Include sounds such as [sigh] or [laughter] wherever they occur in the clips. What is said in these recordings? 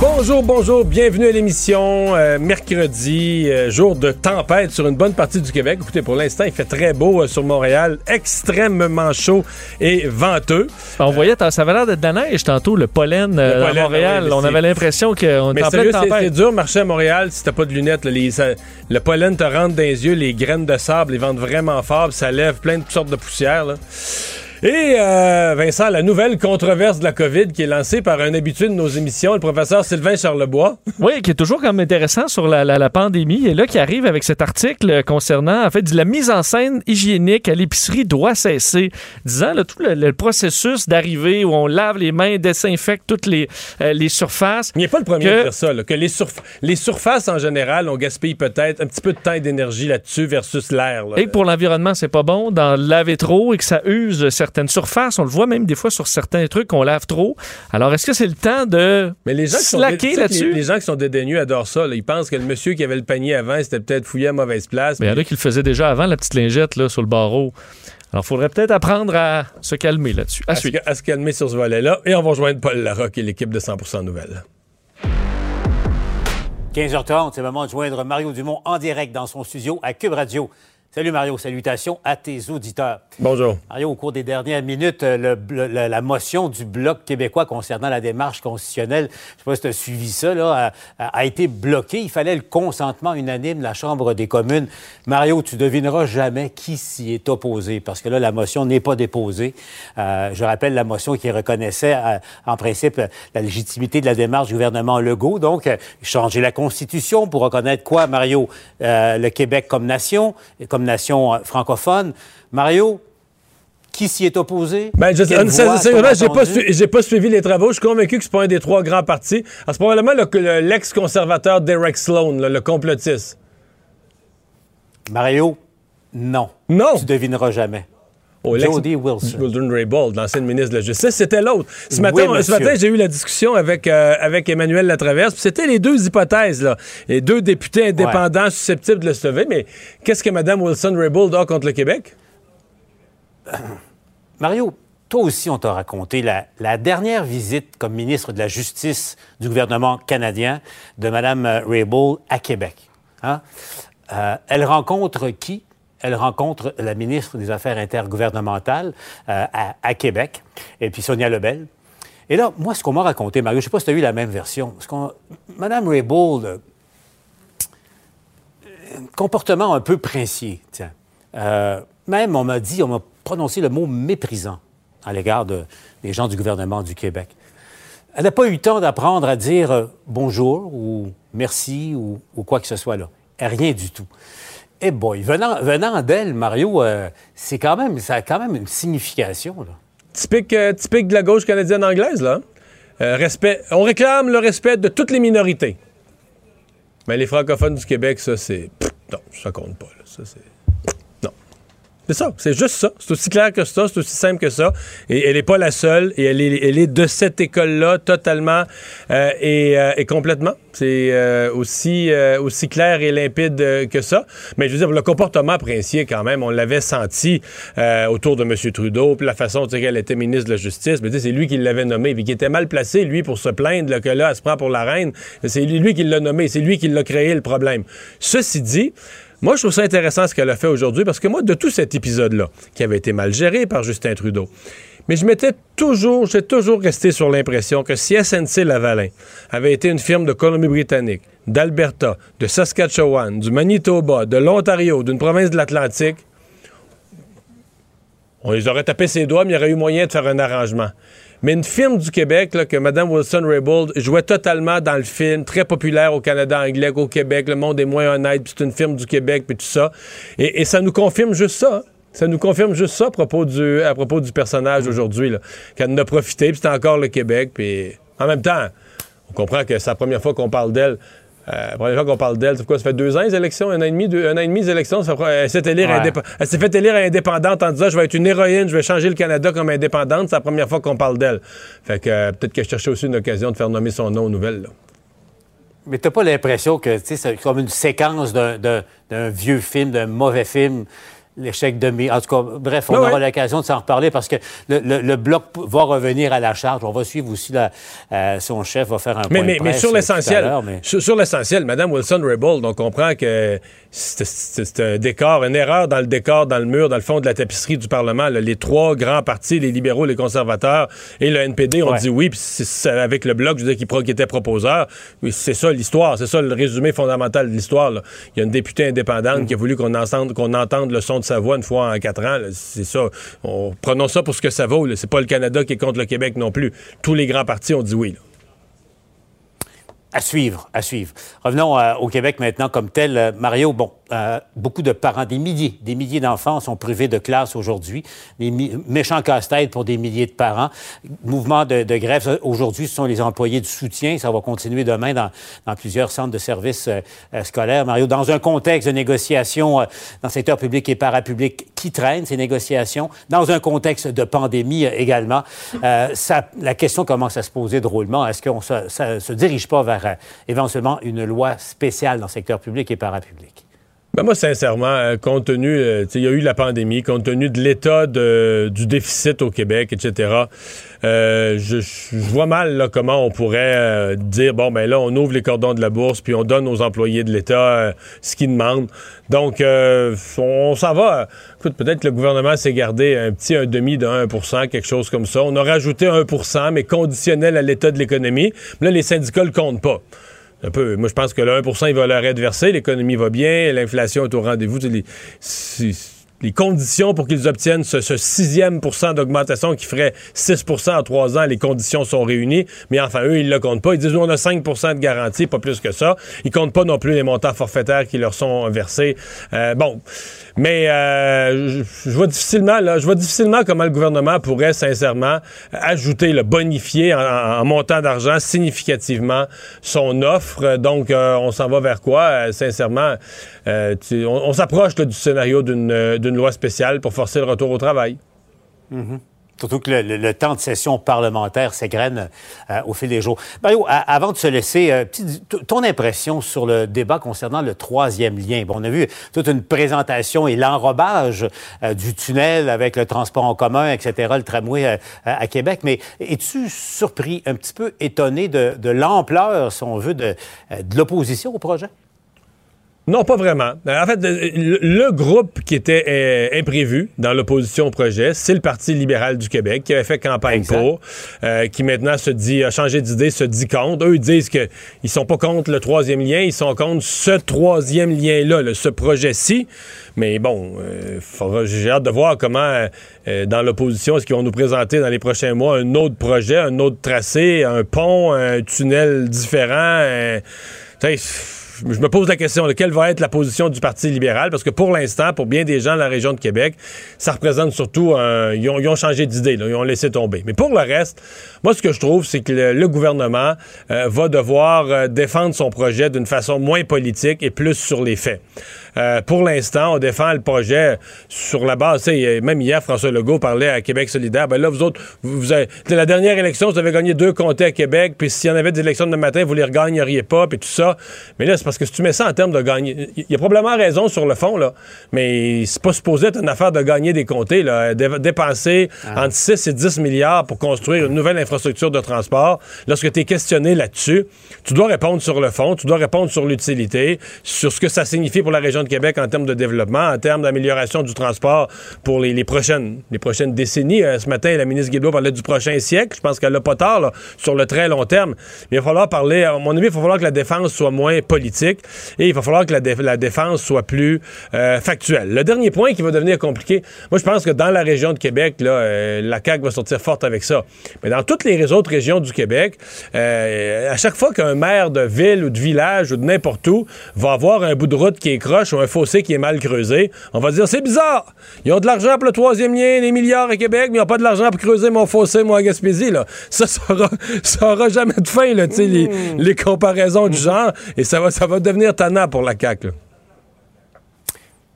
Bonjour, bonjour, bienvenue à l'émission. Euh, mercredi, euh, jour de tempête sur une bonne partie du Québec. Écoutez, pour l'instant, il fait très beau euh, sur Montréal, extrêmement chaud et venteux. On voyait, ça avait l'air d'être de la neige tantôt, le pollen, Le pollen, à Montréal. on avait l'impression qu'on était en pleine c'est c'est tempête. dur marcher à Montréal si t'as pas de lunettes. là. Les- ça- le pollen te rentre dans les yeux, les graines de sable, les ventent vraiment fort, ça lève plein de sortes de poussières. là. Et euh, Vincent, la nouvelle controverse de la COVID qui est lancée par un habitué de nos émissions, le professeur Sylvain Charlebois. Oui, qui est toujours comme intéressant sur la, la- la pandémie. Et là, qui arrive avec cet article concernant, en fait, la mise en scène hygiénique à l'épicerie doit cesser. Disant là, tout le, le processus d'arrivée où on lave les mains, désinfecte toutes les, euh, les surfaces. Il n'est pas le premier Que- à dire ça, là, que les, surf- les surfaces en général, on gaspille peut-être un petit peu de temps et d'énergie là-dessus versus l'air. Et que pour l'environnement, c'est pas bon d'en laver trop et que ça use certaines surfaces. On le voit même des fois sur certains trucs qu'on lave trop. Alors, est-ce que c'est le temps de Mais les gens slacker là-dessus? Les, les gens qui sont dédaigneux adorent ça. là. Ils pensent que le monsieur qui avait le panier avant, c'était peut-être fouillé à mauvaise place. Mais il y en a qui le faisaient déjà avant, la petite lingette là, sur le barreau. Alors, il faudrait peut-être apprendre à se calmer là-dessus. À à, se, suivre. à se calmer sur ce volet-là. Et on va rejoindre Paul Larocque et l'équipe de 100% Nouvelles. 15h30, c'est le moment de joindre Mario Dumont en direct dans son studio à Cube Radio. Salut Mario, salutations à tes auditeurs. Bonjour. Mario, au cours des dernières minutes, euh, le la, motion du Bloc québécois concernant la démarche constitutionnelle, je ne sais pas si tu as suivi ça, là, a, été bloquée. Il fallait le consentement unanime de la Chambre des communes. Mario, tu devineras jamais qui s'y est opposé, parce que là, la motion n'est pas déposée. Euh, je rappelle la motion qui reconnaissait, euh, en principe, la légitimité de la démarche du gouvernement Legault. Donc, euh, changer la Constitution pour reconnaître quoi, Mario? Le Québec comme nation, comme nation euh, francophone. Mario, qui s'y est opposé? Ben, je, là, j'ai pas, su- pas suivi les travaux. Je suis convaincu que c'est pas un des trois grands partis. Ah, C'est probablement le- le- l'ex-conservateur Derek Sloan, là, le complotiste. Mario, non. Non. Tu devineras jamais. Oh, Jody Wilson. Wilson Raybould, l'ancienne ministre de la Justice, c'était l'autre. Ce Oui, matin, ce matin j'ai eu la discussion avec, euh, avec Emmanuel Latraverse, c'était les deux hypothèses, là. Les deux députés indépendants susceptibles de le sauver, mais qu'est-ce que Mme Wilson Raybould a contre le Québec? Mario, toi aussi, on t'a raconté la, la dernière visite comme ministre de la Justice du gouvernement canadien de Mme Raybould à Québec. Hein? Euh, elle rencontre qui? Elle rencontre la ministre des Affaires intergouvernementales euh, à, Québec, et puis Sonia Lebel. Et là, moi, ce qu'on m'a raconté, Mario, je ne sais pas si tu as eu la même version. Ce Mme Raybould, euh, comportement un peu princier, tiens. Euh, même, on m'a dit, on m'a prononcé le mot méprisant à l'égard de- des gens du gouvernement du Québec. Elle n'a pas eu le temps d'apprendre à dire bonjour ou merci ou quoi que ce soit là. Rien du tout. Eh boy, venant, venant d'elle, Mario, euh, c'est quand même, ça a quand même une signification. Là. Typique, euh, typique de la gauche canadienne anglaise, là. Euh, respect, on réclame le respect de toutes les minorités. Mais les francophones du Québec, ça, c'est. Non, ça compte pas, là. Ça, c'est. C'est ça, c'est juste ça. C'est aussi clair que ça, c'est aussi simple que ça. Et elle n'est pas la seule, et elle est, elle est de cette école-là totalement euh, et, euh, et complètement. C'est euh, aussi, aussi clair et limpide que ça. Mais je veux dire, le comportement princier, quand même, on l'avait senti autour de M. Trudeau, puis la façon sais, qu'elle était ministre de la Justice. Mais c'est lui qui l'avait nommé, puis qui était mal placé, lui, pour se plaindre que là, elle se prend pour la reine. C'est lui qui l'a nommé, c'est lui qui l'a créé le problème. Ceci dit, moi, je trouve ça intéressant ce qu'elle a fait aujourd'hui parce que moi, de tout cet épisode-là, qui avait été mal géré par Justin Trudeau, Mais je m'étais toujours, j'ai toujours resté sur l'impression que si SNC Lavalin avait été une firme de Colombie-Britannique, d'Alberta, de Saskatchewan, du Manitoba, de l'Ontario, d'une province de l'Atlantique, on les aurait tapé ses doigts, mais il y aurait eu moyen de faire un arrangement. Mais une firme du Québec, là, que Mme Wilson-Raybould jouait totalement dans le film, très populaire au Canada anglais qu'au Québec, le monde est moins honnête, puis c'est une firme du Québec, puis tout ça. Et, et ça nous confirme juste ça. Ça nous confirme juste ça à propos du, à propos du personnage aujourd'hui, là. qu'elle en a profité, puis c'est encore le Québec. Puis en même temps, on comprend que c'est la première fois qu'on parle d'elle. Euh, la première fois qu'on parle d'elle, c'est quoi? Ça fait deux ans les élections, un an et demi, deux- un an et demi les élections. Ça fait- elle s'est élire Ouais. indép- elle s'est fait élire indépendante en disant je vais être une héroïne, je vais changer le Canada comme indépendante. C'est la première fois qu'on parle d'elle. Fait que euh, peut-être que je cherchais aussi une occasion de faire nommer son nom aux nouvelles. là. Mais t'as pas l'impression que c'est comme une séquence d'un vieux film, d'un mauvais film, l'échec de mai. En tout cas, bref, on aura l'occasion de s'en reparler parce que le, le- le bloc va revenir à la charge. On va suivre aussi la- euh, son chef va faire un Mais, point mais, de mais sur l'essentiel, mais- sur, sur l'essentiel, Mme Wilson-Raybould, on comprend que c'est un décor, une erreur dans le décor, dans le mur, dans le fond de la tapisserie du Parlement. là. Les trois grands partis, les libéraux, les conservateurs et le NPD ont Ouais. dit oui, puis avec le bloc, je veux dire, qui, pro- qui était proposeur. C'est ça l'histoire, c'est ça le résumé fondamental de l'histoire. Il y a une députée indépendante qui a voulu qu'on entende, qu'on entende le son de sa une fois en quatre ans. C'est ça. On, prenons ça pour ce que ça vaut. C'est pas le Canada qui est contre le Québec non plus. Tous les grands partis ont dit oui. À suivre, à suivre. Revenons euh, au Québec maintenant comme tel. Euh, Mario, bon, euh, beaucoup de parents, des milliers, des milliers d'enfants sont privés de classe aujourd'hui. Des méchants casse-têtes pour des milliers de parents. Mouvement de, grève, aujourd'hui, ce sont les employés du soutien. Ça va continuer demain dans, plusieurs centres de services euh, euh, scolaires. Mario, dans un contexte de négociations dans le secteur public et parapublic qui traînent, ces négociations, dans un contexte de pandémie également, la question commence à se poser drôlement. Est-ce qu'on se, se dirige pas vers éventuellement une loi spéciale dans le secteur public et parapublic? Ben moi, sincèrement, euh, compte tenu, euh, il y a eu la pandémie, compte tenu de l'état du déficit au Québec, etc., euh, je, je vois mal là, comment on pourrait euh, dire, bon, ben là, on ouvre les cordons de la bourse, puis on donne aux employés de l'État ce qu'ils demandent. Donc, on, on s'en va. Écoute, peut-être que le gouvernement s'est gardé un petit un demi de 1 quelque chose comme ça. On a rajouté 1% mais conditionnel à l'état de l'économie. Là, les syndicats le comptent pas. Un peu. Moi, je pense que le 1 il va leur être versé. L'économie va bien. L'inflation est au rendez-vous. Les conditions pour qu'ils obtiennent ce, sixième pourcent d'augmentation qui ferait 6% en trois ans, les conditions sont réunies. Mais enfin, eux, ils ne le comptent pas. Ils disent, nous, on a 5% de garantie, pas plus que ça. Ils comptent pas non plus les montants forfaitaires qui leur sont versés. Euh, bon. Mais euh, je, vois difficilement, là, je vois difficilement comment le gouvernement pourrait sincèrement ajouter, le bonifier en montant d'argent significativement son offre. Donc, euh, on s'en va vers quoi? Euh, sincèrement, euh, on, s'approche du scénario d'une euh, d'une loi spéciale pour forcer le retour au travail. Surtout que le, temps de session parlementaire s'égrène euh, au fil des jours. Mario, avant de se laisser, ton impression sur le débat concernant le troisième lien? Bon, on a vu toute une présentation et l'enrobage du tunnel avec le transport en commun, etc., le tramway à Québec. Mais es-tu surpris, un petit peu étonné de, l'ampleur, si on veut, de l'opposition au projet? Non, pas vraiment. En fait, le, le groupe qui était euh, imprévu dans l'opposition au projet, c'est le Parti libéral du Québec qui avait fait campagne Exact. pour, euh, qui maintenant se dit, a changé d'idée, se dit contre. Eux, ils disent qu'ils sont pas contre le troisième lien, ils sont contre ce troisième lien-là, là, ce projet-ci. Mais bon, euh, j'ai hâte de voir comment, dans l'opposition, est-ce qu'ils vont nous présenter dans les prochains mois un autre projet, un autre tracé, un pont, un tunnel différent. un- je me pose la question de quelle va être la position du Parti libéral, parce que pour l'instant, pour bien des gens de la région de Québec, ça représente surtout un. Ils ont, ils ont changé d'idée, ils ont laissé tomber. Mais pour le reste, moi, ce que je trouve, c'est que le, le gouvernement euh, va devoir euh, défendre son projet d'une façon moins politique et plus sur les faits. Euh, pour l'instant, on défend le projet sur la base. tu sais, Même hier, François Legault parlait à Québec solidaire. Ben là, vous autres, vous, vous avez- la dernière élection, vous avez gagné deux comtés à Québec, puis s'il y en avait des élections de matin, vous les regagneriez pas, puis tout ça. Mais là, c'est parce que si tu mets ça en termes de gagner. Il y a probablement raison sur le fond, là, mais c'est pas supposé être une affaire de gagner des comtés. Là. Dé- dépenser entre 6 et 10 milliards pour construire une nouvelle infrastructure de transport, lorsque tu es questionné là-dessus, tu dois répondre sur le fond, tu dois répondre sur l'utilité, sur ce que ça signifie pour la région de Québec en termes de développement, en termes d'amélioration du transport pour les, prochaines, les prochaines décennies. Euh, ce matin, la ministre Guilbeault parlait du prochain siècle. Je pense qu'elle n'a pas tard sur le très long terme. Il va falloir parler, à mon avis, il va falloir que la défense soit moins politique et il va falloir que la, dé- la défense soit plus euh, factuelle. Le dernier point qui va devenir compliqué, moi je pense que dans la région de Québec, euh, la CAQ va sortir forte avec ça. Mais dans toutes les autres régions du Québec, à chaque fois qu'un maire de ville ou de village ou de n'importe où va avoir un bout de route qui est croche un fossé qui est mal creusé, on va dire c'est bizarre. Ils ont de l'argent pour le troisième lien, des milliards à Québec, mais ils n'ont pas de l'argent pour creuser mon fossé, moi, à Gaspésie. Là. Ça, ça aura, [laughs] ça aura jamais de fin, là, tu sais, les, les comparaisons du genre. Et ça va, ça va devenir tannant pour la CAQ. là.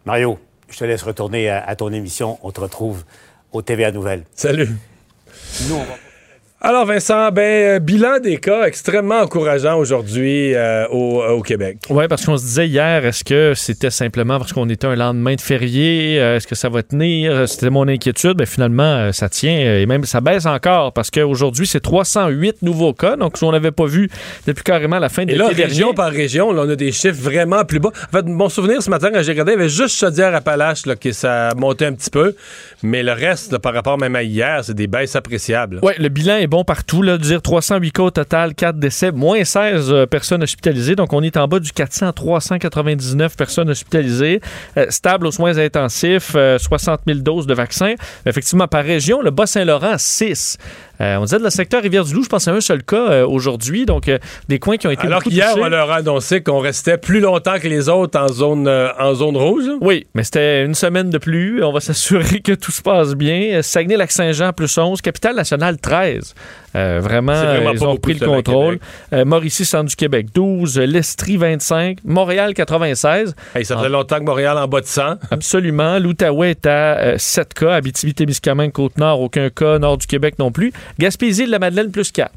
Mario, je te laisse retourner à, à ton émission. On te retrouve au TVA Nouvelles. Salut. Nous, on va... Alors, Vincent, ben, euh, bilan des cas extrêmement encourageant aujourd'hui euh, au, au Québec. Oui, parce qu'on se disait hier, est-ce que c'était simplement parce qu'on était un lendemain de férié? Euh, Est-ce que ça va tenir? C'était mon inquiétude. Mais finalement, euh, ça tient euh, et même ça baisse encore parce qu'aujourd'hui, c'est 308 nouveaux cas. Donc, qu'on n'avait pas vu depuis carrément la fin de Et là, l'été région dernier. par région, là, on a des chiffres vraiment plus bas. En fait, mon souvenir ce matin, quand j'ai regardé, il y avait juste Chaudière-Appalaches là, que ça montait un petit peu. Mais le reste, là, par rapport même à hier, c'est des baisses appréciables. Oui, le bilan est bon partout. Là, dire 308 cas au total, 4 décès, moins 16 euh, personnes hospitalisées. Donc, on est en bas du 400 à 399 personnes hospitalisées. Euh, stable aux soins intensifs, euh, 60 000 doses de vaccins. Effectivement, par région, le Bas-Saint-Laurent, 6. Euh, on disait de le secteur Rivière-du-Loup, je pense à un seul cas euh, aujourd'hui. Donc, euh, des coins qui ont été Alors qu'hier, on leur a annoncé qu'on restait plus longtemps que les autres en zone, en zone rouge. Oui, mais c'était une semaine de plus. On va [laughs] s'assurer que tout se passe bien. Saguenay-Lac-Saint-Jean, plus 11. Capitale-Nationale, 13. Euh, vraiment, euh, ils ont pris le contrôle. Euh, Mauricie, centre du Québec, 12. euh, L'Estrie, 25. Montréal, 96. Hey, ça faisait longtemps que Montréal en bas de 100. Absolument. L'Outaouais est à euh, 7 cas. Abitibi-Témiscamingue, Côte-Nord, aucun cas. Nord du Québec non plus. Gaspésie, de la Madeleine, plus 4.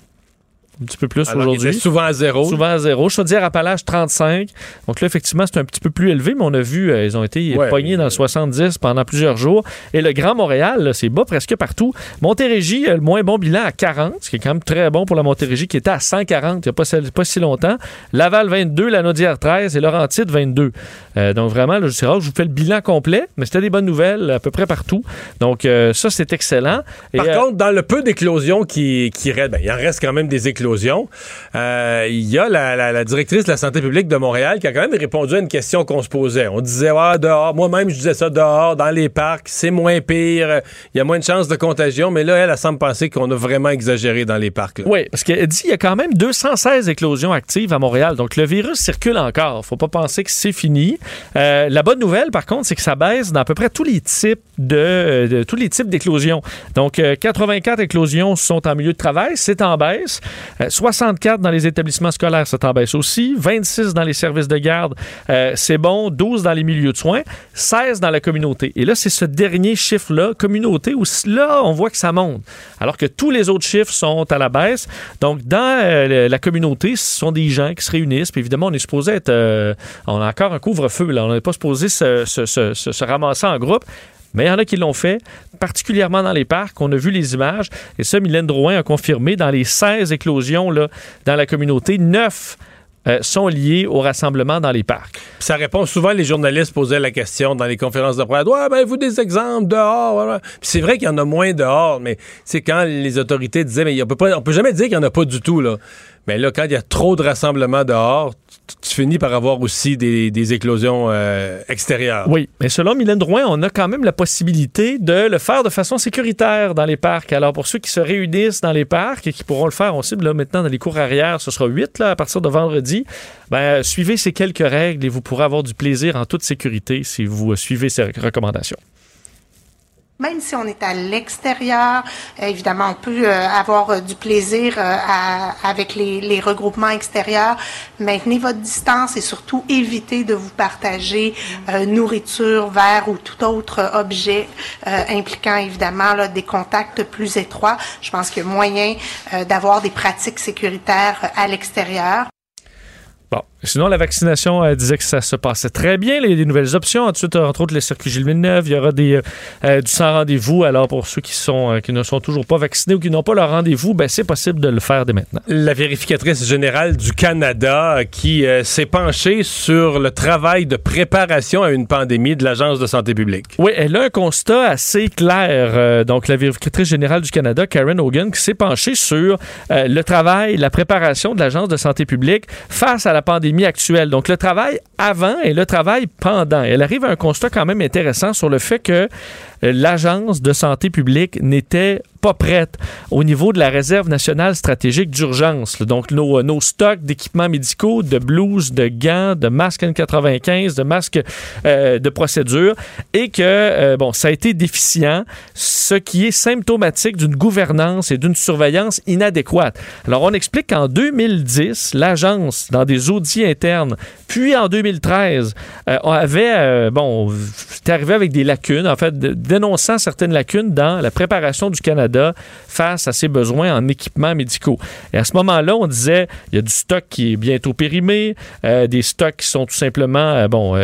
Un petit peu plus aujourd'hui. souvent à zéro. Souvent à zéro. Chaudière-Appalaches, 35. Donc là, effectivement, c'est un petit peu plus élevé, mais on a vu, euh, ils ont été Ouais. pognés dans le 70 pendant plusieurs jours. Et le Grand Montréal, c'est bas presque partout. Montérégie, euh, le moins bon bilan à 40, ce qui est quand même très bon pour la Montérégie, qui était à 140 il n'y a pas, si- pas si longtemps. Laval, 22. La Naudière, 13. Et Laurentide, 22. Euh, donc vraiment, là, je je vous fais le bilan complet, mais c'était des bonnes nouvelles à peu près partout. Donc euh, ça, c'est excellent. Et, Par contre, dans le peu d'éclosions qui, qui restent, ben, il en reste quand même des éclosions. Euh, Il y a la, directrice de la santé publique de Montréal qui a quand même répondu à une question qu'on se posait. On disait, ah, dehors, moi-même, je disais ça, dehors, dans les parcs, c'est moins pire, il y a moins de chances de contagion, mais là, elle, elle semble penser qu'on a vraiment exagéré dans les parcs. Oui, parce qu'elle dit qu'il y a quand même 216 éclosions actives à Montréal. Donc, le virus circule encore. faut pas penser que c'est fini. Euh, la bonne nouvelle, par contre, c'est que ça baisse dans à peu près tous les types de, euh, tous les types d'éclosions. Donc, euh, 84 éclosions sont en milieu de travail, c'est en baisse. Euh, 64 dans les établissements scolaires, c'est en baisse aussi. 26 dans les services de garde, euh, c'est bon. 12 dans les milieux de soins. 16 dans la communauté. Et là, c'est ce dernier chiffre-là, communauté, où là, on voit que ça monte. Alors que tous les autres chiffres sont à la baisse. Donc, dans euh, la communauté, ce sont des gens qui se réunissent. Puis évidemment, on est supposé être. euh, on a encore un couvre-feu, là. On n'est pas supposé se- se ramasser en groupe. Mais il y en a qui l'ont fait, particulièrement dans les parcs. On a vu les images. Et ça, Mylène Drouin a confirmé dans les 16 éclosions là, dans la communauté, 9 euh, sont liés au rassemblement dans les parcs. Ça répond souvent, les journalistes posaient la question dans les conférences de presse. Ouais, ben, vous des exemples dehors? c'est vrai qu'il y en a moins dehors, mais c'est quand les autorités disaient, mais on peut pas, on peut jamais dire qu'il y en a pas du tout, là. Mais là, quand il y a trop de rassemblements dehors, tu, tu finis par avoir aussi des, des éclosions euh, extérieures. Oui, mais selon Mylène Drouin, on a quand même la possibilité de le faire de façon sécuritaire dans les parcs. Alors, pour ceux qui se réunissent dans les parcs et qui pourront le faire, on cible là, maintenant dans les cours arrière, ce sera 8 là, à partir de vendredi, ben, suivez ces quelques règles et vous pourrez avoir du plaisir en toute sécurité si vous euh, suivez ces recommandations. Même si on est à l'extérieur, évidemment, on peut euh, avoir euh, du plaisir à- avec les, les regroupements extérieurs. Maintenez votre distance et surtout évitez de vous partager euh, nourriture, verre ou tout autre objet impliquant évidemment là, des contacts plus étroits. Je pense qu'il y a moyen d'avoir des pratiques sécuritaires à l'extérieur. Bon. Sinon, la vaccination euh, disait que ça se passait très bien. Il y a des nouvelles options. Ensuite, entre autres, les circuits Gilles Villeneuve. Il y aura des, euh, euh, du sans rendez-vous. Alors, pour ceux qui, sont, euh, qui ne sont toujours pas vaccinés ou qui n'ont pas leur rendez-vous, ben, c'est possible de le faire dès maintenant. La vérificatrice générale du Canada euh, qui euh, s'est penchée sur le travail de préparation à une pandémie de l'Agence de santé publique. Oui, elle a un constat assez clair. Euh, donc, la vérificatrice générale du Canada, Karen Hogan, qui s'est penchée sur euh, le travail, la préparation de l'Agence de santé publique face à la pandémie Donc, le travail avant et le travail pendant. Elle arrive à un constat quand même intéressant sur le fait que euh, l'Agence de santé publique n'était prête au niveau de la réserve nationale stratégique d'urgence. Donc, nos, nos stocks d'équipements médicaux, de blouses, de gants, de masques N95, de masques euh, de procédure, et que, euh, bon, ça a été déficient, ce qui est symptomatique d'une gouvernance et d'une surveillance inadéquate. Alors, on explique qu'en 2010, l'agence, dans des audits internes, puis en 2013, euh, on avait, euh, bon, c'était arrivé avec des lacunes, en fait, dénonçant certaines lacunes dans la préparation du Canada face à ses besoins en équipements médicaux. Et à ce moment-là, on disait, il y a du stock qui est bientôt périmé, euh, des stocks qui sont tout simplement, bon,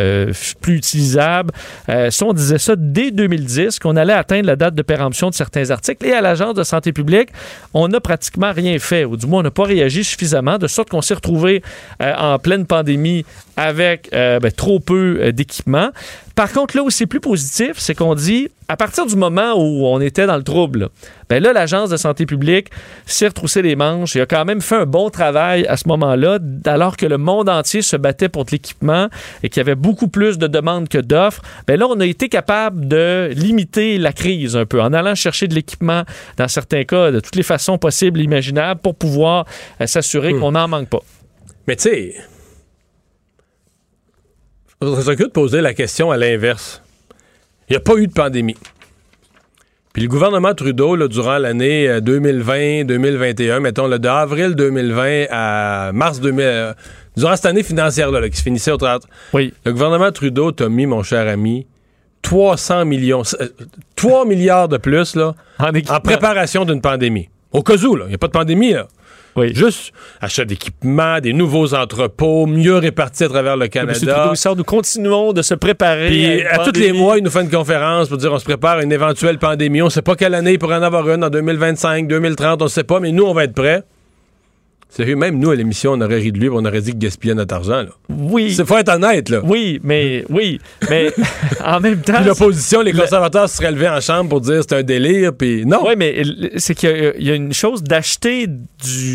plus utilisables. Ça, on disait ça dès 2010, qu'on allait atteindre la date de péremption de certains articles. Et à l'Agence de santé publique, on n'a pratiquement rien fait, ou du moins, on n'a pas réagi suffisamment, de sorte qu'on s'est retrouvé en pleine pandémie avec euh, ben, trop peu euh, d'équipements. Par contre, là où c'est plus positif, c'est qu'on dit, à partir du moment où on était dans le trouble, ben là, l'Agence de santé publique s'est retroussé les manches et a quand même fait un bon travail à ce moment-là, alors que le monde entier se battait pour de l'équipement et qu'il y avait beaucoup plus de demandes que d'offres. Ben là, on a été capable de limiter la crise un peu en allant chercher de l'équipement, dans certains cas, de toutes les façons possibles et imaginables pour pouvoir euh, s'assurer qu'on n'en manque pas. Mais tu sais, faudrait s'occuper de poser la question à l'inverse. Il n'y a pas eu de pandémie. Puis le gouvernement Trudeau, là, durant l'année euh, 2020-2021, mettons, là, de avril 2020 à mars 2000, euh, durant cette année financière-là, là, qui se finissait au 30, Oui. le gouvernement Trudeau t'a mis, mon cher ami, 300 millions, euh, 3 milliards de plus, là, En, préparation d'une pandémie. Au cas où, il n'y a pas de pandémie, là. Oui. Juste achat d'équipements, des nouveaux entrepôts, mieux répartis à travers le Canada. nous continuons de se préparer. Puis à tous les mois, il nous fait une conférence pour dire on se prépare à une éventuelle pandémie. On ne sait pas quelle année il pourrait en avoir une, en 2025, 2030, on ne sait pas, mais nous, on va être prêts. Sérieux, même nous, à l'émission, on aurait ri de lui, on aurait dit qu'il gaspillait notre argent. Là. Oui. C'est faut être honnête, là. Oui, mais oui, mais [laughs] en même temps. Puis l'opposition, les conservateurs se seraient levés en chambre pour dire c'est un délire, puis non. Oui, mais c'est qu'il y a- il y, a une chose d'acheter du,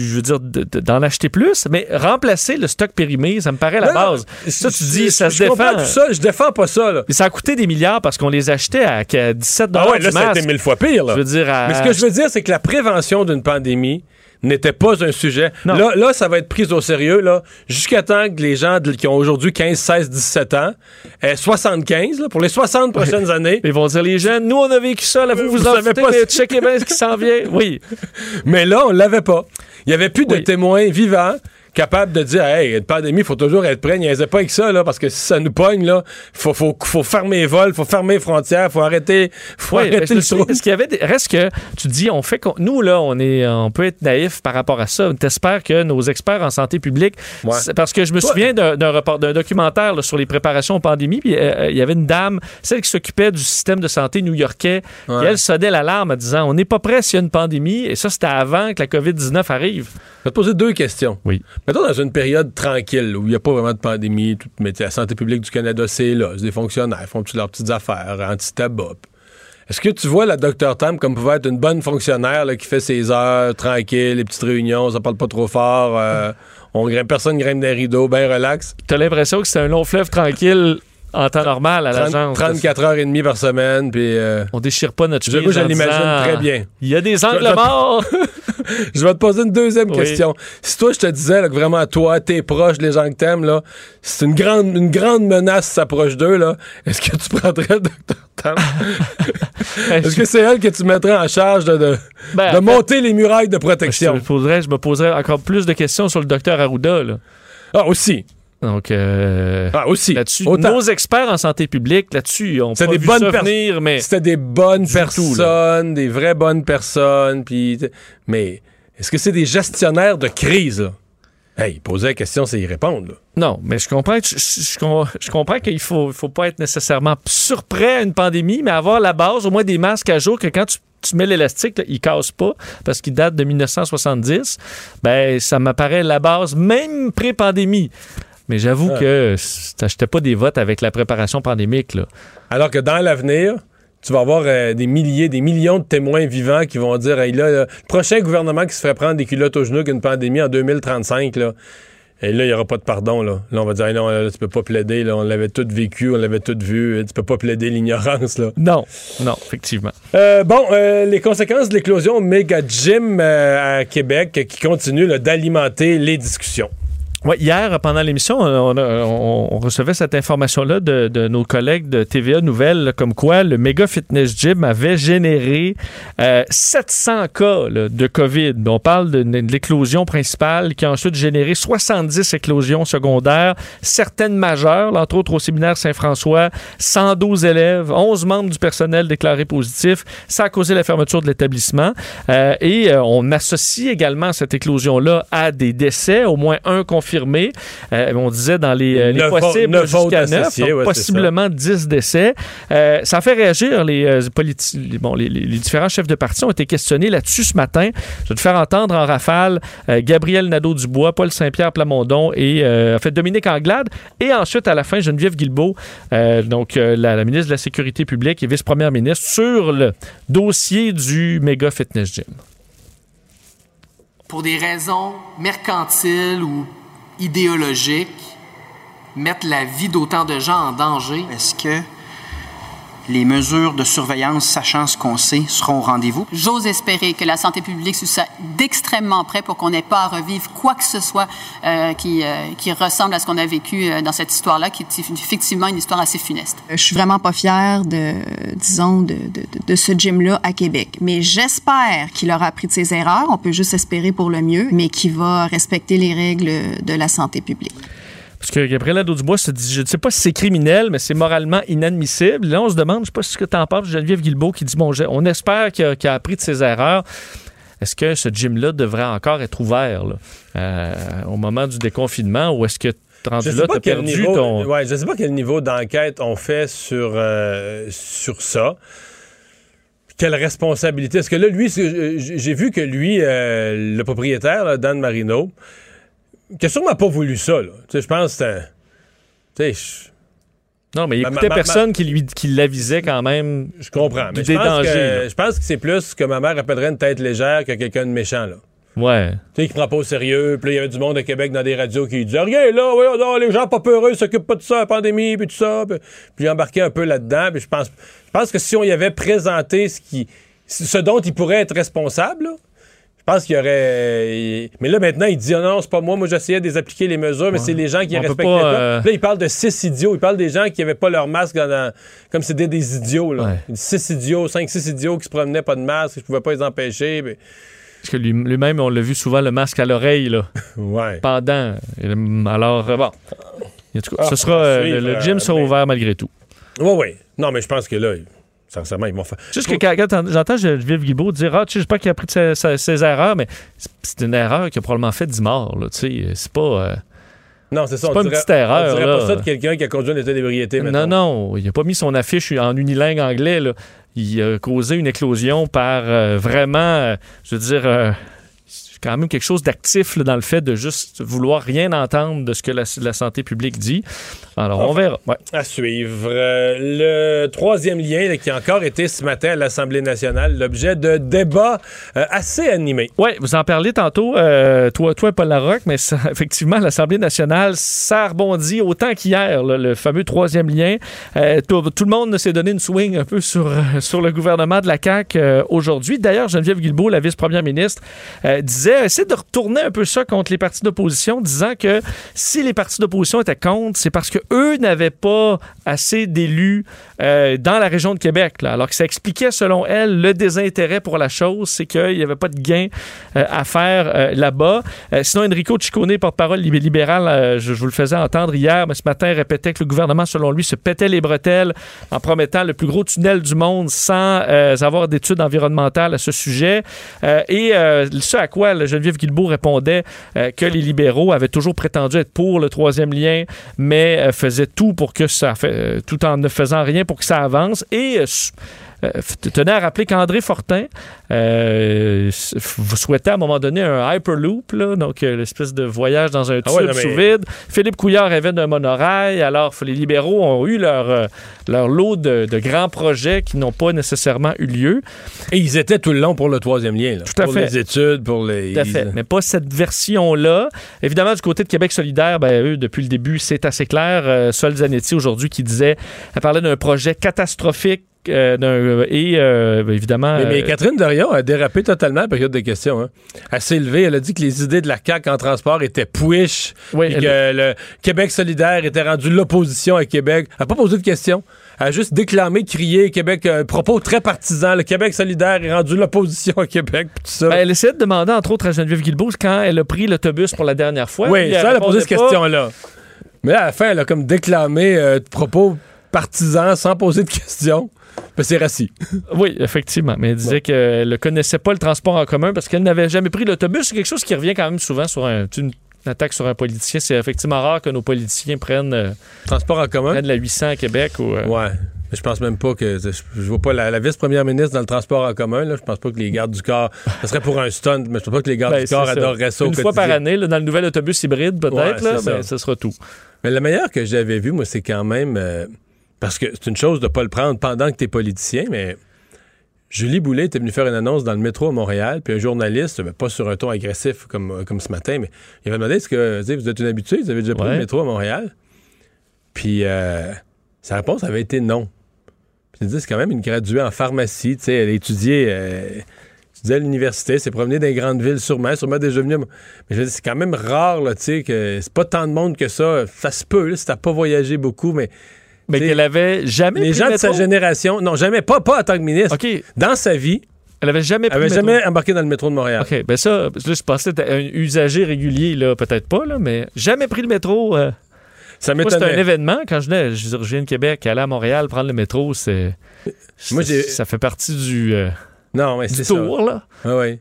je veux dire, de- de- d'en acheter plus, mais remplacer le stock périmé, ça me paraît la Non, non, base. Ça, tu dis, je- ça je se comprends défend. tout ça, je défends pas ça, là. Mais ça a coûté des milliards parce qu'on les achetait à, qu'à 17 Ah ouais, là, ça a masque. été mille fois pire, là. Je veux dire, à- Mais ce que je veux dire, c'est que la prévention d'une pandémie n'était pas un sujet. Non. Là, là, ça va être pris au sérieux, là, jusqu'à temps que les gens de- qui ont aujourd'hui 15, 16, 17 ans, aient 75, là, pour les 60 prochaines années. Ils vont dire, les jeunes, nous, on a vécu ça, là, vous, vous, Vous en savez foutez, pas mais checkez bien ce qui s'en vient. Oui. [laughs] Mais là, on l'avait pas. Il y avait plus de témoins vivants capables de dire Hey, une pandémie, il faut toujours être prêt. Niaisez pas avec ça, là, parce que si ça nous pogne, là, faut, faut, faut fermer les vols, faut fermer les frontières, faut arrêter, faut Oui, arrêter le trou. parce qu'il y avait des- reste que tu dis on fait nous là on est on peut être naïf par rapport à ça. T'espères que nos experts en santé publique Ouais. parce que je me Toi- souviens d'un report- d'un documentaire là, sur les préparations aux pandémies puis euh, il y avait une dame celle qui s'occupait du système de santé new-yorkais Ouais. et elle sonnait l'alarme en disant on n'est pas prêt s'il y a une pandémie et ça c'était avant que la COVID-19 arrive. Je vais te poser deux questions. Oui. Mettons dans une période tranquille où il n'y a pas vraiment de pandémie, tout, mais la santé publique du Canada, c'est là. Des fonctionnaires, font toutes leurs petites affaires, anti-tabac. Est-ce que tu vois la Dr Tam comme pouvait être une bonne fonctionnaire là, qui fait ses heures tranquille, les petites réunions, ça parle pas trop fort, euh, on grimpe, personne grimpe des rideaux, bien relax? T'as l'impression que c'est un long fleuve tranquille en temps normal à 30 l'agence. 34 heures et demie par semaine, puis euh, On déchire pas notre chemise je l'imagine très bien. Il y a des angles morts. [laughs] Je vais te poser une deuxième Oui. question. Si toi, je te disais là, que vraiment, toi, t'es proche des gens que t'aimes, là, c'est une grande, une grande menace s'approche d'eux, là, est-ce que tu prendrais le Dr Tam? [laughs] est-ce que c'est elle que tu mettrais en charge de, de, Ben, de en fait, monter les murailles de Je, protection? poserais, je me poserais encore plus de questions sur le docteur Arruda. là. Ah, aussi. Donc, euh, Ah, aussi. là-dessus, nos experts en santé publique, là-dessus, on pas des bonnes ça pers- venir, mais C'était des bonnes tout, personnes, des vraies bonnes personnes, puis... Mais est-ce que c'est des gestionnaires de crise, là? Hey, posait la question, c'est y répondre. là. Non, mais je comprends, je, je- je com- je comprends qu'il faut, faut pas être nécessairement surprêt à une pandémie, mais avoir la base, au moins des masques à jour, que quand tu, tu mets l'élastique, il casse pas, parce qu'il date de 1970, ben ça m'apparaît la base, même pré-pandémie. Mais j'avoue Ah. que t'achetais pas des votes avec la préparation pandémique. Là. Alors que dans l'avenir, tu vas avoir euh, des milliers, des millions de témoins vivants qui vont dire hey, là, le prochain gouvernement qui se ferait prendre des culottes aux genoux qu'une pandémie en 2035, là. Et là, il n'y aura pas de pardon. Là, là on va dire Hey, non, là, tu peux pas plaider. Là, on l'avait tout vécu, on l'avait tout vu. Tu peux pas plaider l'ignorance. là. Non, non, effectivement. Euh, bon, euh, les conséquences de l'éclosion Mega Gym euh, à Québec euh, qui continue d'alimenter les discussions. Hier, pendant l'émission, on, a- on- recevait cette information-là de, nos collègues de TVA Nouvelles, comme quoi le Mega Fitness Gym avait généré euh, 700 cas là, de COVID. On parle de, l'éclosion principale qui a ensuite généré 70 éclosions secondaires, certaines majeures, entre autres au séminaire Saint-François, 112 élèves, 11 membres du personnel déclarés positifs. Ça a causé la fermeture de l'établissement. Euh, et euh, on associe également cette éclosion-là à des décès, au moins un confirmé. Euh, on disait dans les, euh, les possibles jusqu'à 9, associés, ouais, possiblement 10 décès. Euh, ça fait réagir les, euh, politi- les- bon, les, les- les différents chefs de parti ont été questionnés là-dessus ce matin. Je vais te faire entendre en rafale euh, Gabriel Nadeau-Dubois, Paul Saint-Pierre Plamondon et euh, en fait Dominique Anglade. Et ensuite, à la fin, Geneviève Guilbeault, euh, donc euh, la, la ministre de la Sécurité publique et vice-première ministre, sur le dossier du méga fitness gym. pour des raisons mercantiles ou idéologiques, mettre la vie d'autant de gens en danger. Est-ce que les mesures de surveillance, sachant ce qu'on sait, seront au rendez-vous? J'ose espérer que la santé publique soit d'extrêmement près pour qu'on n'ait pas à revivre quoi que ce soit euh, qui, euh, qui ressemble à ce qu'on a vécu euh, dans cette histoire-là, qui est effectivement une histoire assez funeste. Je suis vraiment pas fière de, disons, de, de, de ce gym-là à Québec. Mais j'espère qu'il aura appris de ses erreurs. On peut juste espérer pour le mieux, mais qu'il va respecter les règles de la santé publique. Parce que Gabriel Nadeau-Dubois se dit, je ne sais pas si c'est criminel, mais c'est moralement inadmissible. Là, on se demande, je ne sais pas ce que tu en penses, Geneviève Guilbeault qui dit, bon, on espère qu'il a, appris de ses erreurs. Est-ce que ce gym-là devrait encore être ouvert là, euh, au moment du déconfinement ou est-ce que rendu Je là, sais tu as pas quel perdu niveau, ton... ouais, je sais pas quel niveau d'enquête on fait sur, euh, sur ça. Quelle responsabilité? Est-ce que là, lui, c'est- j'ai vu que lui, euh, le propriétaire, là, Dan Marino, qui a sûrement pas voulu ça. là. Je pense que c'était. Non, mais il écoutait ma- personne qui lui qui l'avisait quand même. je comprends. Mais je pense, que, je pense que c'est plus que ma mère appellerait une tête légère que quelqu'un de méchant. Là. Ouais. Tu sais, qui prend pas au sérieux. Puis il y avait du monde à Québec dans des radios qui disait Rien, là, voyons donc, les gens pas peureux, ils s'occupent pas de ça, la pandémie, puis tout ça. Puis, puis il embarquait un peu là-dedans. Puis je pense, je pense que si on y avait présenté ce, qui, ce dont il pourrait être responsable, là, pense qu'il y aurait. Mais là, maintenant, il dit Ah non, c'est pas moi, moi j'essayais de les appliquer les mesures, mais c'est les gens qui peut respectaient pas, pas. euh, Là, il parle de six idiots. Il parle des gens qui avaient pas leur masque dans- comme c'était des idiots. Là. Ouais. Six idiots, cinq, six idiots qui se promenaient pas de masque, je pouvais pas les empêcher. Parce que lui- lui-même, on l'a vu souvent, le masque à l'oreille, là, [laughs] Ouais. pendant. Hum, Alors, euh, bon. En tout cas, Ah, ce sera, euh, suivre, le, le gym euh, sera mais- ouvert malgré tout. Oui, oui. Non, mais je pense que là, sincèrement, ils vont faire. Juste que quand, quand t'en- j'entends Geneviève Guibault dire Ah, tu sais, j'espère qu'il a appris de ses, ses- ses erreurs, mais c'est- une erreur qui a probablement fait 10 morts. Là, tu sais. c'est pas. euh, Non, c'est ça. C'est pas une petite erreur, On dirait là. pas ça de quelqu'un qui a conduit un état d'ébriété. Non, non, il n'a pas mis son affiche en unilingue anglais. Là. Il a causé une éclosion par euh, vraiment, euh, je veux dire, euh, c'est quand même quelque chose d'actif dans le fait de juste vouloir rien entendre de ce que la, la santé publique dit. Alors, on Enfin. verra. Ouais. À suivre. Euh, le troisième lien là, qui a encore été ce matin à l'Assemblée nationale, l'objet de débats euh, assez animés. Oui, vous en parlez tantôt, euh, toi, toi, Paul Larocque, mais ça, [laughs] effectivement, l'Assemblée nationale, ça rebondit autant qu'hier, le fameux troisième lien. Tout, tout le monde s'est donné une swing un peu sur, [laughs] sur le gouvernement de la CAQ aujourd'hui. D'ailleurs, Geneviève Guilbeault, la vice-première ministre, euh, disait, essaie de retourner un peu ça contre les partis d'opposition, disant que si les partis d'opposition étaient contre, c'est parce que eux n'avaient pas assez d'élus euh, dans la région de Québec. Là. Alors que ça expliquait, selon elle, le désintérêt pour la chose, c'est qu'il n'y avait pas de gain euh, à faire euh, là-bas. Sinon, Enrico Ciccone, porte-parole lib- libéral, je, je vous le faisais entendre hier, mais ce matin, répétait que le gouvernement, selon lui, se pétait les bretelles en promettant le plus gros tunnel du monde sans avoir d'études environnementales à ce sujet. Et ce à quoi Geneviève Guilbeault répondait euh, que les libéraux avaient toujours prétendu être pour le troisième lien, mais euh, faisaient tout pour que ça euh, tout en ne faisant rien pour que ça avance. Et euh, s- f- tenait à rappeler qu'André Fortin euh, souhaitait à un moment donné un Hyperloop, là, donc euh, l'espèce de voyage dans un Ah tube ouais, non, mais- sous vide. Philippe Couillard rêvait d'un monorail. Alors, les libéraux ont eu leur, leur lot de, de grands projets qui n'ont pas nécessairement eu lieu. Et ils étaient tout le long pour le troisième lien. là. Tout à pour fait. les études, pour les. Tout à fait. Mais pas cette version-là. Évidemment, du côté de Québec solidaire, ben, eux, depuis le début, c'est assez clair. Euh, Sol Zanetti, aujourd'hui, qui disait, elle parlait d'un projet catastrophique euh, d'un- et euh, ben, évidemment... Mais, mais euh, Catherine Dorion a dérapé totalement à la période de questions. Hein. Elle s'est levée, elle a dit que les idées de la CAQ en transport étaient push, Oui, elle- que le Québec solidaire était rendu l'opposition à Québec. Elle n'a pas posé de questions. Elle a juste déclamé, crié Québec, un propos très partisan. Le Québec solidaire est rendu l'opposition à Québec, puis tout ça. ben, elle essayait de demander, entre autres, à Geneviève Guilbeault quand elle a pris l'autobus pour la dernière fois. oui, ça, elle a posé cette question-là. Mais là, à la fin, elle a comme déclamé euh, de propos partisans sans poser de questions. Ben, c'est rassis. [laughs] Oui, effectivement. Mais elle disait qu'elle ne connaissait pas le transport en commun parce qu'elle n'avait jamais pris l'autobus. C'est quelque chose qui revient quand même souvent sur un, une attaque sur un politicien. C'est effectivement rare que nos politiciens prennent, euh, Transport en commun? prennent la 800 à Québec. Ou, euh, Ouais. Mais je pense même pas que. Je, je vois pas la, la vice-première ministre dans le transport en commun. Là, je pense pas que les gardes du corps. Ça serait pour un stunt, mais je pense pas que les gardes ben, du corps adoreraient ça au Une fois par année, là, dans le nouvel autobus hybride, peut-être, Ouais, là, c'est ben, ça. ce sera tout. Mais le meilleur que j'avais vu, moi, c'est quand même. euh, parce que c'est une chose de pas le prendre pendant que tu es politicien, mais. Julie Boulet était venue faire une annonce dans le métro à Montréal, puis un journaliste, mais pas sur un ton agressif comme, comme ce matin, mais il avait demandé est-ce que vous êtes une habituée, vous avez déjà pris Ouais. le métro à Montréal? Puis euh, sa réponse avait été non. Puis il dit c'est quand même une graduée en pharmacie, tu sais, elle a étudié, euh, à l'université, s'est promenée dans les grandes villes sûrement, sûrement déjà venue. à- Mais je c'est quand même rare, là, tu sais, que c'est pas tant de monde que ça. Ça se peut, là, si t'as pas voyagé beaucoup, mais. Mais qu'elle avait jamais Les pris gens de sa génération, non, jamais, pas, pas en tant que ministre. OK. Dans sa vie, Elle avait jamais elle pris avait le métro. jamais embarqué dans le métro de Montréal. OK, ben ça, là, je pensais que un usager régulier, là, peut-être pas, là, mais jamais pris le métro. euh, Ça moi, c'était un m'étonnait. événement. Quand je venais, je viens de Québec, aller à Montréal, prendre le métro, c'est. Moi, j'ai- ça fait partie du, euh, Non, mais du c'est ça. tour, là. Ah ouais.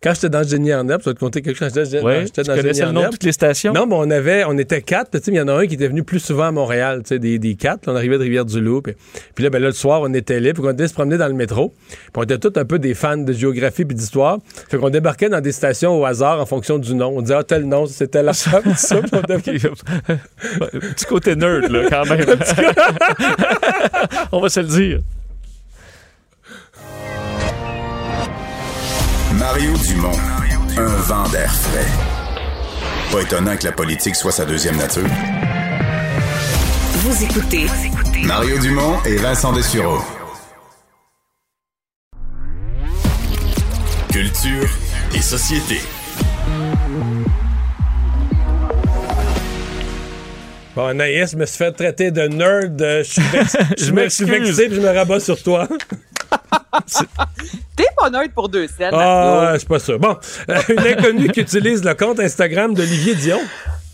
Quand j'étais dans Génie en herbe, ça va te compter quelque chose. J'étais Ouais, j'étais tu connaissais le nom de toutes les stations? Non, mais on avait, on était quatre. Il y en a un qui était venu plus souvent à Montréal, tu sais, des, des quatre. là, on arrivait de Rivière-du-Loup. Puis, puis là, ben là, le soir, on était là, puis on était se promener dans le métro. Puis on était tous un peu des fans de géographie puis d'histoire. Fait qu'on débarquait dans des stations au hasard en fonction du nom. On disait, ah, tel nom, c'était la [laughs] ça. On devait- [laughs] Petit côté nerd, là, quand même. [laughs] On va se le dire. Mario Dumont, un vent d'air frais. Pas étonnant que la politique soit sa deuxième nature. Vous écoutez Mario Dumont et Vincent Dessureau. Culture et société. Bon, Anaïs me suis fait traiter de nerd. Je suis [laughs] vex- Je je me suis m'excuse. vexé puis je me rabats sur toi. [laughs] T'es pas pour deux scènes. Ah, c'est pas ça. Bon, euh, une inconnue qui utilise le compte Instagram d'Olivier Dion.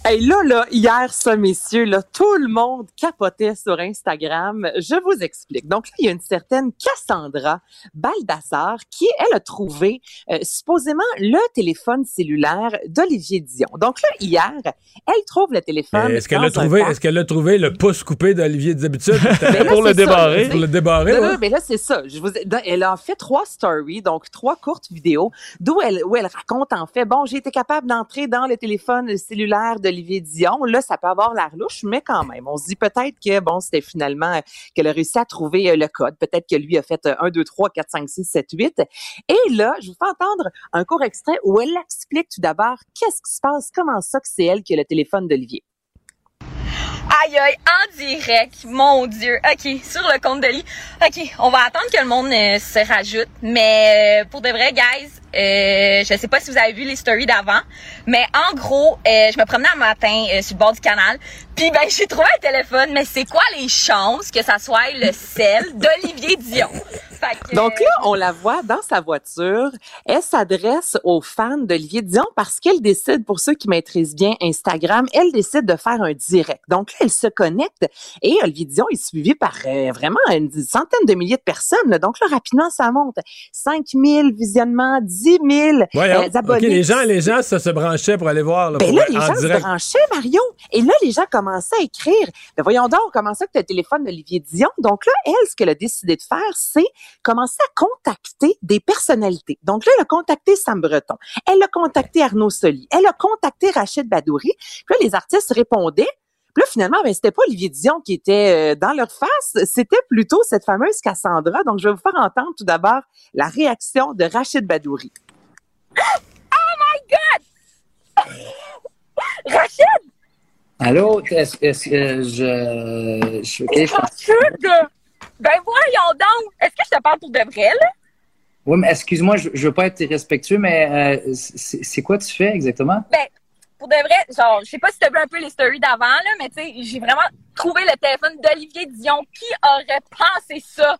Hey, là, là, hier, ça, messieurs, là, tout le monde capotait sur Instagram. Je vous explique. Donc là, il y a une certaine Cassandra Baldassar qui, elle, a trouvé euh, supposément le téléphone cellulaire d'Olivier Dion. Donc là, hier, elle trouve le téléphone. Est-ce qu'elle a trouvé, est-ce qu'elle a trouvé le pouce coupé d'Olivier [laughs] là, pour le débarrer? Pour le débarrer, Non, ouais. non, mais là, c'est ça. Je vous elle a fait trois stories, donc trois courtes vidéos, d'où elle, où elle raconte en fait, bon, j'ai été capable d'entrer dans le téléphone cellulaire d'Olivier Dion. Là, ça peut avoir l'air louche, mais quand même, on se dit peut-être que, bon, c'était finalement euh, qu'elle a réussi à trouver euh, le code. Peut-être que lui a fait euh, 1, 2, 3, 4, 5, 6, 7, 8. Et là, je vous fais entendre un court extrait où elle explique tout d'abord qu'est-ce qui se passe, comment ça que c'est elle qui a le téléphone d'Olivier. Aïe aïe, en direct, mon Dieu. OK, sur le compte de lit. OK, on va attendre que le monde euh, se rajoute. Mais euh, pour de vrai, guys, euh, je sais pas si vous avez vu les stories d'avant, mais en gros, euh, je me promenais un matin sur le bord du canal, puis ben j'ai trouvé un téléphone, mais c'est quoi les chances que ça soit le sel d'Olivier Dion? Que, Donc là, on la voit dans sa voiture. Elle s'adresse aux fans d'Olivier Dion parce qu'elle décide, pour ceux qui maîtrisent bien Instagram, elle décide de faire un direct. Donc là, elle se connecte et Olivier Dion est suivi par euh, vraiment une centaine de milliers de personnes. là. Donc là, rapidement, ça monte. 5 000 visionnements, 10 10 000 Voyons. euh, abonnés. OK, les gens, les gens se, se branchaient pour aller voir là, Ben pour- là, les en gens se branchaient, Mario. Et là, les gens commençaient à écrire. Ben voyons donc, comment ça que tu as le téléphone d'Olivier Dion? Donc là, elle, ce qu'elle a décidé de faire, c'est commencer à contacter des personnalités. Donc là, elle a contacté Sam Breton. Elle a contacté Arnaud Soli. Elle a contacté Rachid Badouri. Puis là, les artistes répondaient. Puis là, finalement, ben, c'était pas Olivier Dion qui était euh, dans leur face, c'était plutôt cette fameuse Cassandra. Donc, je vais vous faire entendre tout d'abord la réaction de Rachid Badouri. [laughs] Oh my God! [laughs] Rachid! Allô, est-ce que je. je, ok, je- Rachid! Ben voyons donc! Est-ce que je te parle pour de vrai, là? Oui, mais excuse-moi, je, je veux pas être irrespectueux, mais euh, c'est c'est quoi tu fais exactement? Ben, pour de vrai, genre, je sais pas si t'as vu un peu les stories d'avant, là, mais tu sais, j'ai vraiment trouvé le téléphone d'Olivier Dion. Qui aurait pensé ça?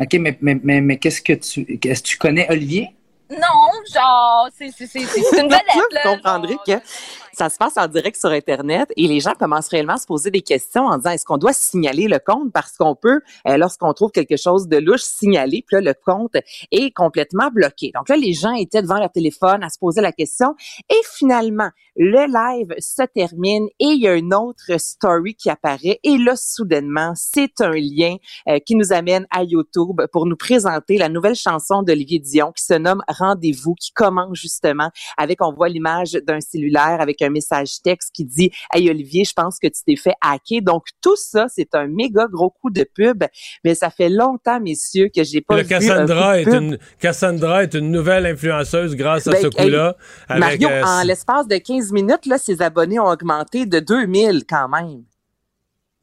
Ok, mais, mais, mais, mais qu'est-ce que tu. Est-ce que tu connais Olivier? Non, genre, c'est une [laughs] vedette, vous comprendrez que ça se passe en direct sur Internet et les gens commencent réellement à se poser des questions en disant est-ce qu'on doit signaler le compte? Parce qu'on peut, euh, lorsqu'on trouve quelque chose de louche, signaler. Puis là, le compte est complètement bloqué. Donc là, les gens étaient devant leur téléphone à se poser la question et finalement, le live se termine et il y a une autre story qui apparaît et là, soudainement, c'est un lien euh, qui nous amène à YouTube pour nous présenter la nouvelle chanson d'Olivier Dion qui se nomme Rendez-vous, qui commence justement avec, on voit l'image d'un cellulaire avec un message texte qui dit Hey Olivier, je pense que tu t'es fait hacker. Donc tout ça, c'est un méga gros coup de pub, mais ça fait longtemps, messieurs, que j'ai pas Le vu un Cassandra coup est, de pub. une, Cassandra est une nouvelle influenceuse grâce à Ben, ce coup-là. Mario, euh, en l'espace de 15 minutes, là, ses abonnés ont augmenté de 2000 quand même.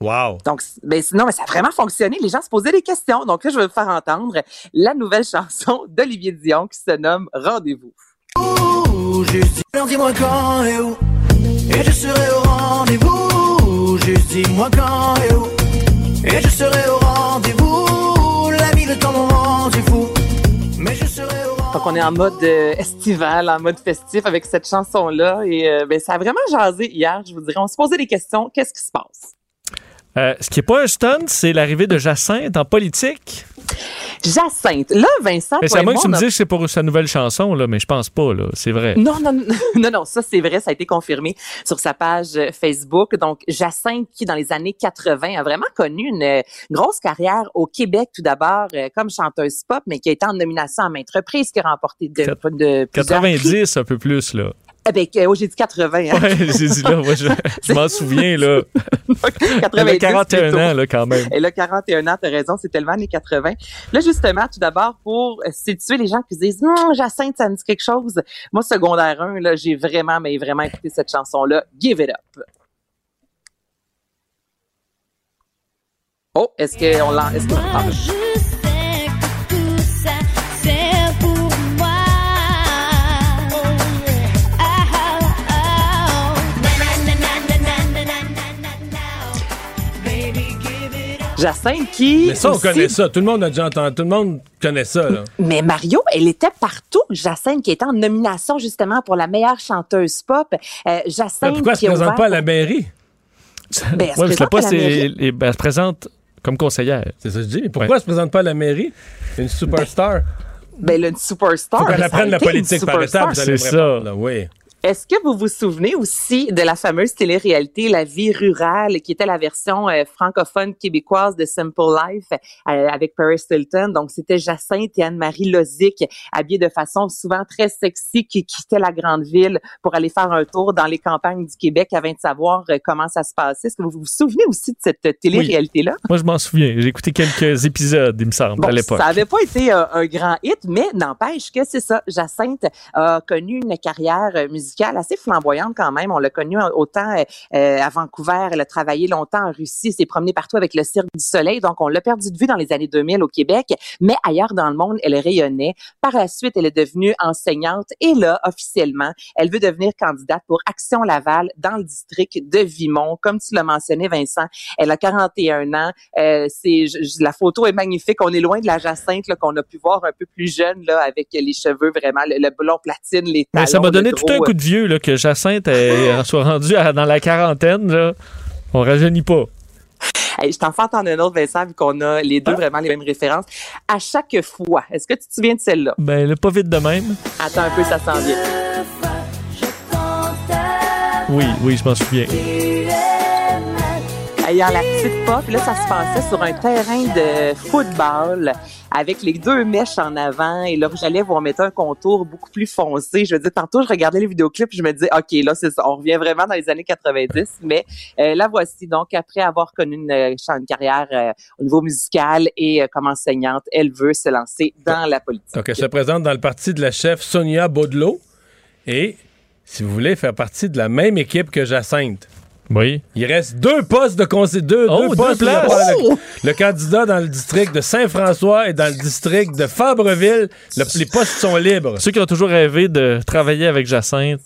Wow. Donc, ben, sinon, mais ça a vraiment fonctionné. Les gens se posaient des questions. Donc là, je vais vous faire entendre la nouvelle chanson d'Olivier Dion qui se nomme Rendez-vous. Juste dis-moi quand et où Et je serai au rendez-vous Juste dis-moi quand et où Et je serai au rendez-vous La vie, le temps, mon rendez-vous Mais je serai au Donc, on est en mode euh, estival, en mode festif avec cette chanson-là. Et euh, ben, ça a vraiment jasé hier, je vous dirais. On se posait des questions. Qu'est-ce qui se passe? Euh, ce qui n'est pas un stunt, c'est l'arrivée de Jacinthe en politique. Jacinthe. Là, Vincent, Mais c'est à moi que tu me on a- dis que c'est pour sa nouvelle chanson, là, mais je pense pas, là. C'est vrai. Non, non, non, [laughs] non, ça c'est vrai, ça a été confirmé sur sa page euh, Facebook. Donc, Jacinthe, qui dans les années 80 a vraiment connu une euh, grosse carrière au Québec tout d'abord comme chanteuse pop, mais qui a été en nomination à maintes reprises, qui a remporté de, de plusieurs prix. 90, un peu plus, là. Eh ben, que- oh, j'ai dit 80. hein. Ouais, j'ai dit là, moi, je, je m'en [laughs] souviens, là. Elle 90 a 41 plutôt. ans, là, quand même. Elle a 41 ans, t'as raison, c'est tellement années 80. Là, justement, tout d'abord, pour euh, situer les gens qui se disent, non, Jacinthe, ça me dit quelque chose. Moi, secondaire 1, là, j'ai vraiment, mais vraiment écouté cette chanson-là. Give it up. Oh, est-ce qu'on l'en, est-ce qu'on Jacinthe qui. Mais ça, on aussi- connaît ça. Tout le monde a déjà entendu. Tout le monde connaît ça. Là. Mais Mario, elle était partout. Jacinthe qui était en nomination justement pour la meilleure chanteuse pop. Euh, Jacinthe Pourquoi elle se qui présente pas à la mairie? Ben, elle se Ouais, parce que présente pas, ben, elle se présente comme conseillère. C'est ça que je dis. Mais pourquoi elle se présente pas à la mairie? Une superstar. Ben, là, une superstar. Faut qu'elle apprenne la politique par étapes. vous allez me C'est ça. là. Oui. Est-ce que vous vous souvenez aussi de la fameuse télé-réalité La vie rurale, qui était la version euh, francophone québécoise de Simple Life euh, avec Paris Hilton? Donc, c'était Jacinthe et Anne-Marie Lozic, habillées de façon souvent très sexy, qui quittaient la grande ville pour aller faire un tour dans les campagnes du Québec avant de savoir euh, comment ça se passait. Est-ce que vous vous souvenez aussi de cette télé-réalité-là? Moi, je m'en souviens. J'ai écouté quelques épisodes, il me semble, Bon, à l'époque. ça n'avait pas été un grand hit, mais n'empêche que c'est ça. Jacinthe a connu une carrière euh, musicale assez flamboyante quand même. On l'a connue autant euh, euh, à Vancouver, elle a travaillé longtemps en Russie, s'est promenée partout avec le Cirque du Soleil. Donc, on l'a perdu de vue dans les années 2000 au Québec, mais ailleurs dans le monde, elle rayonnait. Par la suite, elle est devenue enseignante et là, officiellement, elle veut devenir candidate pour Action Laval dans le district de Vimont. Comme tu l'as mentionné, Vincent, elle a 41 ans. Euh, c'est la photo est magnifique. On est loin de la Jacinthe qu'on a pu voir un peu plus jeune là, avec les cheveux vraiment le, le blond platine, les talons. Mais ça m'a donné tout un coup de vieux là, que Jacinthe elle, [laughs] soit rendue à- dans la quarantaine. Là. On rajeunit pas. Hey, je t'en fais entendre un autre, Vincent, vu qu'on a les deux vraiment les mêmes références. À chaque fois, est-ce que tu te souviens de celle-là? Ben, là, pas vite de même. Attends un peu, ça s'en vient. Oui, oui, je m'en souviens. Ayant la petite pop. Là, ça se passait sur un terrain de football avec les deux mèches en avant. Et là, j'allais vous remettre un contour beaucoup plus foncé. Je veux dire, tantôt, je regardais les vidéoclips je me disais, OK, là, c'est ça. On revient vraiment dans les années 90. Mais euh, la voici. Donc, après avoir connu une, euh, carrière euh, au niveau musical et comme enseignante, elle veut se lancer dans la politique. Donc, elle se présente dans le parti de la chef Sonia Baudelot. Et, si vous voulez, faire partie de la même équipe que Jacinthe. Oui. Il reste deux postes de conseil, deux, Oh, deux deux postes. places. Le, le candidat dans le district de Saint-François et dans le district de Fabreville, le- les postes sont libres. Ceux qui ont toujours rêvé de travailler avec Jacinthe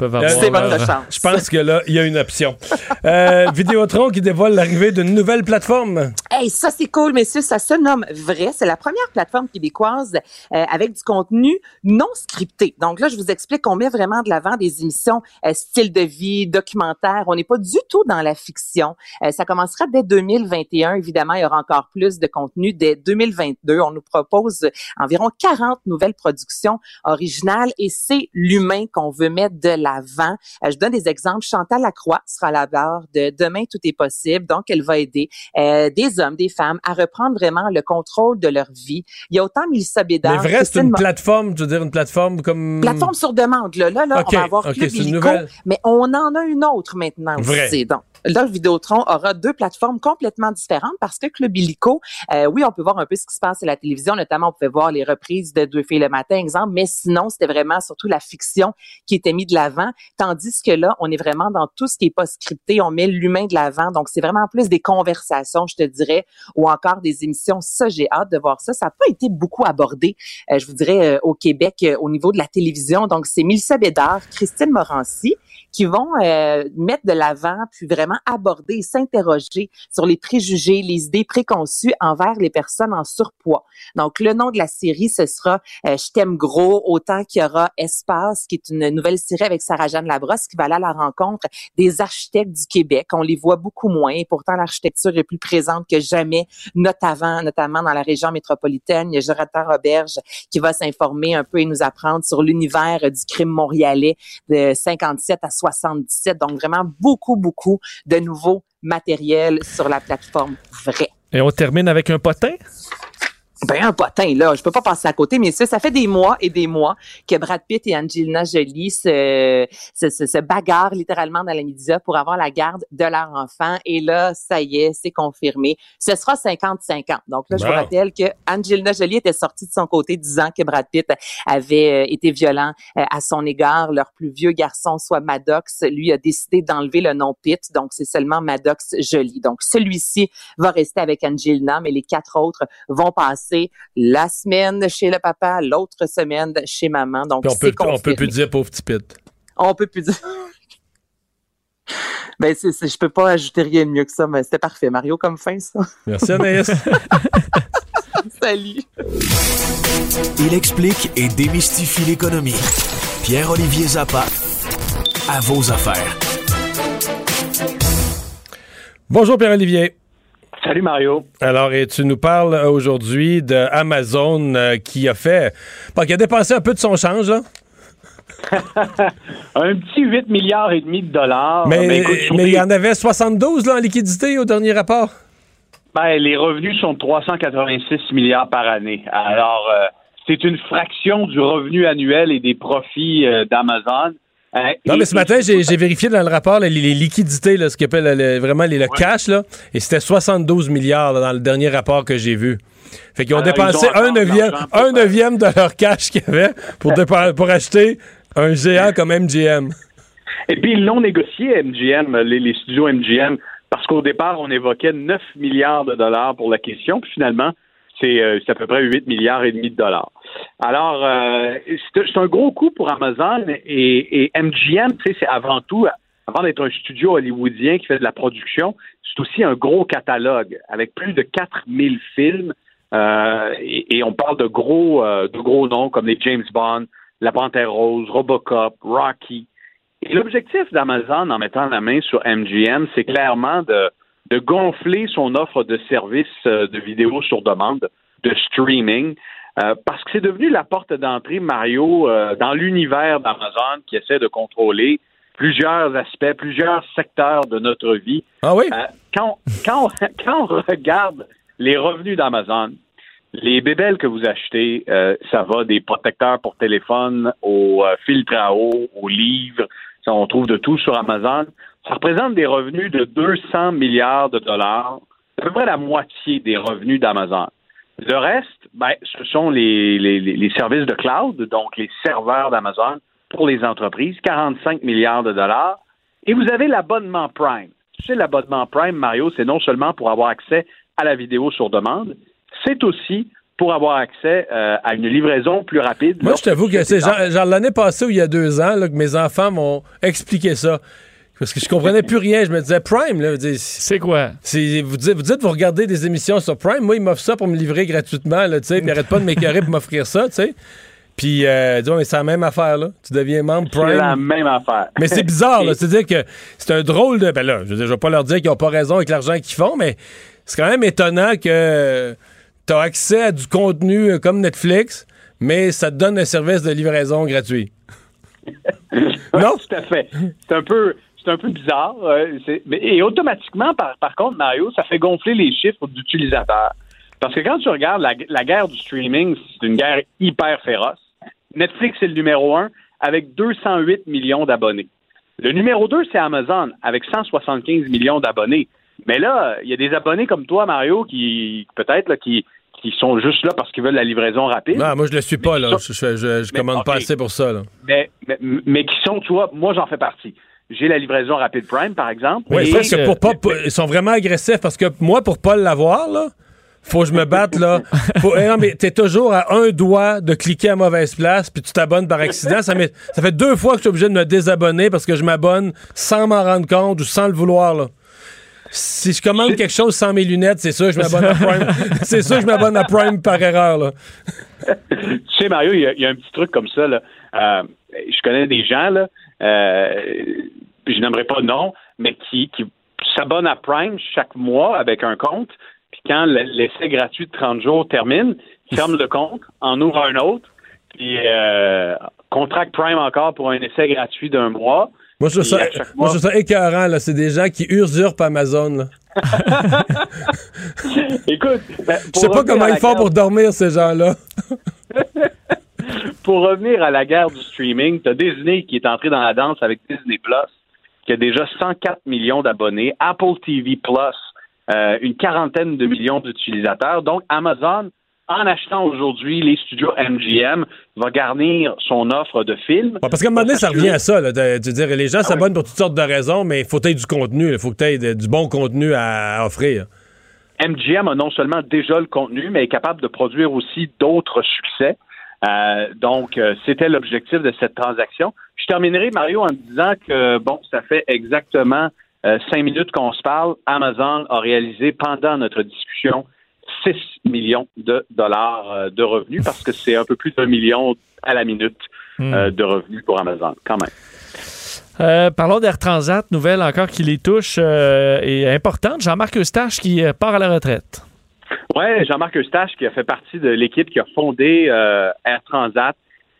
peuvent avoir. Leur- chance. Je pense que là, il y a une option. Euh, [laughs] Vidéotron qui dévoile l'arrivée d'une nouvelle plateforme. Hey, ça c'est cool, messieurs. Ça se nomme Vrai. C'est la première plateforme québécoise euh, avec du contenu non scripté. Donc là, je vous explique qu'on met vraiment de l'avant des émissions euh, style de vie, documentaire. On n'est pas du tout dans la fiction. Euh, ça commencera dès 2021. Évidemment, il y aura encore plus de contenu dès 2022. On nous propose environ 40 nouvelles productions originales et c'est l'humain qu'on veut mettre de l'avant. Euh, je donne des exemples. Chantal Lacroix sera à la barre de Demain, tout est possible. Donc, elle va aider euh, des hommes, des femmes à reprendre vraiment le contrôle de leur vie. Il y a autant Melissa Bédard. Mais vrai, c'est une plateforme, je veux dire, une plateforme comme. Plateforme sur demande. Là, là, là Ok, on va avoir ok, Club Illico, nouvelle. mais on en a une autre maintenant Vrai. aussi. Donc, là, Vidéotron aura deux plateformes complètement différentes parce que Club Illico, euh, oui, on peut voir un peu ce qui se passe à la télévision, notamment on pouvait voir les reprises de Deux filles le matin, exemple, mais sinon, c'était vraiment surtout la fiction qui était mise de l'avant, tandis que là, on est vraiment dans tout ce qui est pas scripté, on met l'humain de l'avant, donc c'est vraiment plus des conversations, je te dirais, ou encore des émissions. Ça, j'ai hâte de voir ça. Ça n'a pas été beaucoup abordé, euh, je vous dirais, euh, au Québec euh, au niveau de la télévision. Donc, c'est Mélissa Bédard, Christine Morancy qui vont euh, mettre de l'avant, puis vraiment aborder s'interroger sur les préjugés, les idées préconçues envers les personnes en surpoids. Donc, le nom de la série, ce sera euh, Je t'aime gros, autant qu'il y aura Espace, qui est une nouvelle série avec Sarah-Jeanne Labrosse, qui va aller à la rencontre des architectes du Québec. On les voit beaucoup moins, et pourtant l'architecture est plus présente que jamais, notamment, notamment dans la région métropolitaine. Il y a Jonathan Roberge qui va s'informer un peu et nous apprendre sur l'univers du crime montréalais de 57 à 77. Donc, vraiment beaucoup, beaucoup de nouveaux matériels sur la plateforme Vrai. Et on termine avec un potin? Ben, un potin, là, je peux pas passer à côté, mais ça, ça fait des mois et des mois que Brad Pitt et Angelina Jolie se, se, se, se bagarrent littéralement dans les médias pour avoir la garde de leur enfant. Et là, ça y est, c'est confirmé. Ce sera 50-50. Donc là, je vous rappelle que Angelina Jolie était sortie de son côté disant que Brad Pitt avait euh, été violent euh, à son égard. Leur plus vieux garçon, soit Maddox, lui a décidé d'enlever le nom Pitt. Donc, c'est seulement Maddox Jolie. Donc, celui-ci va rester avec Angelina, mais les quatre autres vont passer la semaine chez le papa, l'autre semaine chez maman. Donc, Puis on peut, on peut plus dire pauvre petit pit. On peut plus dire. [laughs] Ben, c'est, c'est- je peux pas ajouter rien de mieux que ça, mais c'était parfait, Mario, comme fin, ça. Merci, Anaïs. [laughs] Salut. Il explique et démystifie l'économie. Pierre-Olivier Zappa, à vos affaires. Bonjour Pierre-Olivier. Salut Mario. Alors, et tu nous parles euh, aujourd'hui de Amazon euh, qui a fait, bon, qui a dépensé un peu de son change, là. [laughs] Un petit 8 milliards et demi de dollars. mais Ben, écoute, mais il y en avait 72 là, en liquidité au dernier rapport. ben, les revenus sont de 386 milliards par année. Alors, euh, c'est une fraction du revenu annuel et des profits euh, d'Amazon. Euh, Non, mais ce matin, j'ai vérifié dans le rapport là, les, les liquidités, là, ce qu'on appelle le- vraiment les- le cash, là, et c'était 72 milliards là, dans le dernier rapport que j'ai vu. Fait qu'ils ont Alors, dépensé ont un neuvième, un neuvième de leur cash qu'il y avait pour, pour acheter un géant comme MGM. Et puis, ils l'ont négocié, MGM, les, les studios MGM, parce qu'au départ, on évoquait 9 milliards de dollars pour la question, puis finalement, c'est euh, c'est à peu près 8 milliards et demi de dollars. Alors, euh, c'est un gros coup pour Amazon et, et MGM, c'est avant tout, avant d'être un studio hollywoodien qui fait de la production, c'est aussi un gros catalogue avec plus de 4000 films euh, et, on parle de gros, de gros noms comme les James Bond, La Panthère Rose, Robocop, Rocky. Et l'objectif d'Amazon en mettant la main sur MGM, c'est clairement de, de gonfler son offre de services euh, de vidéo sur demande, de streaming, euh, parce que c'est devenu la porte d'entrée, Mario, euh, dans l'univers d'Amazon qui essaie de contrôler plusieurs aspects, plusieurs secteurs de notre vie. Ah oui? Euh, quand, quand, [laughs] quand on regarde les revenus d'Amazon, les bébelles que vous achetez, euh, ça va des protecteurs pour téléphone aux filtres à eau, aux livres. Ça, on trouve de tout sur Amazon. Ça représente des revenus de 200 milliards de dollars, à peu près la moitié des revenus d'Amazon. Le reste, ben, ce sont les, les, services de cloud, donc les serveurs d'Amazon pour les entreprises, 45 milliards de dollars. Et vous avez l'abonnement Prime. Tu sais, l'abonnement Prime, Mario, c'est non seulement pour avoir accès à la vidéo sur demande, c'est aussi pour avoir accès euh, à une livraison plus rapide. Moi, je t'avoue que c'est genre, genre l'année passée ou il y a deux ans là, que mes enfants m'ont expliqué ça. Parce que je comprenais plus rien. Je me disais, Prime, là, c'est quoi? Vous dites, vous dites, vous regardez des émissions sur Prime. Moi, ils m'offrent ça pour me livrer gratuitement, là, tu sais. Puis pas de m'écœurer pour m'offrir ça, tu sais. Puis, euh, dis, mais c'est la même affaire, là. Tu deviens membre Prime. C'est la même affaire. Mais c'est bizarre, là. C'est-à-dire que c'est un drôle de. Ben là, je veux dire, je vais pas leur dire qu'ils ont pas raison avec l'argent qu'ils font, mais c'est quand même étonnant que tu as accès à du contenu euh, comme Netflix, mais ça te donne un service de livraison gratuit. [laughs] non? Tout à fait. C'est un peu. C'est un peu bizarre. euh, et automatiquement, par, par contre, Mario, ça fait gonfler les chiffres d'utilisateurs. Parce que quand tu regardes la, la guerre du streaming, c'est une guerre hyper féroce. Netflix est le numéro un avec 208 millions d'abonnés. Le numéro 2, c'est Amazon avec 175 millions d'abonnés. Mais là, il y a des abonnés comme toi, Mario, qui peut-être qui, qui sont juste là parce qu'ils veulent la livraison rapide. Non, moi, je le suis pas, là. Je, je, je- je commande pas assez pour ça, là. mais, mais, mais qui sont, tu vois, moi j'en fais partie. J'ai la livraison rapide Prime, par exemple. Oui, parce que pour pas, pour- ils sont vraiment agressifs parce que moi, pour pas l'avoir, là, faut que je me batte, là. [laughs] Faut, eh non, mais t'es toujours à un doigt de cliquer à mauvaise place, puis tu t'abonnes par accident. Ça, fait deux fois que je suis obligé de me désabonner parce que je m'abonne sans m'en rendre compte ou sans le vouloir, là. Si je commande quelque chose sans mes lunettes, c'est sûr que je m'abonne à Prime. [laughs] c'est sûr que je m'abonne à Prime par erreur, là. [laughs] tu sais, Mario, il y, a- il y a un petit truc comme ça. Là. Euh, je connais des gens, là, je n'aimerais pas nom, mais qui, qui s'abonnent à Prime chaque mois avec un compte. Puis quand le- l'essai gratuit de 30 jours termine, ils ferment le compte, en ouvrent un autre, puis euh, contractent Prime encore pour un essai gratuit d'un mois. Moi, je trouve ça, à chaque moi, mois- je trouve ça écœurant, là. C'est des gens qui usurpent Amazon, là. [laughs] Écoute, ben, Je sais pas comment ils font pour dormir, ces gens-là. [laughs] [coughs] pour revenir à la guerre du streaming, tu as Disney qui est entré dans la danse avec Disney Plus, qui a déjà 104 millions d'abonnés, Apple TV Plus, euh, une quarantaine de millions d'utilisateurs. Donc, Amazon, en achetant aujourd'hui les studios MGM, va garnir son offre de films. Ouais, parce qu'à un moment donné, ça revient à ça. Là, de, de dire, les Ah gens s'abonnent pour toutes sortes de raisons, mais il faut que tu aies du contenu. Il faut que tu aies du bon contenu à, à offrir. MGM a non seulement déjà le contenu, mais est capable de produire aussi d'autres succès. Euh, donc, euh, c'était l'objectif de cette transaction. Je terminerai, Mario, en disant que, bon, ça fait exactement euh, cinq minutes qu'on se parle. Amazon a réalisé pendant notre discussion 6 millions de dollars de revenus parce que c'est un peu plus d'un million à la minute euh, de revenus pour Amazon, quand même. Euh, parlons d'Air Transat, nouvelle encore qui les touche euh, et importante. Jean-Marc Eustache qui part à la retraite. Ouais, Jean-Marc Eustache qui a fait partie de l'équipe qui a fondé euh, Air Transat,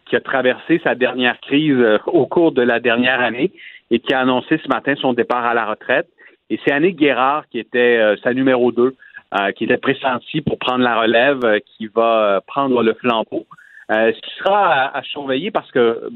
qui a traversé sa dernière crise euh, au cours de la dernière année et qui a annoncé ce matin son départ à la retraite. Et c'est Annick Guérard qui était euh, sa numéro 2, euh, qui était pressentie pour prendre la relève, qui va prendre le flambeau. Euh, ce sera à, surveiller parce que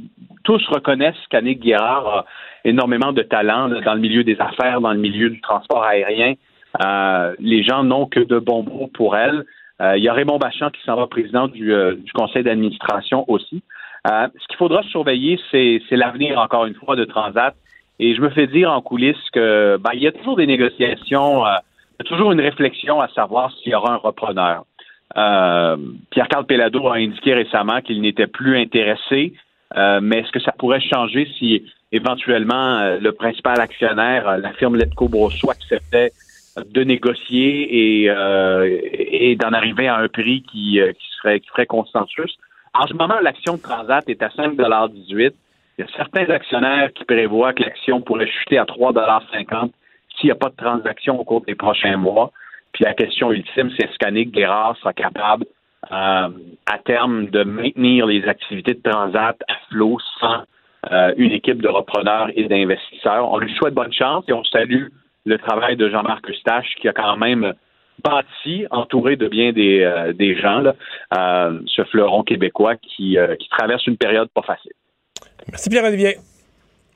tous reconnaissent qu'Annick Guérard a énormément de talent dans le milieu des affaires, dans le milieu du transport aérien. Euh, les gens n'ont que de bons mots pour elle. Euh, il y a Raymond Bachand qui s'en va président du, euh, du conseil d'administration aussi. Euh, ce qu'il faudra surveiller, c'est l'avenir, encore une fois, de Transat. Et je me fais dire en coulisses que ben, il y a toujours des négociations, euh, il y a toujours une réflexion à savoir s'il y aura un repreneur. Pierre-Carl Pellado a indiqué récemment qu'il n'était plus intéressé, mais est-ce que ça pourrait changer si éventuellement le principal actionnaire, la firme Letco Brosso, acceptait de négocier et, euh, et d'en arriver à un prix qui, euh, qui serait qui ferait consensus. En ce moment, l'action de Transat est à 5,18 Il y a certains actionnaires qui prévoient que l'action pourrait chuter à 3,50 s'il n'y a pas de transaction au cours des prochains mois, puis la question ultime, c'est est-ce qu'Annick Guérard sera capable euh, à terme de maintenir les activités de Transat à flot sans euh, une équipe de repreneurs et d'investisseurs? On lui souhaite bonne chance et on salue le travail de Jean-Marc Eustache qui a quand même bâti, entouré de bien des, euh, des gens, là, euh, ce fleuron québécois qui, euh, qui traverse une période pas facile. Merci Pierre-Olivier.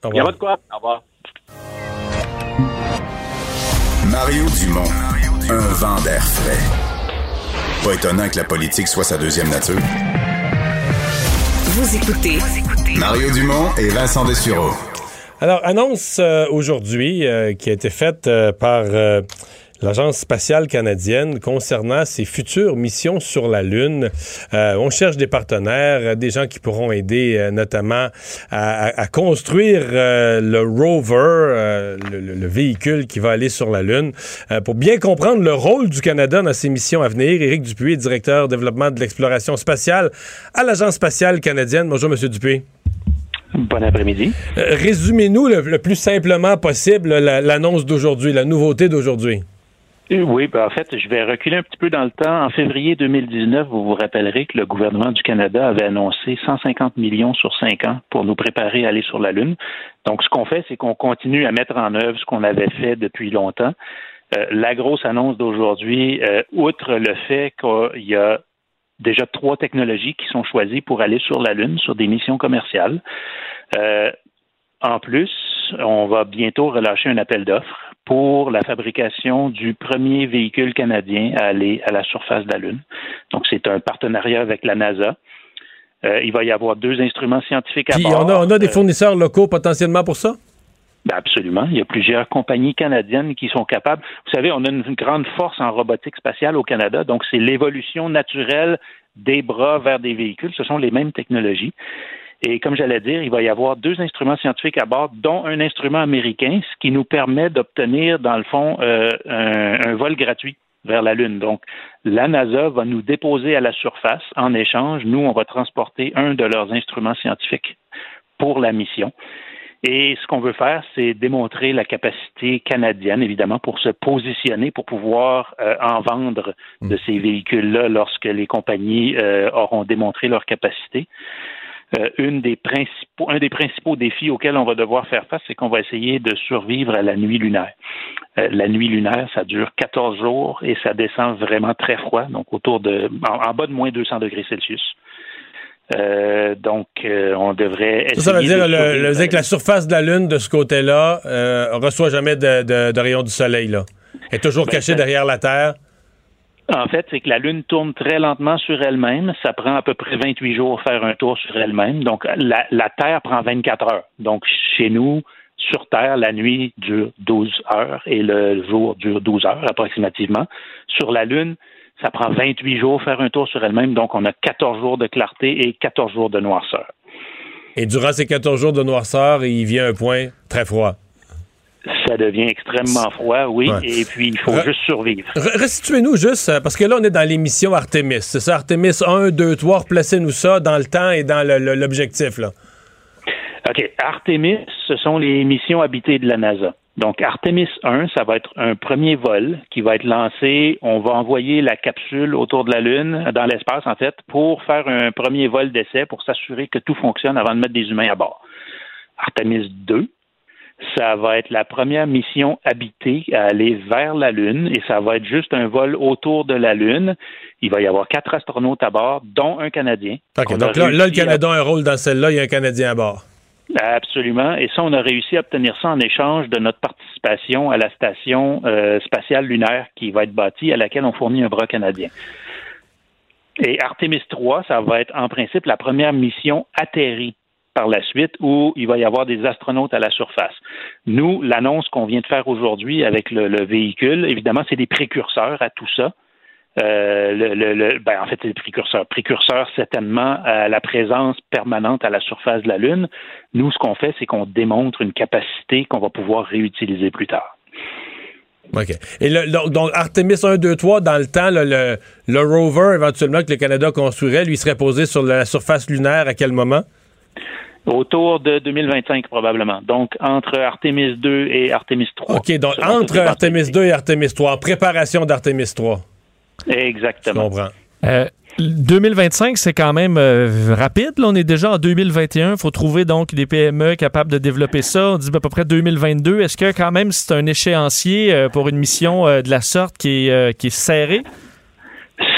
Au Il y a revoir. pas de quoi. Au revoir. Mario Dumont, un vent d'air frais. Pas étonnant que la politique soit sa deuxième nature. Vous écoutez Mario Dumont et Vincent Dessureau. Alors, annonce euh, aujourd'hui euh, qui a été faite euh, par euh, l'Agence spatiale canadienne concernant ses futures missions sur la Lune. Euh, on cherche des partenaires, euh, des gens qui pourront aider euh, notamment à, à- à construire euh, le rover, euh, le, le- le véhicule qui va aller sur la Lune. Pour bien comprendre le rôle du Canada dans ses missions à venir, Éric Dupuis, directeur développement de l'exploration spatiale à l'Agence spatiale canadienne. Bonjour, Monsieur Dupuis. Bon après-midi. Euh, Résumez-nous le, le plus simplement possible la- l'annonce d'aujourd'hui, la nouveauté d'aujourd'hui. Euh, Oui, ben, en fait, je vais reculer un petit peu dans le temps. En février 2019, vous vous rappellerez que le gouvernement du Canada avait annoncé 150 millions sur cinq ans pour nous préparer à aller sur la Lune. Donc, ce qu'on fait, c'est qu'on continue à mettre en œuvre ce qu'on avait fait depuis longtemps. Euh, la grosse annonce d'aujourd'hui, euh, outre le fait qu'il y a déjà trois technologies qui sont choisies pour aller sur la Lune, sur des missions commerciales. Euh, en plus, on va bientôt relâcher un appel d'offres pour la fabrication du premier véhicule canadien à aller à la surface de la Lune. Donc, c'est un partenariat avec la NASA. Euh, il va y avoir deux instruments scientifiques à Puis bord. on a, on a des Euh, fournisseurs locaux potentiellement pour ça? Ben absolument. Il y a plusieurs compagnies canadiennes qui sont capables. Vous savez, on a une grande force en robotique spatiale au Canada, donc c'est l'évolution naturelle des bras vers des véhicules. Ce sont les mêmes technologies. Et comme j'allais dire, il va y avoir deux instruments scientifiques à bord, dont un instrument américain, ce qui nous permet d'obtenir, dans le fond, euh, un, un vol gratuit vers la Lune. Donc, la NASA va nous déposer à la surface. En échange, nous, on va transporter un de leurs instruments scientifiques pour la mission. Et ce qu'on veut faire, c'est démontrer la capacité canadienne, évidemment, pour se positionner, pour pouvoir euh, en vendre de ces véhicules-là lorsque les compagnies euh, auront démontré leur capacité. Euh, une des principaux, un des principaux défis auxquels on va devoir faire face, c'est qu'on va essayer de survivre à la nuit lunaire. Euh, la nuit lunaire, ça dure 14 jours et ça descend vraiment très froid, donc autour de, en, en bas de moins 200 degrés Celsius. Euh, donc, euh, on devrait essayer Ça, ça veut dire, de le, survivre le- à dire que la surface de la Lune de ce côté-là euh, reçoit jamais de, de- de rayons du soleil. Là. Elle est toujours Ben, cachée derrière la Terre. En fait, c'est que la Lune tourne très lentement sur elle-même. Ça prend à peu près 28 jours faire un tour sur elle-même. Donc, la, la Terre prend 24 heures. Donc, chez nous, sur Terre, la nuit dure 12 heures et le jour dure 12 heures approximativement. Sur la Lune, ça prend 28 jours faire un tour sur elle-même. Donc, on a 14 jours de clarté et 14 jours de noirceur. Et durant ces 14 jours de noirceur, il vient un point très froid. Ça devient extrêmement froid, oui, Ouais. et puis il faut Re- juste survivre. Re- Restituez-nous juste, euh, parce que là, on est dans l'émission Artemis. C'est ça, Artemis 1, 2, 3. Replacez-nous ça dans le temps et dans l'objectif. là. OK. Artemis, ce sont les missions habitées de la NASA. Donc, Artemis 1, ça va être un premier vol qui va être lancé. On va envoyer la capsule autour de la Lune, dans l'espace, en fait, pour faire un premier vol d'essai pour s'assurer que tout fonctionne avant de mettre des humains à bord. Artemis 2, ça va être la première mission habitée à aller vers la Lune et ça va être juste un vol autour de la Lune. Il va y avoir quatre astronautes à bord, dont un Canadien. Donc là, là, le Canada a un rôle dans celle-là. Il y a un Canadien à bord. Absolument. Et ça, on a réussi à obtenir ça en échange de notre participation à la station euh, spatiale lunaire qui va être bâtie, à laquelle on fournit un bras canadien. Et Artemis 3, ça va être en principe la première mission atterrie par la suite où il va y avoir des astronautes à la surface. Nous, l'annonce qu'on vient de faire aujourd'hui avec le, le véhicule, évidemment, c'est des précurseurs à tout ça. Euh, le, le- le- ben, en fait, c'est des précurseurs. Précurseurs, certainement, à la présence permanente à la surface de la Lune. Nous, ce qu'on fait, c'est qu'on démontre une capacité qu'on va pouvoir réutiliser plus tard. OK. Et le- donc, donc, Artemis 1, 2, 3, dans le temps, là, le, le rover, éventuellement, que le Canada construirait, lui serait posé sur la surface lunaire à quel moment? Autour de 2025, probablement. Donc, entre Artemis 2 et Artemis 3. OK, donc entre Artemis 2 et Artemis 3, en préparation d'Artemis 3. Exactement. Je comprends. Euh, 2025, c'est quand même euh, rapide. Là, on est déjà en 2021. Il faut trouver donc des PME capables de développer ça. On dit à peu près 2022. Est-ce que quand même c'est un échéancier euh, pour une mission euh, de la sorte qui est, euh, qui est serré?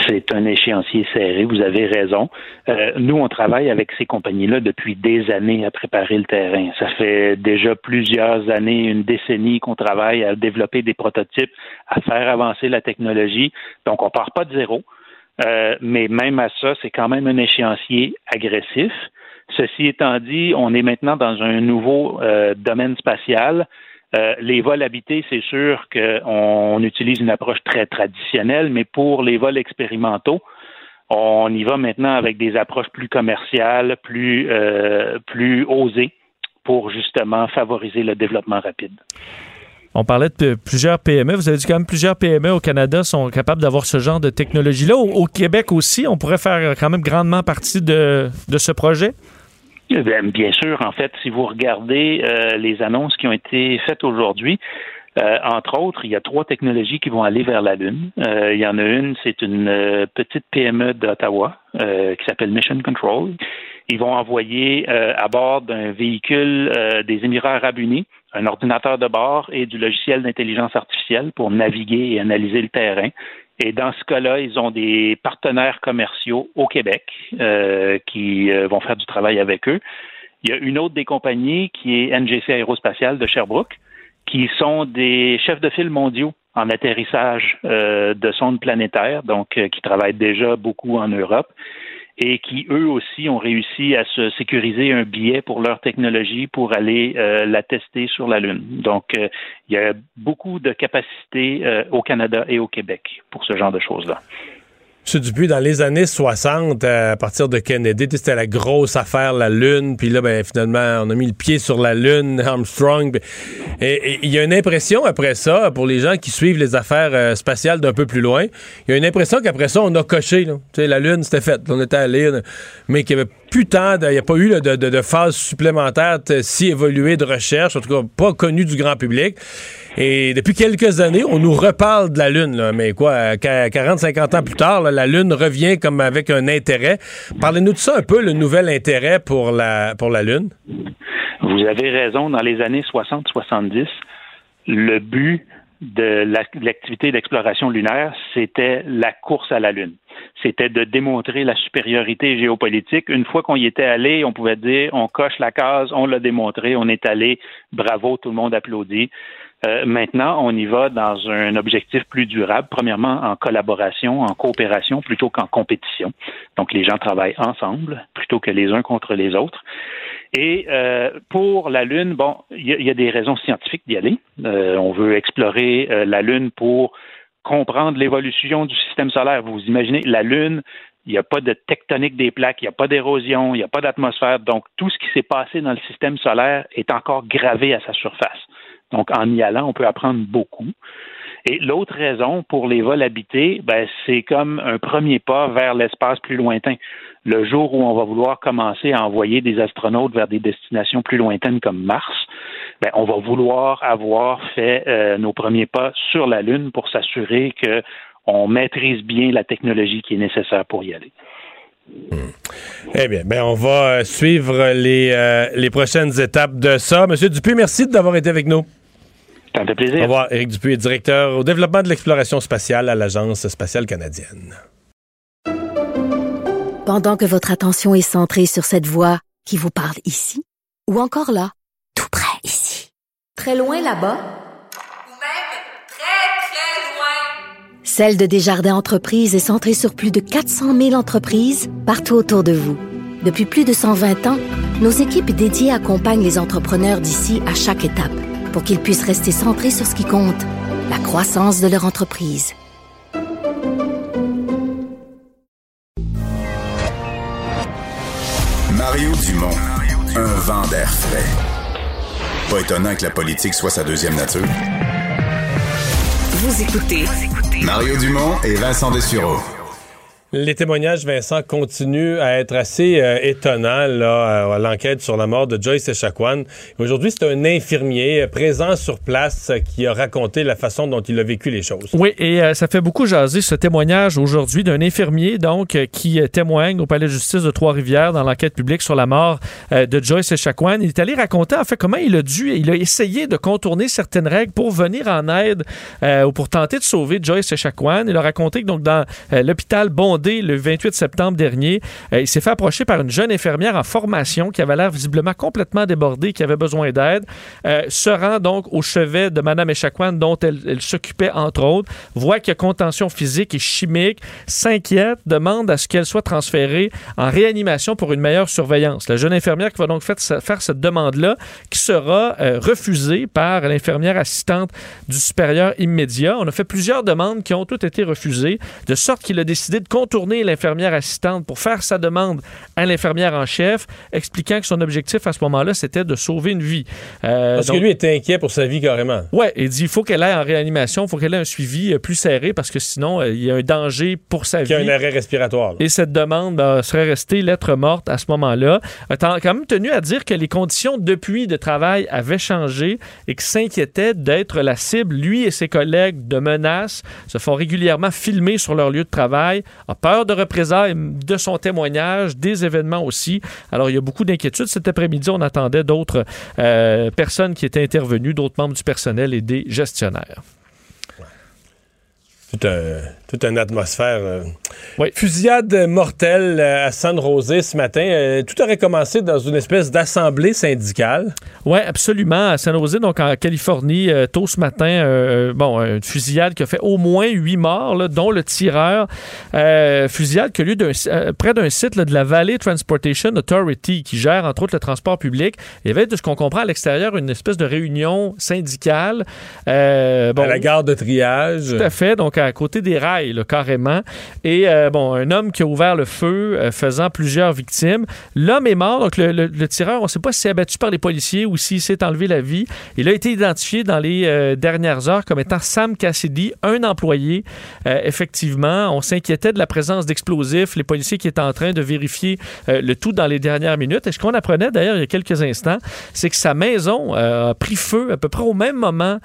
C'est un échéancier serré, vous avez raison. Euh, nous, on travaille avec ces compagnies-là depuis des années à préparer le terrain. Ça fait déjà plusieurs années, une décennie qu'on travaille à développer des prototypes, à faire avancer la technologie. Donc, on part pas de zéro. Euh, mais même à ça, c'est quand même un échéancier agressif. Ceci étant dit, on est maintenant dans un nouveau euh, domaine spatial. Euh, les vols habités, c'est sûr qu'on utilise une approche très traditionnelle, mais pour les vols expérimentaux, on y va maintenant avec des approches plus commerciales, plus, euh, plus osées pour justement favoriser le développement rapide. On parlait de plusieurs PME. Vous avez dit quand même plusieurs PME au Canada sont capables d'avoir ce genre de technologie-là. Au, au Québec aussi, on pourrait faire quand même grandement partie de, de ce projet? Bien, bien sûr, en fait, si vous regardez euh, les annonces qui ont été faites aujourd'hui, euh, entre autres, il y a trois technologies qui vont aller vers la Lune. Euh, il y en a une, c'est une euh, petite PME d'Ottawa euh, qui s'appelle Mission Control. Ils vont envoyer euh, à bord d'un véhicule euh, des Émirats arabes unis un ordinateur de bord et du logiciel d'intelligence artificielle pour naviguer et analyser le terrain. Et dans ce cas-là, ils ont des partenaires commerciaux au Québec euh, qui euh, vont faire du travail avec eux. Il y a une autre des compagnies qui est NGC Aérospatiale de Sherbrooke, qui sont des chefs de file mondiaux en atterrissage euh, de sondes planétaires, donc euh, qui travaillent déjà beaucoup en Europe et qui, eux aussi, ont réussi à se sécuriser un billet pour leur technologie pour aller euh, la tester sur la Lune. Donc, euh, il y a beaucoup de capacités euh, au Canada et au Québec pour ce genre de choses-là. M. Dupuis, dans les années 60, à partir de Kennedy, c'était la grosse affaire, la Lune. Puis là, ben, finalement, on a mis le pied sur la Lune, [laughs] Armstrong. Et il y a une impression après ça, pour les gens qui suivent les affaires euh, spatiales d'un peu plus loin, il y a une impression qu'après ça, on a coché. là. La Lune, c'était fait. On était allé, là. mais qu'il n'y avait plus tant, il n'y a pas eu là, de, de, de phase supplémentaire si évoluée de recherche, en tout cas pas connue du grand public. Et depuis quelques années, on nous reparle de la Lune, mais quoi, 40-50 ans plus tard, la Lune revient comme avec un intérêt. Parlez-nous de ça un peu, le nouvel intérêt pour la, pour la Lune. Vous avez raison, dans les années 60-70, le but de l'activité d'exploration lunaire, c'était la course à la Lune. C'était de démontrer la supériorité géopolitique. Une fois qu'on y était allé, on pouvait dire, on coche la case, on l'a démontré, on est allé, bravo, tout le monde applaudit. Euh, maintenant, on y va dans un objectif plus durable, premièrement en collaboration, en coopération, plutôt qu'en compétition. Donc, les gens travaillent ensemble plutôt que les uns contre les autres. Et euh, pour la Lune, bon, il y, a- des raisons scientifiques d'y aller. Euh, on veut explorer euh, la Lune pour comprendre l'évolution du système solaire. Vous imaginez, la Lune, il n'y a pas de tectonique des plaques, il n'y a pas d'érosion, il n'y a pas d'atmosphère. Donc, tout ce qui s'est passé dans le système solaire est encore gravé à sa surface. Donc, en y allant, on peut apprendre beaucoup. Et l'autre raison pour les vols habités, ben, c'est comme un premier pas vers l'espace plus lointain. Le jour où on va vouloir commencer à envoyer des astronautes vers des destinations plus lointaines comme Mars, ben, on va vouloir avoir fait euh, nos premiers pas sur la Lune pour s'assurer que on maîtrise bien la technologie qui est nécessaire pour y aller. Eh bien, ben, on va suivre les, euh, les prochaines étapes de ça. Monsieur Dupuis, merci d'avoir été avec nous. Ça me fait plaisir. Au revoir. Éric Dupuis directeur au développement de l'exploration spatiale à l'Agence spatiale canadienne. Pendant que votre attention est centrée sur cette voix qui vous parle ici, ou encore là, tout près ici, très loin là-bas, Ou même très, très loin. Celle de Desjardins Entreprises est centrée sur plus de 400 000 entreprises partout autour de vous. Depuis plus de 120 ans, nos équipes dédiées accompagnent les entrepreneurs d'ici à chaque étape pour qu'ils puissent rester centrés sur ce qui compte, la croissance de leur entreprise. Mario Dumont, un vent d'air frais. Pas étonnant que la politique soit sa deuxième nature. Vous écoutez Mario Dumont et Vincent Dessureau. Les témoignages, Vincent, continuent à être assez euh, étonnants là, à, à l'enquête sur la mort de Joyce Echaquan. Aujourd'hui, c'est un infirmier euh, présent sur place euh, qui a raconté la façon dont il a vécu les choses. Oui, et euh, ça fait beaucoup jaser ce témoignage aujourd'hui d'un infirmier donc euh, qui euh, témoigne au palais de justice de Trois-Rivières dans l'enquête publique sur la mort euh, de Joyce Echaquan. Il est allé raconter en fait comment il a dû, il a essayé de contourner certaines règles pour venir en aide euh, ou pour tenter de sauver Joyce Echaquan. Il a raconté que donc dans euh, l'hôpital Le 28 septembre dernier, euh, il s'est fait approcher par une jeune infirmière en formation qui avait l'air visiblement complètement débordée, qui avait besoin d'aide, euh, se rend donc au chevet de Mme Echaquan dont elle, elle s'occupait entre autres, voit qu'il y a contention physique et chimique, s'inquiète, demande à ce qu'elle soit transférée en réanimation pour une meilleure surveillance. La jeune infirmière qui va donc faire, faire cette demande-là, qui sera euh, refusée par l'infirmière assistante du supérieur immédiat. On a fait plusieurs demandes qui ont toutes été refusées, de sorte qu'il a décidé de contourner l'infirmière assistante pour faire sa demande à l'infirmière en chef, expliquant que son objectif à ce moment-là, c'était de sauver une vie. Euh, Parce donc- que lui était inquiet pour sa vie carrément. Ouais, il dit il faut qu'elle aille en réanimation, il faut qu'elle ait un suivi euh, plus serré parce que sinon, euh, il y a un danger pour sa Qu'il y a vie. un arrêt respiratoire. là. Et cette demande ben, serait restée lettre morte à ce moment-là. Quand même tenu à dire que les conditions depuis de travail avaient changé et qu'il s'inquiétait d'être la cible, lui et ses collègues, de menaces, se font régulièrement filmer sur leur lieu de travail, a peur de représailles de son témoignage, des événements aussi. Alors, il y a beaucoup d'inquiétudes. Cet après-midi, on attendait d'autres euh, personnes qui étaient intervenues, d'autres membres du personnel et des gestionnaires. Toute, un- toute une atmosphère. euh. Fusillade mortelle euh, à San José ce matin. Euh, tout aurait commencé dans une espèce d'assemblée syndicale. Oui, absolument. À San Jose, donc en Californie, euh, tôt ce matin, bon, une fusillade qui a fait au moins huit morts, là, dont le tireur. Fusillade qui a lieu près d'un site là, de la Valley Transportation Authority, qui gère entre autres le transport public. Il y avait, de ce qu'on comprend à l'extérieur, une espèce de réunion syndicale. Bon, à la gare de triage. tout à fait, donc à côté des rails, là, carrément. Et euh, bon, un homme qui a ouvert le feu, euh, faisant plusieurs victimes. L'homme est mort, donc le, le- le tireur, on ne sait pas s'il est abattu par les policiers ou s'il s'est enlevé la vie. Il a été identifié dans les euh, dernières heures comme étant Sam Cassidy, un employé. Effectivement, on s'inquiétait de la présence d'explosifs. Les policiers qui étaient en train de vérifier le tout dans les dernières minutes. Et ce qu'on apprenait d'ailleurs il y a quelques instants, c'est que sa maison a pris feu à peu près au même moment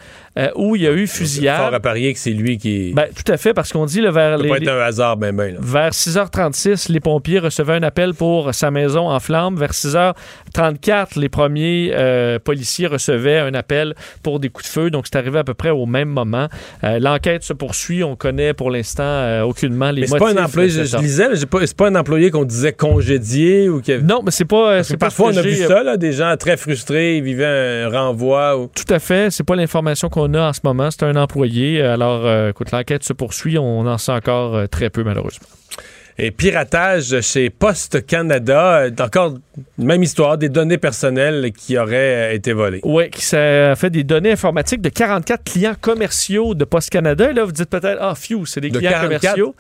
où il y a eu fusillade. Fort à parier que c'est lui qui. Ben, tout à fait, parce qu'on dit là, vers Ça peut les, pas être un hasard, ben, ben. là. vers 6h36, les pompiers recevaient un appel pour sa maison en flammes. Vers 6h34, les premiers euh, policiers recevaient un appel pour des coups de feu. Donc, c'est arrivé à peu près au même moment. Euh, L'enquête se poursuit. On connaît pour l'instant euh, aucunement les Mais motifs. pas un employé, je, lisais, mais c'est pas, c'est pas un employé qu'on disait congédié ou que. Non, mais c'est pas. c'est parfois, on a vu ça, là, des gens très frustrés, ils vivaient un renvoi. Ou... Tout à fait. C'est pas l'information qu'on a en ce moment. C'est un employé. Alors, écoute, l'enquête se poursuit. On en sait encore euh, très peu, malheureusement. Et piratage chez Poste Canada, euh, encore même histoire, des données personnelles qui auraient euh, été volées. Oui, qui ça fait des données informatiques de 44 clients commerciaux de Post Canada. Et là, vous dites peut-être, ah, phew, c'est des De clients 44? commerciaux.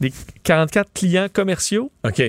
Des 44 clients commerciaux? OK.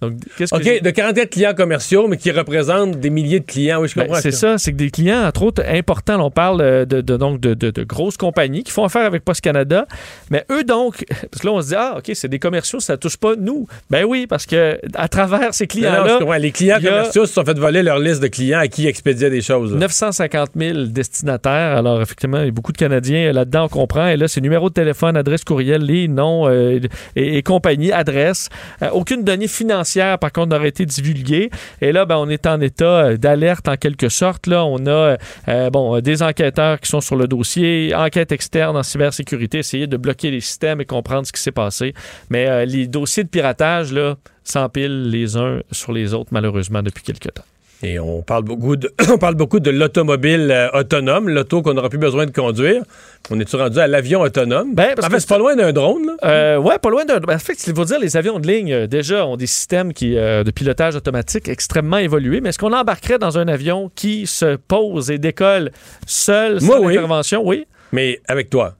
Donc, qu'est-ce que OK, j'ai- de 44 clients commerciaux, mais qui représentent des milliers de clients. Oui, je Ben, comprends. c'est ça, c'est que des clients, entre autres, importants. là, on parle euh, de, de- donc de, de- de grosses compagnies qui font affaire avec Post Canada. Mais eux, donc, [laughs] parce que là, on se dit, ah, OK, c'est des commerciaux, ça touche pas nous. Ben oui, parce que à travers ces clients-là. Les clients a- commerciaux se sont fait voler leur liste de clients à qui expédiaient des choses. là. 950 000 destinataires. Alors, effectivement, il y a beaucoup de Canadiens euh, là-dedans, on comprend. Et là, c'est numéro de téléphone, adresse courriel, les noms euh, et, et compagnie, adresse. Euh, aucune donnée financière, par contre, n'aurait été divulguée. Et là, ben, on est en état euh, d'alerte en quelque sorte. Là, on a euh, bon, euh, des enquêteurs qui sont sur le dossier, enquête externe en cybersécurité, essayer de bloquer les systèmes et comprendre ce qui s'est passé. Mais les dossiers de piratage, s'empilent les uns sur les autres, malheureusement, depuis quelques temps. Et on parle beaucoup de, [clears throat] on parle beaucoup de l'automobile euh, autonome, l'auto qu'on n'aura plus besoin de conduire. On est-tu rendu à l'avion autonome? Ben, parce en que fait, c'est pas loin d'un drone, là. Euh, ouais, pas loin d'un. ben, en fait, il faut dire, les avions de ligne, euh, déjà, ont des systèmes qui, euh, de pilotage automatique extrêmement évolués. Mais est-ce qu'on embarquerait dans un avion qui se pose et décolle seul, Moi, sans oui. intervention? Oui. Mais avec toi.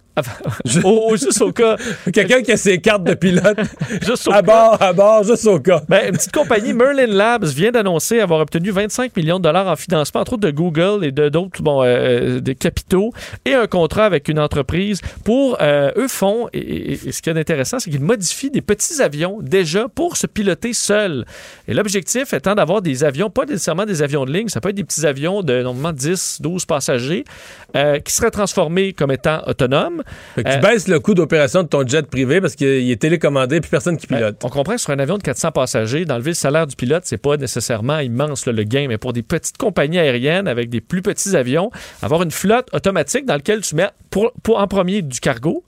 Au, juste au cas. [laughs] Quelqu'un qui a ses cartes de pilote. [laughs] juste au à bord, à bord, juste au cas. Ben, une petite compagnie, Merlin Labs, vient d'annoncer avoir obtenu 25 millions de dollars en financement, entre autres de Google et de d'autres bon, euh, des capitaux, et un contrat avec une entreprise pour, euh, eux font, et, et- et ce qui est intéressant, c'est qu'ils modifient des petits avions déjà pour se piloter seuls. Et l'objectif étant d'avoir des avions, pas nécessairement des avions de ligne, ça peut être des petits avions de normalement 10, 12 passagers, euh, qui seraient transformés comme étant autonomes. Fait que tu Euh, baisses le coût d'opération de ton jet privé parce qu'il est télécommandé puis personne qui pilote. on comprend que sur un avion de 400 passagers, d'enlever le salaire du pilote, c'est pas nécessairement immense là, le gain, mais pour des petites compagnies aériennes avec des plus petits avions, avoir une flotte automatique dans laquelle tu mets pour, pour en premier du cargo.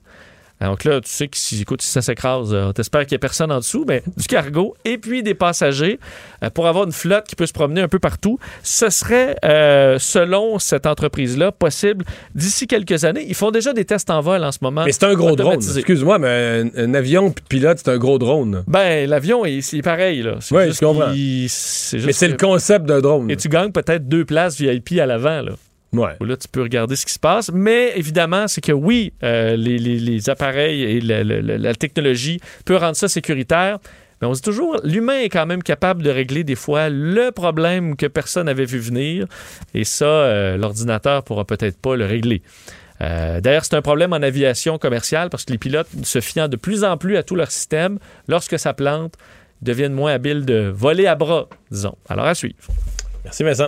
Donc là, tu sais que si, écoute, si ça s'écrase, euh, t'espères qu'il n'y ait personne en dessous, mais du cargo et puis des passagers euh, pour avoir une flotte qui peut se promener un peu partout. Ce serait, euh, selon cette entreprise-là, possible d'ici quelques années. Ils font déjà des tests en vol en ce moment. Mais c'est un gros drone. Excuse-moi, mais un, un avion puis pilote, c'est un gros drone. Ben, l'avion, il- c'est pareil. Là. Oui, je comprends. juste Mais c'est le concept d'un drone. Et tu gagnes peut-être deux places VIP à l'avant. Là. Ouais. Là, tu peux regarder ce qui se passe. Mais évidemment, c'est que oui, euh, les, les- les appareils et la, la- la- la technologie peut rendre ça sécuritaire. Mais on se dit toujours, l'humain est quand même capable de régler des fois le problème que personne n'avait vu venir. Et ça, euh, l'ordinateur pourra peut-être pas le régler. Euh, D'ailleurs, c'est un problème en aviation commerciale parce que les pilotes, se fiant de plus en plus à tout leur système, lorsque ça plante, deviennent moins habiles de voler à bras, disons. Alors, à suivre. Merci, Vincent.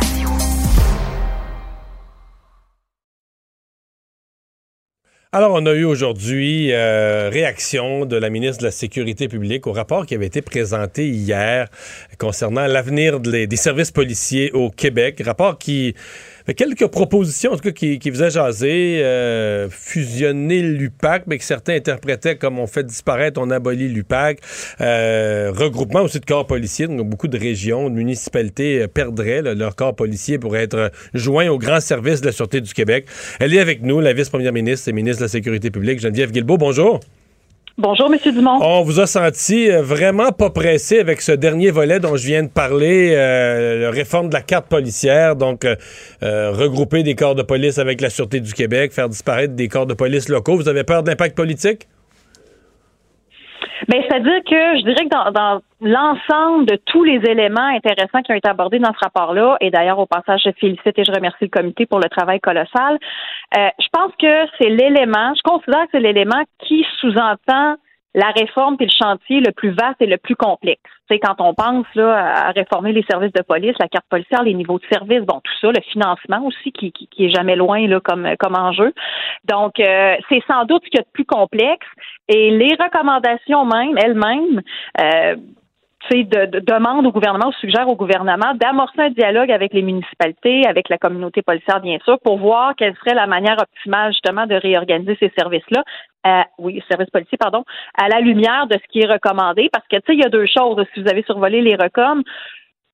Alors, on a eu aujourd'hui euh, réaction de la ministre de la Sécurité publique au rapport qui avait été présenté hier concernant l'avenir des services policiers au Québec. Rapport qui fait quelques propositions, en tout cas, qui, qui faisait jaser, euh, fusionner l'UPAC, mais que certains interprétaient comme on fait disparaître, on abolit l'UPAC. Euh, regroupement aussi de corps policiers, donc beaucoup de régions, de municipalités euh, perdraient là, leur corps policier pour être joints au grand service de la Sûreté du Québec. Elle est avec nous, la vice-première ministre et ministre de la Sécurité publique, Geneviève Guilbeault. Bonjour. Bonjour, M. Dumont. On vous a senti euh, vraiment pas pressé avec ce dernier volet dont je viens de parler, euh, la réforme de la carte policière, donc euh, euh, regrouper des corps de police avec la Sûreté du Québec, faire disparaître des corps de police locaux. Vous avez peur d'impact politique? Ben, c'est-à-dire que je dirais que dans, dans l'ensemble de tous les éléments intéressants qui ont été abordés dans ce rapport-là, et d'ailleurs au passage je félicite et je remercie le comité pour le travail colossal, euh, je pense que c'est l'élément, je considère que c'est l'élément qui sous-entend la réforme puis le chantier le plus vaste et le plus complexe. Sais, quand on pense là, à réformer les services de police, la carte policière, les niveaux de service, bon, tout ça, le financement aussi qui, qui, qui est jamais loin là, comme, comme enjeu. Donc, euh, c'est sans doute ce qu'il y a de plus complexe. Et les recommandations même, elles-mêmes, euh, de, de au gouvernement, ou suggère au gouvernement d'amorcer un dialogue avec les municipalités, avec la communauté policière, bien sûr, pour voir quelle serait la manière optimale, justement, de réorganiser ces services-là. Euh, oui, services policiers, pardon, à la lumière de ce qui est recommandé. Parce que, tu sais, il y a deux choses. Si vous avez survolé les recoms,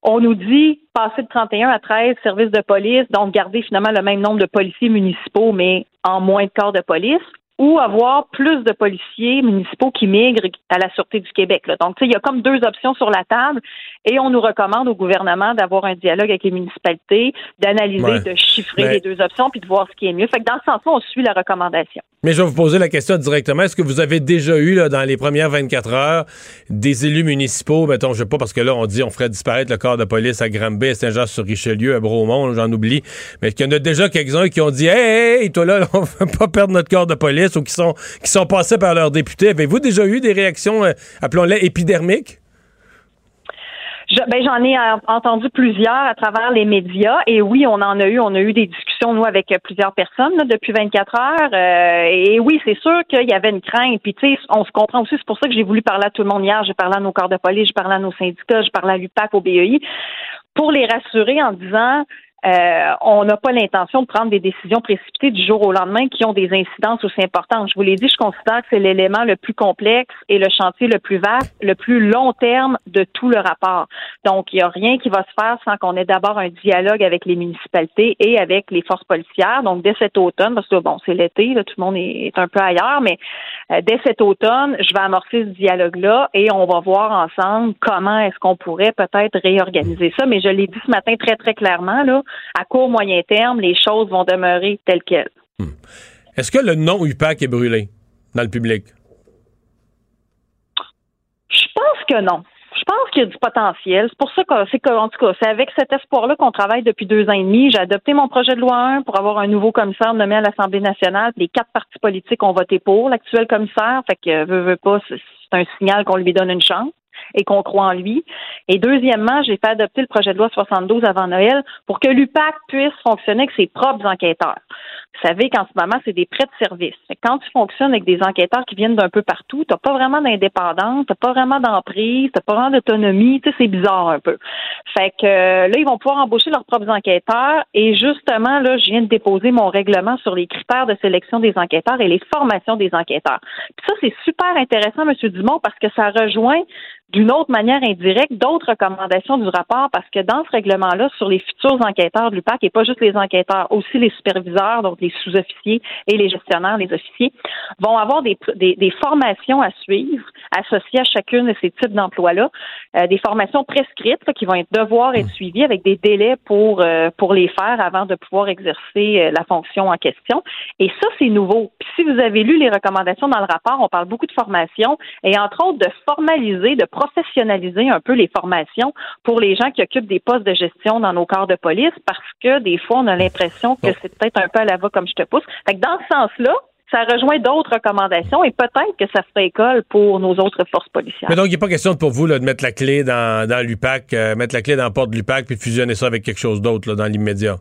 on nous dit passer de 31 à 13 services de police, donc garder finalement le même nombre de policiers municipaux, mais en moins de corps de police, ou avoir plus de policiers municipaux qui migrent à la Sûreté du Québec. là. Donc, tu sais, il y a comme deux options sur la table et on nous recommande au gouvernement d'avoir un dialogue avec les municipalités, d'analyser, Ouais. de chiffrer Mais- les deux options puis de voir ce qui est mieux. Fait que dans ce sens-là, on suit la recommandation. Mais je vais vous poser la question directement. Est-ce que vous avez déjà eu, là, dans les premières 24 heures, des élus municipaux, mettons, je sais pas, parce que là, on dit on ferait disparaître le corps de police à Granby, à Saint-Jean-sur-Richelieu, à Bromont, j'en oublie. Mais qu'il y en a déjà quelques-uns qui ont dit Hey, hey, hey, toi là, [laughs] on veut pas perdre notre corps de police? Ou qui sont, qui sont passés par leurs députés. Avez-vous déjà eu des réactions, euh, appelons-les épidermiques? Ben, j'en ai euh, entendu plusieurs à travers les médias et oui, on en a eu, on a eu des discussions discussion, nous, avec euh, plusieurs personnes depuis 24 heures. Et oui, c'est sûr qu'il y avait une crainte. Puis, tu sais, on se comprend aussi. C'est pour ça que j'ai voulu parler à tout le monde hier. J'ai parlé à nos corps de police, j'ai parlé à nos syndicats, j'ai parlé à l'UPAC, au BEI, pour les rassurer en disant euh, on n'a pas l'intention de prendre des décisions précipitées du jour au lendemain qui ont des incidences aussi importantes. Je vous l'ai dit, je considère que c'est l'élément le plus complexe et le chantier le plus vaste, le plus long terme de tout le rapport. Donc, il n'y a rien qui va se faire sans qu'on ait d'abord un dialogue avec les municipalités et avec les forces policières. Donc, dès cet automne, parce que bon, c'est l'été, tout le monde est, est un peu ailleurs, mais euh, dès cet automne, je vais amorcer ce dialogue-là et on va voir ensemble comment est-ce qu'on pourrait peut-être réorganiser ça. Mais je l'ai dit ce matin très, très clairement, là, à court, moyen terme, les choses vont demeurer telles quelles. Est-ce que le nom UPAC est brûlé dans le public? Je pense que non. Je pense qu'il y a du potentiel. C'est pour ça que c'est que, en tout cas, c'est avec cet espoir-là qu'on travaille depuis deux ans et demi. J'ai adopté mon projet de loi 1 pour avoir un nouveau commissaire nommé à l'Assemblée nationale. Les quatre partis politiques ont voté pour l'actuel commissaire. Fait que veut, veut pas, c'est un signal qu'on lui donne une chance et qu'on croit en lui. Et deuxièmement, j'ai fait adopter le projet de loi 72 avant Noël pour que l'UPAC puisse fonctionner avec ses propres enquêteurs. Vous savez qu'en ce moment, c'est des prêts de service. Quand tu fonctionnes avec des enquêteurs qui viennent d'un peu partout, t'as pas vraiment d'indépendance, t'as pas vraiment d'emprise, t'as pas vraiment d'autonomie, tu sais, c'est bizarre un peu. Fait que euh, là, ils vont pouvoir embaucher leurs propres enquêteurs et justement, là, je viens de déposer mon règlement sur les critères de sélection des enquêteurs et les formations des enquêteurs. Puis ça, c'est super intéressant, M. Dumont, parce que ça rejoint d'une autre manière indirecte d'autres recommandations du rapport parce que dans ce règlement-là, sur les futurs enquêteurs de l'UPAC, et pas juste les enquêteurs, aussi les superviseurs, donc les sous-officiers et les gestionnaires, les officiers, vont avoir des, des, des formations à suivre associées à chacune de ces types d'emplois-là, euh, des formations prescrites là, qui vont être devoir être suivies avec des délais pour, euh, pour les faire avant de pouvoir exercer euh, la fonction en question. Et ça, c'est nouveau. Puis si vous avez lu les recommandations dans le rapport, on parle beaucoup de formation et entre autres de formaliser, de professionnaliser un peu les formations pour les gens qui occupent des postes de gestion dans nos corps de police parce que des fois, on a l'impression que c'est peut-être un peu à la va comme je te pousse. Fait que dans ce sens-là, ça rejoint d'autres recommandations et peut-être que ça ferait école pour nos autres forces policières. Mais donc, il n'est pas question pour vous là, de mettre la clé dans, dans l'UPAC, euh, mettre la clé dans la porte de l'UPAC puis de fusionner ça avec quelque chose d'autre dans l'immédiat?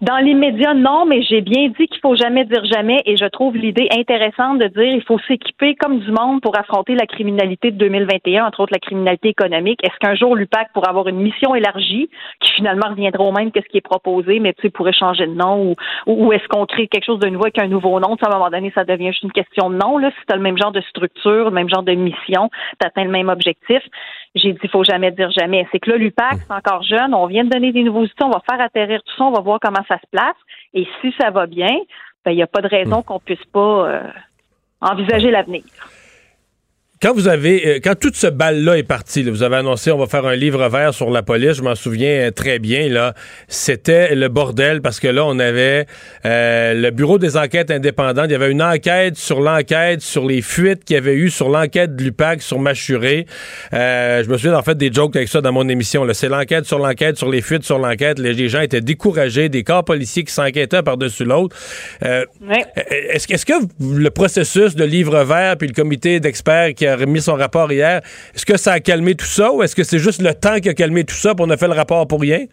Dans l'immédiat, non, mais j'ai bien dit qu'il faut jamais dire jamais et je trouve l'idée intéressante de dire il faut s'équiper comme du monde pour affronter la criminalité de 2021, entre autres la criminalité économique. Est-ce qu'un jour l'UPAC pourra avoir une mission élargie qui finalement reviendra au même que ce qui est proposé, mais tu sais, pourrait changer de nom ou, ou, est-ce qu'on crée quelque chose de nouveau avec un nouveau nom? Tu sais, à un moment donné, ça devient juste une question de nom. Là. Si tu as le même genre de structure, le même genre de mission, tu atteins le même objectif. J'ai dit, faut jamais dire jamais. C'est que là, l'UPAC, c'est encore jeune. On vient de donner des nouveaux outils. On va faire atterrir tout ça. On va voir comment ça se place. Et si ça va bien, ben, il n'y a pas de raison qu'on puisse pas euh, envisager l'avenir. Quand vous avez, euh, quand toute ce bal-là est parti, là, vous avez annoncé on va faire un livre vert sur la police, je m'en souviens euh, très bien, là, c'était le bordel parce que là, on avait euh, le bureau des enquêtes indépendantes, il y avait une enquête sur l'enquête, sur les fuites qu'il y avait eu, sur l'enquête de l'UPAC, sur Machuré. Euh, je me souviens en fait des jokes avec ça dans mon émission. C'est l'enquête sur l'enquête, sur les fuites, sur l'enquête. Les, gens étaient découragés, des corps policiers qui s'enquêtaient par-dessus l'autre. Euh, Est-ce que- est-ce que le processus de livre vert puis le comité d'experts qui a remis son rapport hier, est-ce que ça a calmé tout ça ou est-ce que c'est juste le temps qui a calmé tout ça pour on a fait le rapport pour rien?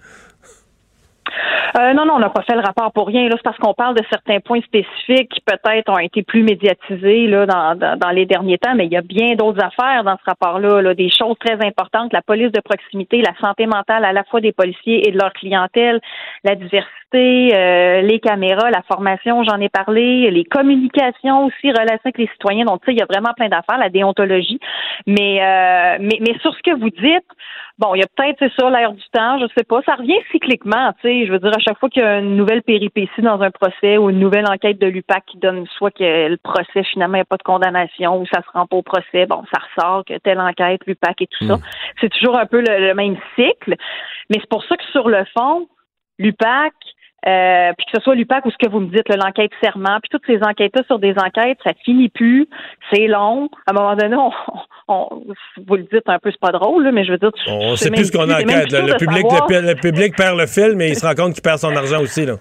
Euh, non, non, on n'a pas fait le rapport pour rien. Là, c'est parce qu'on parle de certains points spécifiques qui peut-être ont été plus médiatisés là, dans, dans, dans les derniers temps, mais il y a bien d'autres affaires dans ce rapport-là, là, des choses très importantes, la police de proximité, la santé mentale à la fois des policiers et de leur clientèle, la diversité, euh, les caméras, la formation, j'en ai parlé, les communications aussi, relations avec les citoyens. Donc, tu sais, il y a vraiment plein d'affaires, la déontologie. Mais, euh, mais, mais sur ce que vous dites, Bon, il y a peut-être, c'est ça, l'air du temps, je sais pas. Ça revient cycliquement, tu sais. Je veux dire, à chaque fois qu'il y a une nouvelle péripétie dans un procès ou une nouvelle enquête de l'UPAC qui donne soit que le procès, finalement, il n'y a pas de condamnation ou ça se rend pas au procès, bon, ça ressort que telle enquête, l'UPAC et tout ça. C'est toujours un peu le, le même cycle. Mais c'est pour ça que sur le fond, l'UPAC, euh, puis que ce soit l'UPAC ou ce que vous me dites, là, l'enquête serment, puis toutes ces enquêtes-là sur des enquêtes, ça finit plus, c'est long. À un moment donné, [laughs] on, on- vous le dites un peu, c'est pas drôle, là, mais je veux dire, On c'est sait plus ce qu'on enquête. Le public, le, le public perd le film, mais il se rend compte qu'il perd son argent aussi. Là.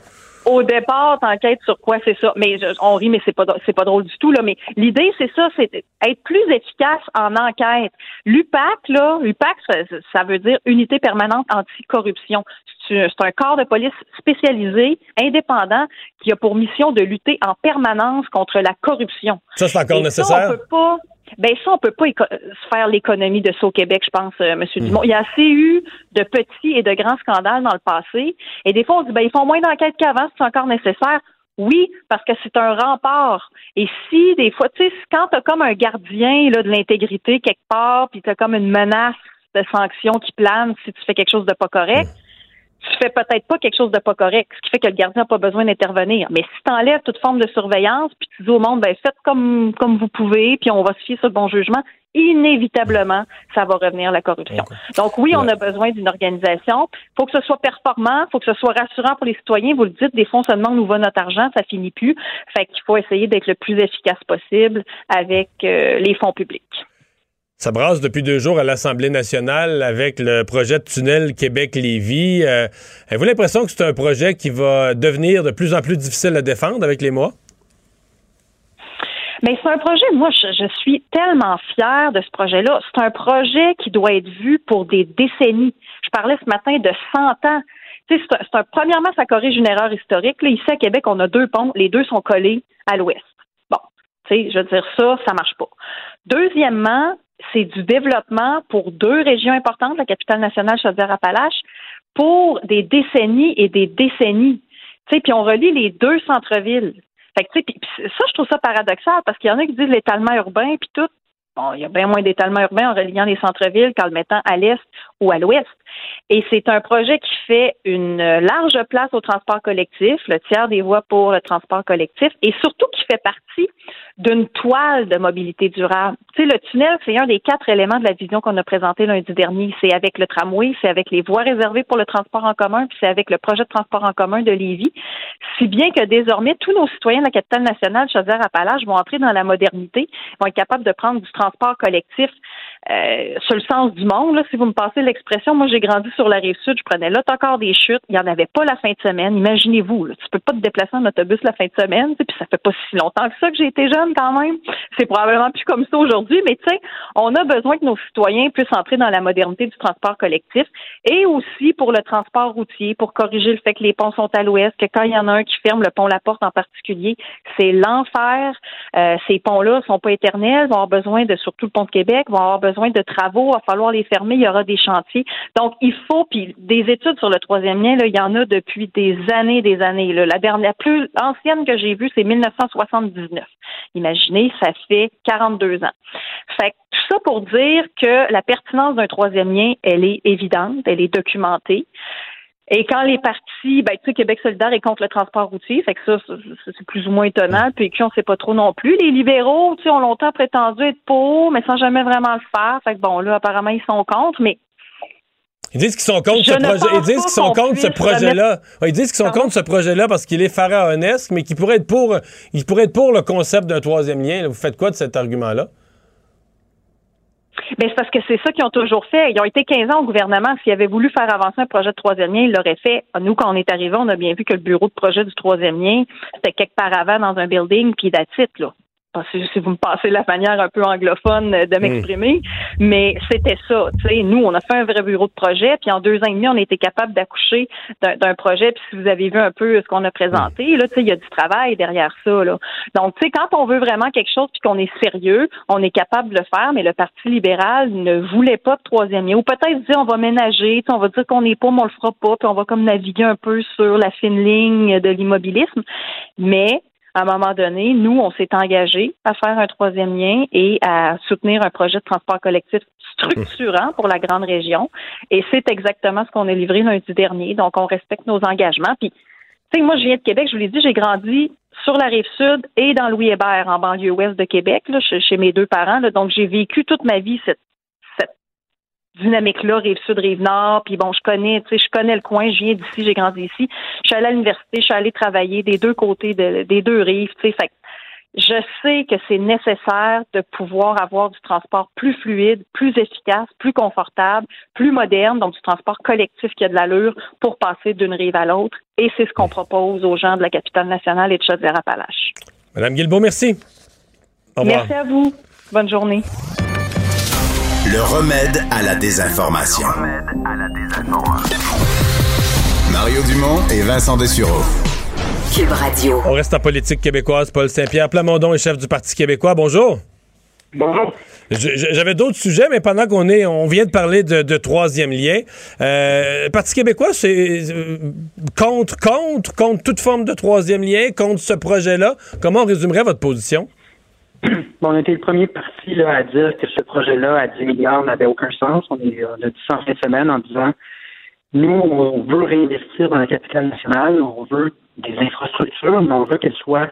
au départ, t'enquêtes sur quoi, c'est ça? Mais je- on rit, mais c'est pas c'est pas drôle du tout là. Mais l'idée, c'est ça, c'est être plus efficace en enquête. L'UPAC là, l'UPAC, ça, ça veut dire Unité permanente anticorruption. C'est un corps de police spécialisé, indépendant, qui a pour mission de lutter en permanence contre la corruption. Ça, c'est encore Et nécessaire? Ça, on peut pas. Ben ça, on peut pas éco- se faire l'économie de ça au Québec, je pense, euh, Monsieur Dumont. Il y a assez eu de petits et de grands scandales dans le passé. Et des fois, on dit ben ils font moins d'enquêtes qu'avant, c'est encore nécessaire. Oui, parce que c'est un rempart. Et si des fois, tu sais, quand t'as comme un gardien là, de l'intégrité quelque part, puis t'as comme une menace de sanction qui plane si tu fais quelque chose de pas correct, tu fais peut-être pas quelque chose de pas correct, ce qui fait que le gardien n'a pas besoin d'intervenir. Mais si tu enlèves toute forme de surveillance, puis tu dis au monde, ben faites comme comme vous pouvez, puis on va se fier sur le bon jugement, inévitablement, ça va revenir la corruption. Donc oui, on a besoin d'une organisation. faut que ce soit performant, faut que ce soit rassurant pour les citoyens. Vous le dites, des fois, on se demande où va notre argent, ça finit plus. Fait qu'il faut essayer d'être le plus efficace possible avec euh, les fonds publics. Ça brasse depuis deux jours à l'Assemblée nationale avec le projet de tunnel Québec-Lévis. Euh, Avez-vous l'impression que c'est un projet qui va devenir de plus en plus difficile à défendre avec les mois? Mais c'est un projet, moi, je, suis tellement fière de ce projet-là. C'est un projet qui doit être vu pour des décennies. Je parlais ce matin de 100 ans. C'est un, premièrement, ça corrige une erreur historique. Là, ici, à Québec, on a deux ponts. Les deux sont collés à l'ouest. Bon, je veux dire, ça, ça marche pas. Deuxièmement, c'est du développement pour deux régions importantes, la capitale nationale Chaudière-Appalaches, pour des décennies et des décennies. Puis on relie les deux centres-villes. Fait que, ça, je trouve ça paradoxal parce qu'il y en a qui disent l'étalement urbain, puis tout. Bon, il y a bien moins d'étalement urbain en reliant les centres-villes qu'en le mettant à l'est ou à l'ouest. Et c'est un projet qui fait une large place au transport collectif, le tiers des voies pour le transport collectif, et surtout qui fait partie d'une toile de mobilité durable. Tu sais, le tunnel, c'est un des quatre éléments de la vision qu'on a présenté lundi dernier. C'est avec le tramway, c'est avec les voies réservées pour le transport en commun, puis c'est avec le projet de transport en commun de Lévis. Si bien que désormais, tous nos citoyens de la capitale nationale, Chaudière-Appalaches, vont entrer dans la modernité, vont être capables de prendre du transport collectif euh, sur le sens du monde. Là, si vous me passez l'expression, moi j'ai grandi sur la rive sud, je prenais l'autocar des chutes, il n'y en avait pas la fin de semaine. Imaginez-vous, tu peux pas te déplacer en autobus la fin de semaine, puis ça fait pas si longtemps que ça que j'ai été jeune quand même. C'est probablement plus comme ça aujourd'hui, mais tu sais, on a besoin que nos citoyens puissent entrer dans la modernité du transport collectif et aussi pour le transport routier, pour corriger le fait que les ponts sont à l'ouest, que quand il y en a un qui ferme le pont La Porte en particulier, c'est l'enfer. Euh, ces ponts-là sont pas éternels, vont avoir besoin de, surtout le pont de Québec, vont avoir besoin de travaux, il va falloir les fermer, il y aura des chantiers. Donc, il faut, puis des études sur le troisième lien, là, il y en a depuis des années, des années. La dernière, la plus ancienne que j'ai vue, c'est 1979. Imaginez, ça fait 42 ans. Fait que tout ça pour dire que la pertinence d'un troisième lien, elle est évidente, elle est documentée. Et quand les partis, ben, tu sais, Québec solidaire est contre le transport routier, fait que ça, c'est plus ou moins étonnant. Puis on sait pas trop non plus. Les libéraux, tu sais, ont longtemps prétendu être pour, mais sans jamais vraiment le faire. Fait que bon, là, apparemment, ils sont contre, mais Ils disent qu'ils sont contre Je ce projet. Ils disent qu'ils sont contre ce projet-là. Ils disent qu'ils sont contre ce projet-là parce qu'il est pharaonesque, mais qu'il pourrait être pour, il pourrait être pour le concept d'un troisième lien. Vous faites quoi de cet argument-là? Ben, c'est parce que c'est ça qu'ils ont toujours fait. Ils ont été 15 ans au gouvernement. S'ils avaient voulu faire avancer un projet de troisième lien, ils l'auraient fait. Nous, quand on est arrivé, on a bien vu que le bureau de projet du troisième lien, c'était quelque part avant dans un building, puis d'attitude, là. Que si vous me passez la manière un peu anglophone de m'exprimer, mais c'était ça. Tu sais, nous, on a fait un vrai bureau de projet, puis en deux ans et demi, on a été capable d'accoucher d'un projet. Puis si vous avez vu un peu ce qu'on a présenté, là, tu sais, il y a du travail derrière ça. Là. Donc, tu sais, quand on veut vraiment quelque chose puis qu'on est sérieux, on est capable de le faire. Mais le Parti libéral ne voulait pas de troisième lien, ou peut-être dire on va ménager, tu sais, on va dire qu'on n'est pas, mais on le fera pas, puis on va comme naviguer un peu sur la fine ligne de l'immobilisme. Mais à un moment donné, nous, on s'est engagé à faire un troisième lien et à soutenir un projet de transport collectif structurant pour la grande région. Et c'est exactement ce qu'on a livré lundi dernier. Donc, on respecte nos engagements. Puis, tu sais, moi, je viens de Québec, je vous l'ai dit, j'ai grandi sur la rive sud et dans Louis Hébert, en banlieue ouest de Québec, là, chez, mes deux parents. là. donc, j'ai vécu toute ma vie cette dynamique-là, rive sud, rive nord. Puis bon, je connais, tu sais, je connais le coin, je viens d'ici, j'ai grandi ici. Je suis allée à l'université, je suis allée travailler des deux côtés de- des deux rives, tu sais. Fait je sais que c'est nécessaire de pouvoir avoir du transport plus fluide, plus efficace, plus confortable, plus moderne, donc du transport collectif qui a de l'allure pour passer d'une rive à l'autre. Et c'est ce qu'on propose aux gens de la capitale nationale et de Chaudière-Appalaches. Madame Guilbeault, merci. Au revoir. Merci à vous. Bonne journée. Le remède à la désinformation. Mario Dumont et Vincent Dessureau. Cube Radio. On reste en politique québécoise. Paul Saint-Pierre Plamondon est chef du Parti québécois. Bonjour. Bonjour. J'avais d'autres sujets, mais pendant qu'on est, on vient de parler de, de troisième lien. Euh, le Parti québécois, c'est euh, contre, contre, contre toute forme de troisième lien, contre ce projet-là. Comment on résumerait votre position? On a été le premier parti là, à dire que ce projet-là à 10 milliards n'avait aucun sens. On, est, on a dit ça en fin de semaine en disant nous, on veut réinvestir dans la capitale nationale, on veut des infrastructures, mais on veut qu'elles soient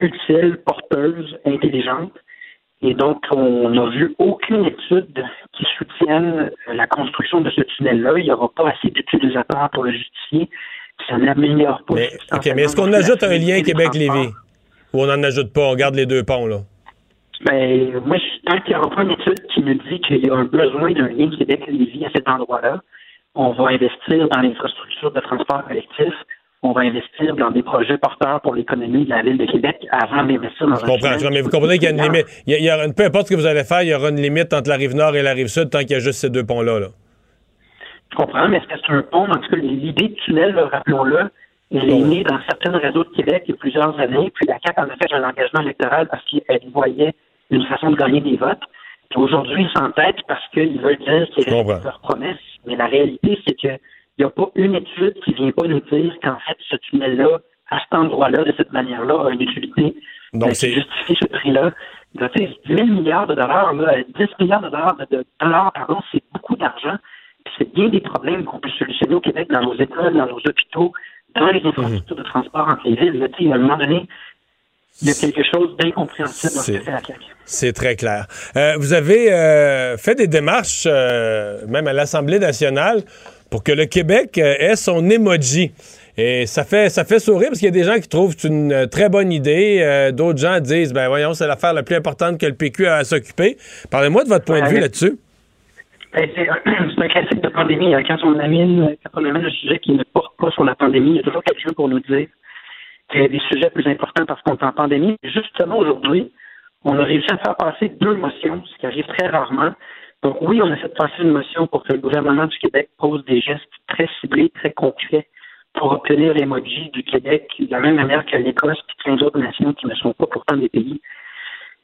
utiles, porteuses, intelligentes. Et donc, on n'a vu aucune étude qui soutienne la construction de ce tunnel-là. Il n'y aura pas assez d'utilisateurs pour le justifier. Ça n'améliore pas. Mais, OK, mais est-ce qu'on ajoute un lien Québec-Lévis? Ou on n'en ajoute pas? On garde les deux ponts, là? Ben, moi, tant qu'il n'y aura pas une étude qui me dit qu'il y a un besoin d'un lien Québec-Lévis à cet endroit-là, on va investir dans l'infrastructure de transport collectif, on va investir dans des projets porteurs pour l'économie de la ville de Québec avant d'investir dans Je comprends, je comprends, mais vous comprenez qu'il y a une limite. Il y a- il y a une- peu importe ce que vous allez faire, il y aura une limite entre la rive nord et la rive sud tant qu'il y a juste ces deux ponts-là. là. Je comprends, mais est-ce que c'est un pont? En tout cas, l'idée du tunnel, rappelons-le, elle est née dans certains réseaux de Québec il y a plusieurs années, puis la CAQ en a fait un engagement électoral parce qu'elle voyait une façon de gagner des votes. Puis aujourd'hui, ils s'entêtent parce qu'ils veulent dire qu'ils respectent leurs promesses. Mais la réalité, c'est qu'il n'y a pas une étude qui vient pas nous dire qu'en fait, ce tunnel-là, à cet endroit-là, de cette manière-là, a une utilité Donc, c'est- qui justifie ce prix-là. Donc, tu sais, 10 000 milliards de dollars, là, 10 milliards de dollars, de, dollars, pardon, c'est beaucoup d'argent. C'est bien des problèmes qu'on peut solutionner au Québec dans nos écoles, dans nos hôpitaux, dans les infrastructures de transport entre les villes. Là, tu sais, à un moment donné, il y a quelque chose d'incompréhensible dans ce que C'est- fait la CAQ. C'est très clair. Euh, vous avez euh, fait des démarches, euh, même à l'Assemblée nationale, pour que le Québec ait son emoji. Et ça fait, ça fait sourire parce qu'il y a des gens qui trouvent que c'est une très bonne idée. D'autres gens disent, ben voyons, c'est l'affaire la plus importante que le PQ a à s'occuper. Parlez-moi de votre point de vue là-dessus. Ben, [clears throat] c'est un, classique de pandémie. hein. Quand on amène, quand on amène un sujet qui ne porte pas sur la pandémie, il y a toujours quelqu'un pour nous dire qu'il des sujets plus importants parce qu'on est en pandémie. Justement, aujourd'hui, on a réussi à faire passer deux motions, ce qui arrive très rarement. Donc oui, on a fait passer une motion pour que le gouvernement du Québec pose des gestes très ciblés, très concrets pour obtenir l'emoji du Québec de la même manière que l'Écosse et plein d'autres nations qui ne sont pas pourtant des pays.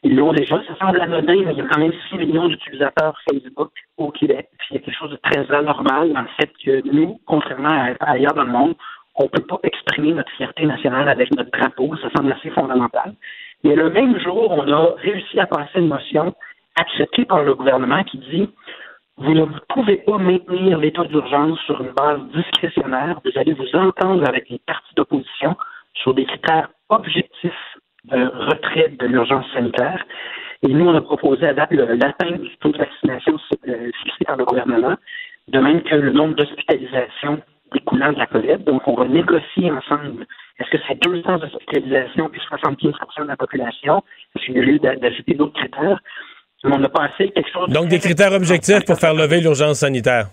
Ils l'ont déjà. Ça semble anodin, mais il y a quand même 6 millions d'utilisateurs Facebook au Québec. Puis il y a quelque chose de très anormal dans le fait que nous, contrairement à ailleurs dans le monde, on ne peut pas exprimer notre fierté nationale avec notre drapeau. Ça semble assez fondamental. Mais le même jour, on a réussi à passer une motion acceptée par le gouvernement qui dit vous ne pouvez pas maintenir l'état d'urgence sur une base discrétionnaire. Vous allez vous entendre avec les partis d'opposition sur des critères objectifs de retrait de l'urgence sanitaire. Et nous, on a proposé à date l'atteinte du taux de vaccination euh, fixé par le gouvernement, de même que le nombre d'hospitalisations découlant de la COVID. Donc, on va négocier ensemble. Est-ce que c'est 200 hospitalisations puis 75% de la population? Est-ce qu'il y a lieu d'a- d'ajouter d'autres critères? Mais on a passé quelque chose... de Donc, des critères objectifs pour faire lever l'urgence sanitaire.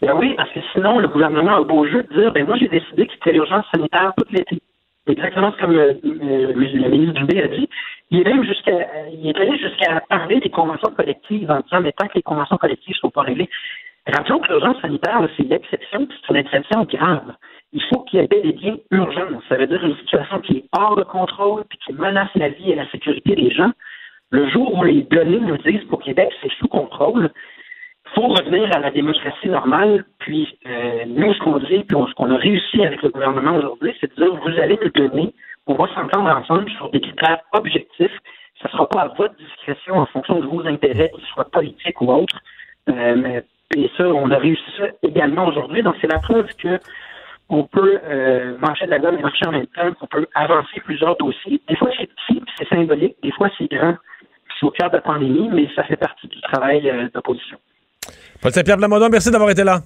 Ben oui, parce que sinon, le gouvernement a beau jeu de dire, ben moi, j'ai décidé que c'était l'urgence sanitaire tout l'été. Exactement comme euh, euh, le ministre Dubé a dit. Il est même jusqu'à, il est allé jusqu'à parler des conventions collectives en disant, mais tant que les conventions collectives ne sont pas réglées, rappelons que l'urgence sanitaire, c'est l'exception, c'est une exception grave. Il faut qu'il y ait et bien urgence. Ça veut dire une situation qui est hors de contrôle, puis qui menace la vie et la sécurité des gens. Le jour où les données nous disent qu'au Québec, c'est sous contrôle, faut revenir à la démocratie normale. Puis euh, nous, ce qu'on dit, puis ce qu'on a réussi avec le gouvernement aujourd'hui, c'est de dire vous allez nous donner, on va s'entendre ensemble sur des critères objectifs. Ça ne sera pas à votre discrétion en fonction de vos intérêts, qu'ils soient politiques ou autres. Euh, et ça, on a réussi ça également aujourd'hui. Donc c'est la preuve que on peut euh, marcher de la gomme et marcher en même temps, qu'on peut avancer plusieurs dossiers. Des fois, c'est petit, puis c'est symbolique. Des fois, c'est grand. puis C'est au cœur de la pandémie, mais ça fait partie du travail euh, d'opposition. Paul Saint-Pierre Plamondon, merci d'avoir été là.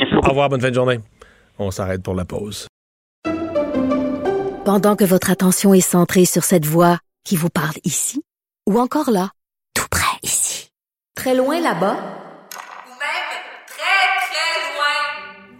Au revoir, bonne fin de journée. On s'arrête pour la pause. Pendant que votre attention est centrée sur cette voix qui vous parle ici ou encore là, tout près ici. Très loin là-bas, Très, très loin.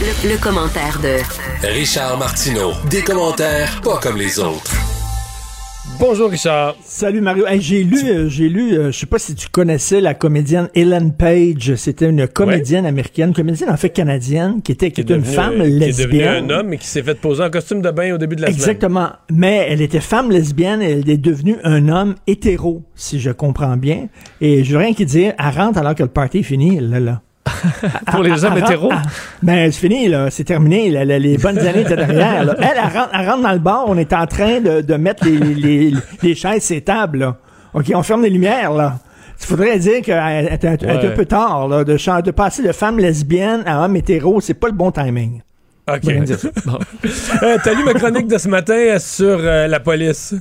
Le, le commentaire de Richard Martineau. Des commentaires pas comme les autres. Bonjour Richard. Salut Mario. Hey, j'ai lu, euh, j'ai lu, euh, je sais pas si tu connaissais la comédienne Ellen Page. C'était une comédienne américaine, comédienne en fait canadienne, qui était, qui était une femme Qui est lesbienne. devenu un homme et qui s'est fait poser en costume de bain au début de la semaine. Exactement. Mais elle était femme lesbienne et elle est devenue un homme hétéro, si je comprends bien. Et je veux rien qui dire, elle rentre alors que le party est fini, là, là. [laughs] Pour les hommes hétéros? ben, c'est fini, là. C'est terminé. là, les bonnes années étaient derrière. là. Elle, elle rentre, elle rentre dans le bar. On est en train de, de mettre les, les, les chaises les tables, là. OK, on ferme les lumières, là. Il faudrait dire qu'elle est un, peu tard, là, de, passer de femme lesbienne à homme hétéro. C'est pas le bon timing. OK. [laughs] Bon. Euh, T'as lu ma chronique de ce matin euh, sur euh, la police.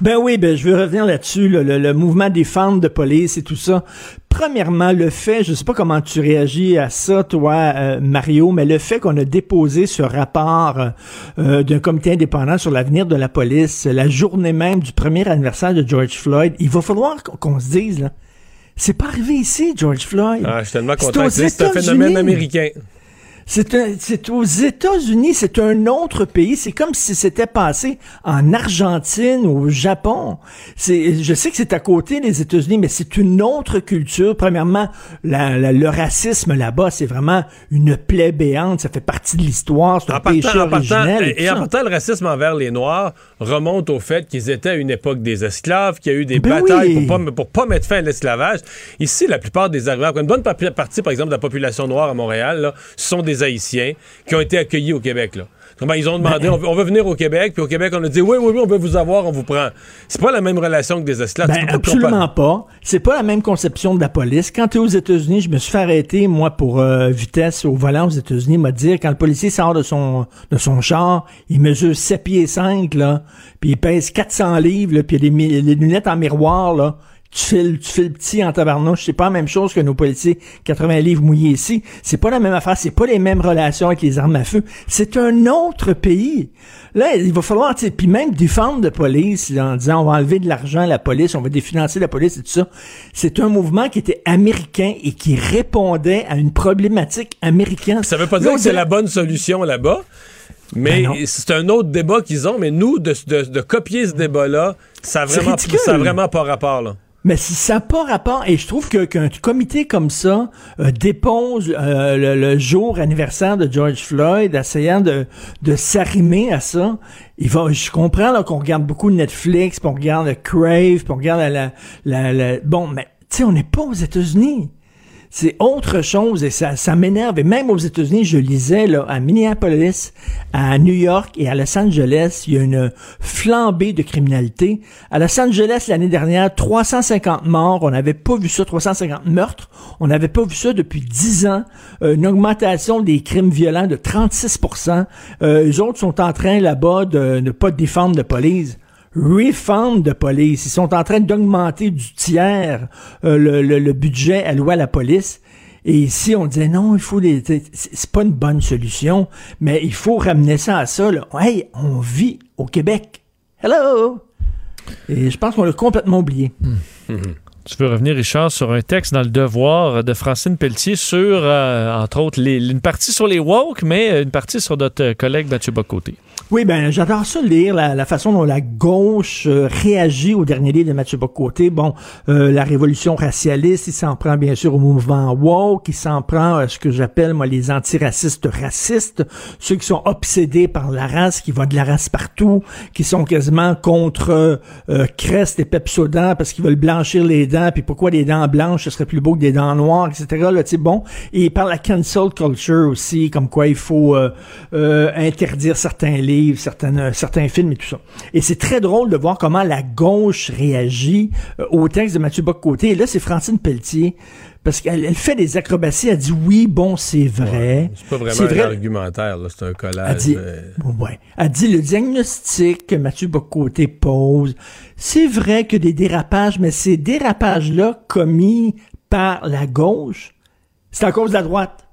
Ben oui, ben je veux revenir là-dessus, là, le, le mouvement des femmes de police et tout ça. Premièrement, le fait, je sais pas comment tu réagis à ça, toi, euh, Mario, mais le fait qu'on a déposé ce rapport euh, d'un comité indépendant sur l'avenir de la police, la journée même du premier anniversaire de George Floyd, il va falloir qu'on se dise, là, c'est pas arrivé ici, George Floyd. Ah, je suis tellement content c'est un phénomène américain. C'est un- c'est aux États-Unis, c'est un autre pays. C'est comme si c'était passé en Argentine ou au Japon. C'est, je sais que c'est à côté des États-Unis, mais c'est une autre culture. Premièrement, la- la- le racisme là-bas, c'est vraiment une plaie béante. Ça fait partie de l'histoire. C'est un partant, péché partant- originel. et, tout en partant, le racisme envers les Noirs remonte au fait qu'ils étaient à une époque des esclaves, qu'il y a eu des Ben batailles oui. pour, pas, pour pas mettre fin à l'esclavage. Ici, la plupart des arrivants, une bonne pa- partie, par exemple, de la population noire à Montréal, là, sont des Haïtiens qui ont été accueillis au Québec. Là. Comment ils ont demandé, on, veut, on veut venir au Québec, puis au Québec, on a dit, oui, oui, oui, on veut vous avoir, on vous prend. C'est pas la même relation que des esclaves. Ben, absolument pas. C'est pas la même conception de la police. Quand tu es aux États-Unis, je me suis fait arrêter, moi, pour euh, vitesse au volant aux États-Unis, m'a dit, quand le policier sort de son de son char, il mesure 7 pieds 5, là, puis il pèse 400 livres, là, puis il a des les lunettes en miroir, là. Tu files, tu files petit en tabarnouche. C'est pas la même chose que nos policiers 80 livres mouillés ici. C'est pas la même affaire. C'est pas les mêmes relations avec les armes à feu. C'est un autre pays. Là, il va falloir, tu puis même défendre de police, là, en disant on va enlever de l'argent à la police, on va définancer la police et tout ça. C'est un mouvement qui était américain et qui répondait à une problématique américaine. Ça veut pas dire que c'est la bonne solution là-bas. Mais Ben c'est un autre débat qu'ils ont. Mais nous, de, de- de copier ce débat-là, ça a C'est vraiment, ça a vraiment pas rapport. Là. Mais si ça n'a pas rapport, et je trouve qu'un comité comme ça euh, dépose euh, le, jour anniversaire de George Floyd, essayant de, de s'arrimer à ça, il va, je comprends qu'on regarde beaucoup Netflix, puis on regarde Crave, puis on regarde la, la, la- la- bon, mais tu sais, on n'est pas aux États-Unis. C'est autre chose et ça, ça m'énerve. Et même aux États-Unis, je lisais là, à Minneapolis, à New York et à Los Angeles, il y a une flambée de criminalité. À Los Angeles, l'année dernière, 350 morts. On n'avait pas vu ça, 350 meurtres. On n'avait pas vu ça depuis 10 ans. Euh, une augmentation des crimes violents de 36% euh, Les autres sont en train là-bas de ne pas défendre de police refund de police. Ils sont en train d'augmenter du tiers euh, le, budget alloué à la police. Et ici, on disait non, il faut des. c'est pas une bonne solution, mais il faut ramener ça à ça. Hey, on vit au Québec. Hello! Et je pense qu'on l'a complètement oublié. Tu veux revenir, Richard, sur un texte dans le Devoir de Francine Pelletier sur, euh, entre autres, les- une partie sur les woke, mais une partie sur notre collègue Mathieu Bocoté. Oui, ben j'adore ça lire la, façon dont la gauche euh, réagit au dernier livre de Mathieu Bocoté. Bon, euh, la révolution racialiste, il s'en prend bien sûr au mouvement woke, il s'en prend à ce que j'appelle moi les antiracistes racistes, ceux qui sont obsédés par la race, qui voient de la race partout, qui sont quasiment contre euh, Crest et Pepsodent parce qu'ils veulent blanchir les dents puis pourquoi des dents blanches, ce serait plus beau que des dents noires, etc. Là, bon. Et de la cancel culture aussi, comme quoi il faut euh, euh, interdire certains livres, certains, euh, certains films et tout ça. Et c'est très drôle de voir comment la gauche réagit euh, au texte de Mathieu Bock-Côté. Et là, c'est Francine Pelletier, parce qu'elle elle fait des acrobaties, elle dit oui, bon, c'est vrai. C'est pas vraiment C'est un vrai. argumentaire, c'est un Elle collage. dit, euh, ouais. Elle dit le diagnostic que Mathieu Bocoté pose, c'est vrai que des dérapages, mais ces dérapages-là commis par la gauche, c'est à cause de la droite.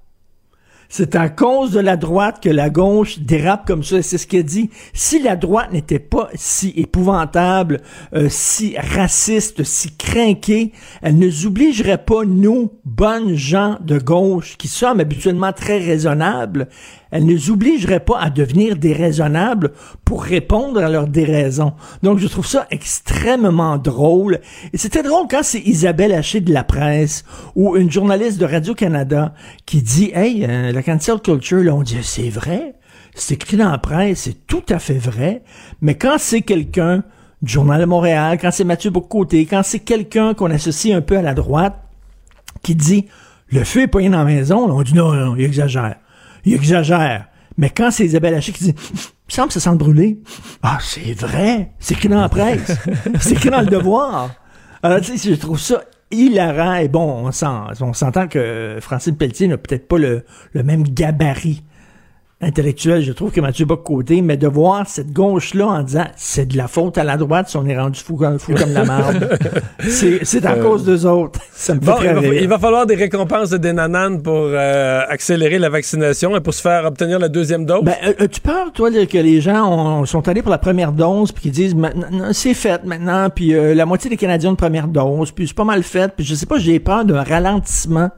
C'est à cause de la droite que la gauche dérape comme ça. C'est ce qu'elle dit. Si la droite n'était pas si épouvantable, euh, si raciste, si crinquée, elle ne nous obligerait pas, nous, bonnes gens de gauche, qui sommes habituellement très raisonnables, elle ne nous obligerait pas à devenir déraisonnables pour répondre à leurs déraisons. Donc, je trouve ça extrêmement drôle. Et c'était drôle quand c'est Isabelle Haché de la presse ou une journaliste de Radio-Canada qui dit, hey, euh, la cancel culture, là, on dit, c'est vrai? C'est écrit dans la presse, c'est tout à fait vrai. Mais quand c'est quelqu'un du Journal de Montréal, quand c'est Mathieu Bocoté, quand c'est quelqu'un qu'on associe un peu à la droite, qui dit, le feu est pas dans la maison, là, on dit, non, non, il exagère. Il exagère. Mais quand c'est Isabelle Haché qui dit, il semble ça sent brûler. Ah, c'est vrai. C'est écrit dans la presse. c'est écrit dans le devoir. Alors, tu sais, je trouve ça hilarant. Et bon, on, s'en- on s'entend que Francine Pelletier n'a peut-être pas le, le même gabarit intellectuel, je trouve, que Mathieu Bock-Côté, mais de voir cette gauche-là en disant c'est de la faute à la droite si on est rendu fou, comme- fou comme la marde. [laughs] c'est c'est à Euh, cause d'eux autres. [laughs] Ça me fait Bon, il va, il va falloir des récompenses de des nananes pour euh, accélérer la vaccination et pour se faire obtenir la deuxième dose. Ben, euh, tu peur, toi, de- que les gens ont- sont allés pour la première dose, puis qu'ils disent, maintenant, c'est fait maintenant, puis euh, la moitié des Canadiens ont une première dose, puis c'est pas mal fait, puis je sais pas, j'ai peur d'un ralentissement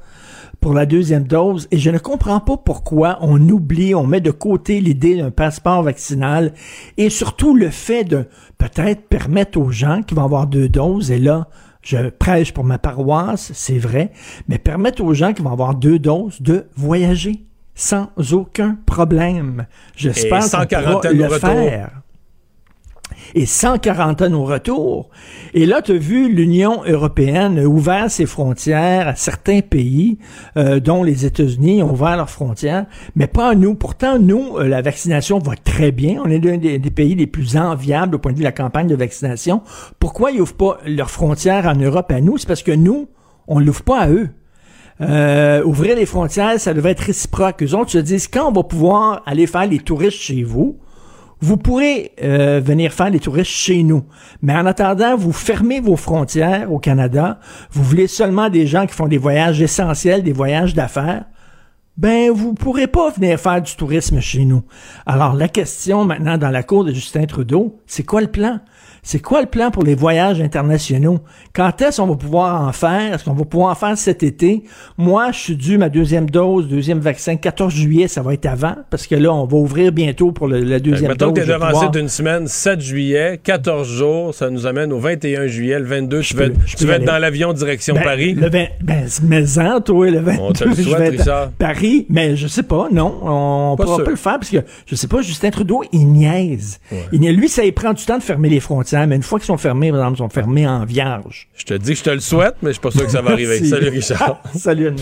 pour la deuxième dose, et je ne comprends pas pourquoi on oublie, on met de côté l'idée d'un passeport vaccinal, et surtout le fait de peut-être permettre aux gens qui vont avoir deux doses, et là, je prêche pour ma paroisse, c'est vrai, mais permettre aux gens qui vont avoir deux doses de voyager sans aucun problème. J'espère qu'on pourra le retour. faire. Et sans quarantaine au retour. Et là, tu as vu l'Union européenne ouvert ses frontières à certains pays, euh, dont les États-Unis ont ouvert leurs frontières, mais pas à nous. Pourtant, nous, euh, la vaccination va très bien. On est l'un des, pays les plus enviables au point de vue de la campagne de vaccination. Pourquoi ils ouvrent pas leurs frontières en Europe à nous? C'est parce que nous, on l'ouvre pas à eux. Euh, ouvrir les frontières, ça devrait être réciproque. Eux autres se disent, quand on va pouvoir aller faire les touristes chez vous, vous pourrez euh, venir faire les touristes chez nous. Mais en attendant, vous fermez vos frontières au Canada. Vous voulez seulement des gens qui font des voyages essentiels, des voyages d'affaires. Ben, vous pourrez pas venir faire du tourisme chez nous. Alors, la question maintenant dans la cour de Justin Trudeau, c'est quoi le plan? C'est quoi le plan pour les voyages internationaux? Quand est-ce qu'on va pouvoir en faire? Est-ce qu'on va pouvoir en faire cet été? Moi, je suis dû ma deuxième dose, deuxième vaccin, 14 juillet, ça va être avant, parce que là, on va ouvrir bientôt pour le- la deuxième Mettons dose. que t'es Je vais devancé d'une semaine, 7 juillet, 14 jours, ça nous amène au 21 juillet. Le 22, tu peux- vas, je tu vas y être dans l'avion direction Ben, Paris. Le 20, ben, mais en, toi, le 22, On te le je souhaite, vais être à Richard. Paris, mais je sais pas, non, on Pas pourra sûr. pas le faire parce que, je sais pas, Justin Trudeau, il niaise. Il niaise. Lui, ça il prend du temps de fermer les frontières, mais une fois qu'ils sont fermés, par exemple, ils sont fermés en vierge. Je te dis que je te le souhaite, mais je suis pas sûr que ça va arriver. [laughs] Salut, Richard. [laughs] Salut, Anne.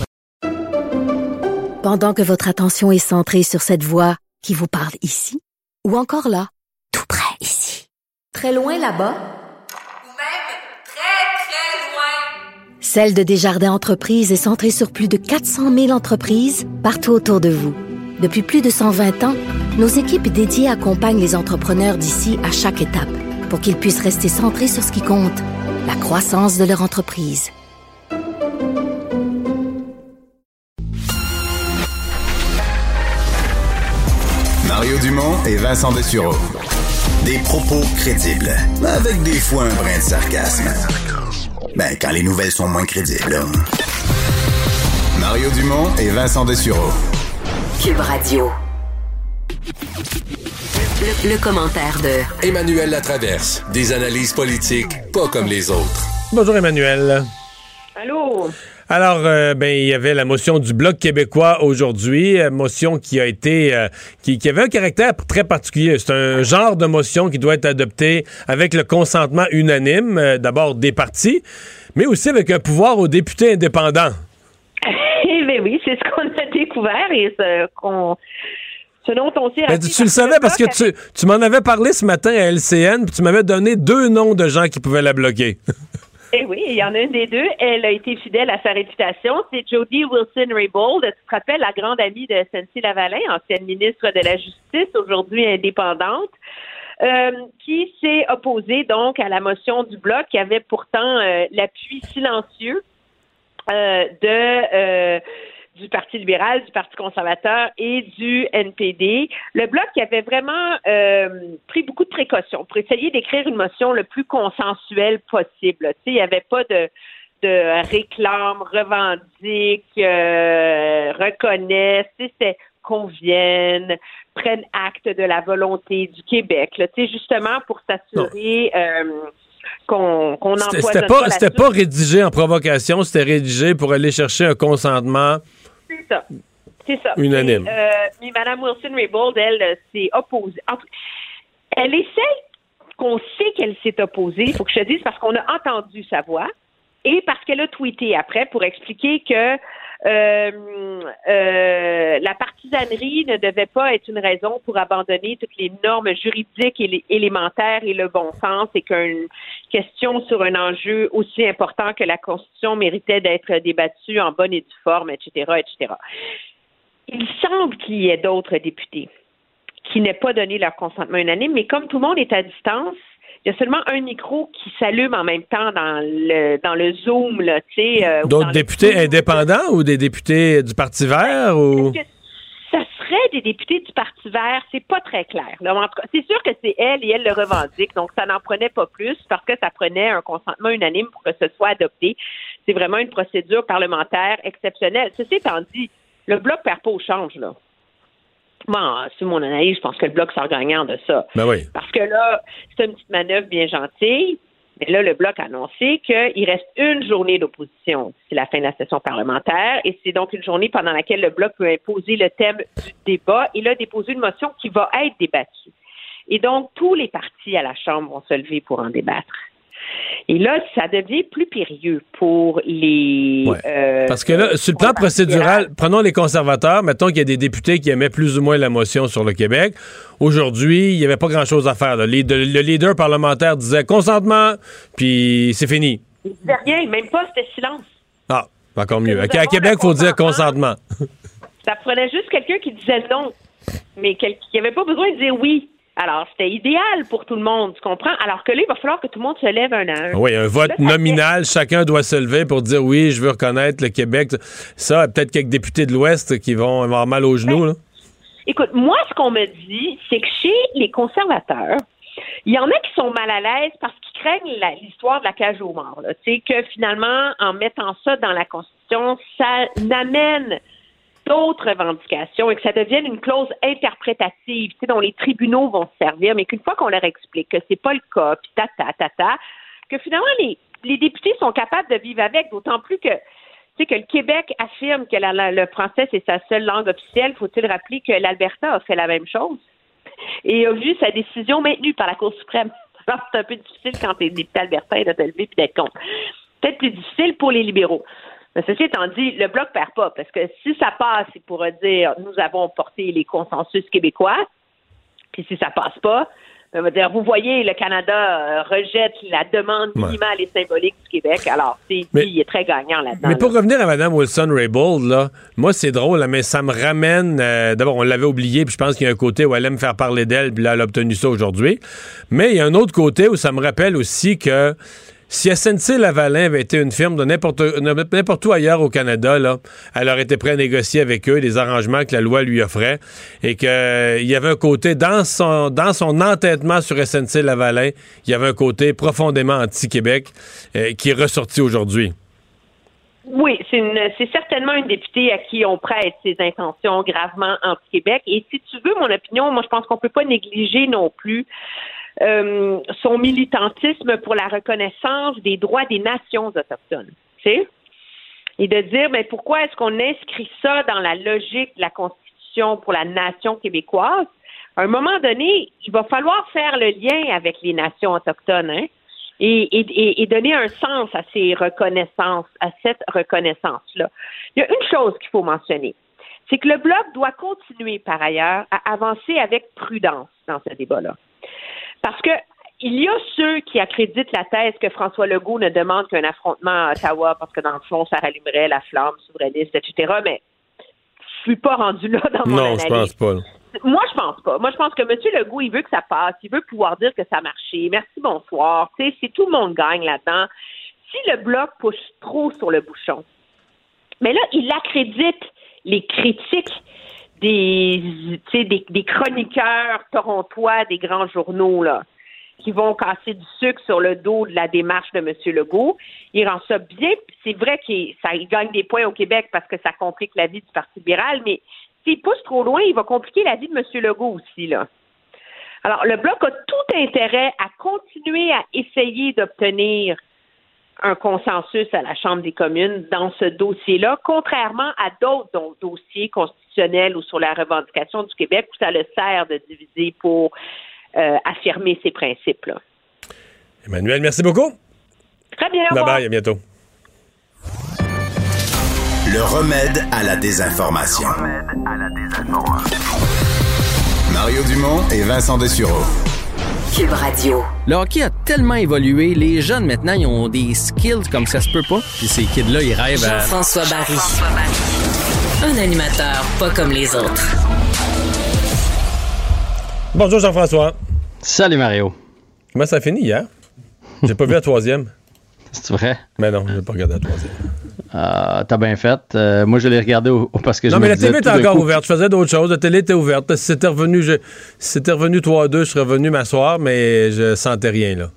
Pendant que votre attention est centrée sur cette voix qui vous parle ici, ou encore là, tout près ici, très loin là-bas, Celle de Desjardins Entreprises est centrée sur plus de 400 000 entreprises partout autour de vous. Depuis plus de 120 ans, nos équipes dédiées accompagnent les entrepreneurs d'ici à chaque étape pour qu'ils puissent rester centrés sur ce qui compte, la croissance de leur entreprise. Mario Dumont et Vincent Dessureau. Des propos crédibles, avec des fois un brin de sarcasme. Ben, quand les nouvelles sont moins crédibles. là. Mario Dumont et Vincent Dessureau. Cube Radio. Le, le commentaire de Emmanuel Latraverse. Des analyses politiques pas comme les autres. Bonjour, Emmanuel. Allô? Alors, euh, ben, il y avait la motion du Bloc québécois aujourd'hui, euh, motion qui a été, euh, qui, qui avait un caractère très particulier. C'est un genre de motion qui doit être adoptée avec le consentement unanime, euh, d'abord des partis, mais aussi avec un pouvoir aux députés indépendants. [laughs] Eh bien oui, c'est ce qu'on a découvert et ce qu'on. Ce dont on s'est Ben, tu, tu le savais parce que tu, tu m'en avais parlé ce matin à LCN, puis tu m'avais donné deux noms de gens qui pouvaient la bloquer. [laughs] Eh oui, il y en a une des deux. Elle a été fidèle à sa réputation. C'est Jody Wilson-Raybould. Tu te rappelles, la grande amie de Cynthia Lavalin, ancienne ministre de la Justice, aujourd'hui indépendante, euh, qui s'est opposée donc à la motion du Bloc qui avait pourtant euh, l'appui silencieux euh, de... du Parti libéral, du Parti conservateur et du NPD. Le bloc qui avait vraiment euh, pris beaucoup de précautions pour essayer d'écrire une motion le plus consensuelle possible. Tu sais, il n'y avait pas de de réclame, revendique, euh, sais, c'était conviennent, prennent acte de la volonté du Québec. Là, justement pour s'assurer euh, qu'on qu'on C'était pas, pas rédigé en provocation, c'était rédigé pour aller chercher un consentement. C'est ça. C'est ça. Unanime. Euh, mais Mme Wilson-Raybould, elle, euh, s'est opposée. Elle essaie qu'on sait qu'elle s'est opposée, il faut que je te dise, parce qu'on a entendu sa voix et parce qu'elle a tweeté après pour expliquer que la partisanerie ne devait pas être une raison pour abandonner toutes les normes juridiques et élémentaires et le bon sens et qu'une question sur un enjeu aussi important que la Constitution méritait d'être débattue en bonne et due forme, etc., etc. Il semble qu'il y ait d'autres députés qui n'aient pas donné leur consentement unanime, mais comme tout le monde est à distance, il y a seulement un micro qui s'allume en même temps dans le dans le Zoom, là, tu sais. euh, D'autres députés indépendants ou des députés du Parti vert ou? Ça serait des députés du Parti vert? C'est pas très clair. là. En tout cas, c'est sûr que c'est elle et elle le revendique, donc ça n'en prenait pas plus parce que ça prenait un consentement unanime pour que ce soit adopté. C'est vraiment une procédure parlementaire exceptionnelle. Ceci étant dit, le bloc perd pas au change, là. Bon, c'est mon analyse, je pense que le bloc sort gagnant de ça. Ben oui. Parce que là, c'est une petite manœuvre bien gentille. Mais là, le Bloc a annoncé qu'il reste une journée d'opposition d'ici la fin de la session parlementaire. Et c'est donc une journée pendant laquelle le Bloc peut imposer le thème du débat. Il a déposé une motion qui va être débattue. Et donc, tous les partis à la Chambre vont se lever pour en débattre. Et là, ça devient plus périlleux pour les... euh, Parce que là, sur le plan procédural, prenons les conservateurs, mettons qu'il y a des députés qui aimaient plus ou moins la motion sur le Québec. Aujourd'hui, il n'y avait pas grand-chose à faire. là. Les- de- Le leader parlementaire disait consentement, puis c'est fini. Il ne disait rien, même pas, c'était silence. Ah, encore mieux. À, à Québec, il faut dire consentement. Ça prenait juste quelqu'un qui disait non, mais qui n'avait pas besoin de dire oui. Alors, c'était idéal pour tout le monde, tu comprends? Alors que là, il va falloir que tout le monde se lève un à un. oui, un vote Là, nominal, chacun doit se lever pour dire oui, je veux reconnaître le Québec. Ça, peut-être quelques députés de l'Ouest qui vont avoir mal aux genoux. là. Écoute, moi, ce qu'on me dit, c'est que chez les conservateurs, il y en a qui sont mal à l'aise parce qu'ils craignent l'histoire de la cage aux morts. Tu sais, que finalement, en mettant ça dans la Constitution, ça n'amène d'autres revendications et que ça devienne une clause interprétative, tu sais, dont les tribunaux vont se servir, mais qu'une fois qu'on leur explique que c'est pas le cas, puis tata, tata, que finalement, les, les députés sont capables de vivre avec, d'autant plus que tu sais que le Québec affirme que le français c'est sa seule langue officielle. Faut-il rappeler que l'Alberta a fait la même chose et a vu sa décision maintenue par la Cour suprême? [laughs] C'est un peu difficile quand tu es député albertain de te lever puis d'être contre. Peut-être plus difficile pour les libéraux. Mais ceci étant dit, le bloc perd pas parce que si ça passe, il pourra dire nous avons porté les consensus québécois. Puis si ça passe pas, on va dire vous voyez le Canada euh, rejette la demande Ouais. minimale et symbolique du Québec. Alors c'est Mais- lui, il est très gagnant là-dedans. Mais là. pour revenir à Mme Wilson-Raybould, là, moi, c'est drôle, là, mais ça me ramène... euh, D'abord, on l'avait oublié, puis je pense qu'il y a un côté où elle aime faire parler d'elle, puis là, elle a obtenu ça aujourd'hui. Mais il y a un autre côté où ça me rappelle aussi que si SNC-Lavalin avait été une firme de n'importe où ailleurs au Canada, là, elle aurait été prête à négocier avec eux des arrangements que la loi lui offrait et qu'il y avait un côté, dans son, entêtement sur SNC-Lavalin, il y avait un côté profondément anti-Québec euh, qui est ressorti aujourd'hui. Oui, c'est certainement une députée à qui on prête ses intentions gravement anti-Québec. Et si tu veux mon opinion, moi je pense qu'on peut pas négliger non plus euh, son militantisme pour la reconnaissance des droits des nations autochtones. Et de dire, mais pourquoi est-ce qu'on inscrit ça dans la logique de la Constitution pour la nation québécoise? À un moment donné, il va falloir faire le lien avec les nations autochtones, hein? et- et donner un sens à ces reconnaissances, à cette reconnaissance-là. Il y a une chose qu'il faut mentionner, c'est que le Bloc doit continuer par ailleurs à avancer avec prudence dans ce débat-là. Parce que il y a ceux qui accréditent la thèse que François Legault ne demande qu'un affrontement à Ottawa parce que dans le fond, ça rallumerait la flamme souverainiste, etc. Mais je suis pas rendu là dans mon Non, analyse. je pense pas. Moi, je pense pas. Moi, je pense que M. Legault, il veut que ça passe. Il veut pouvoir dire que ça a marché. Merci, bonsoir. Tu sais, si tout le monde gagne là-dedans. Si le bloc pousse trop sur le bouchon, mais là, il accrédite les critiques des, des, chroniqueurs torontois des grands journaux, là, qui vont casser du sucre sur le dos de la démarche de M. Legault. Il rend ça bien. C'est vrai qu'il gagne des points au Québec parce que ça complique la vie du Parti libéral, mais s'il pousse trop loin, il va compliquer la vie de M. Legault aussi, là. Alors, le Bloc a tout intérêt à continuer à essayer d'obtenir un consensus à la Chambre des communes dans ce dossier-là, contrairement à d'autres dossiers constitutionnels ou sur la revendication du Québec où ça le sert de diviser pour euh, affirmer ses principes-là. Emmanuel, merci beaucoup. Très bien, Bye bye, à bientôt. Le remède à la désinformation. Mario Dumont et Vincent Dessureau. Cube Radio. Le hockey a tellement évolué, les jeunes maintenant, ils ont des skills comme ça se peut pas. Puis ces kids-là, ils rêvent à... Jean-François Barry. Un animateur pas comme les autres. Bonjour Jean-François. Salut Mario. Comment ça a fini hier? J'ai pas vu la troisième. [laughs] C'est vrai? Mais non, j'ai pas regardé la troisième. Ah, T'as bien fait. Euh, moi, je l'ai regardé au- au- parce que je Non, me mais la télé était encore coup- ouverte. Je faisais d'autres choses. La télé était ouverte. Si c'était revenu, je... si revenu 3-2, je serais venu m'asseoir, mais je sentais rien, là.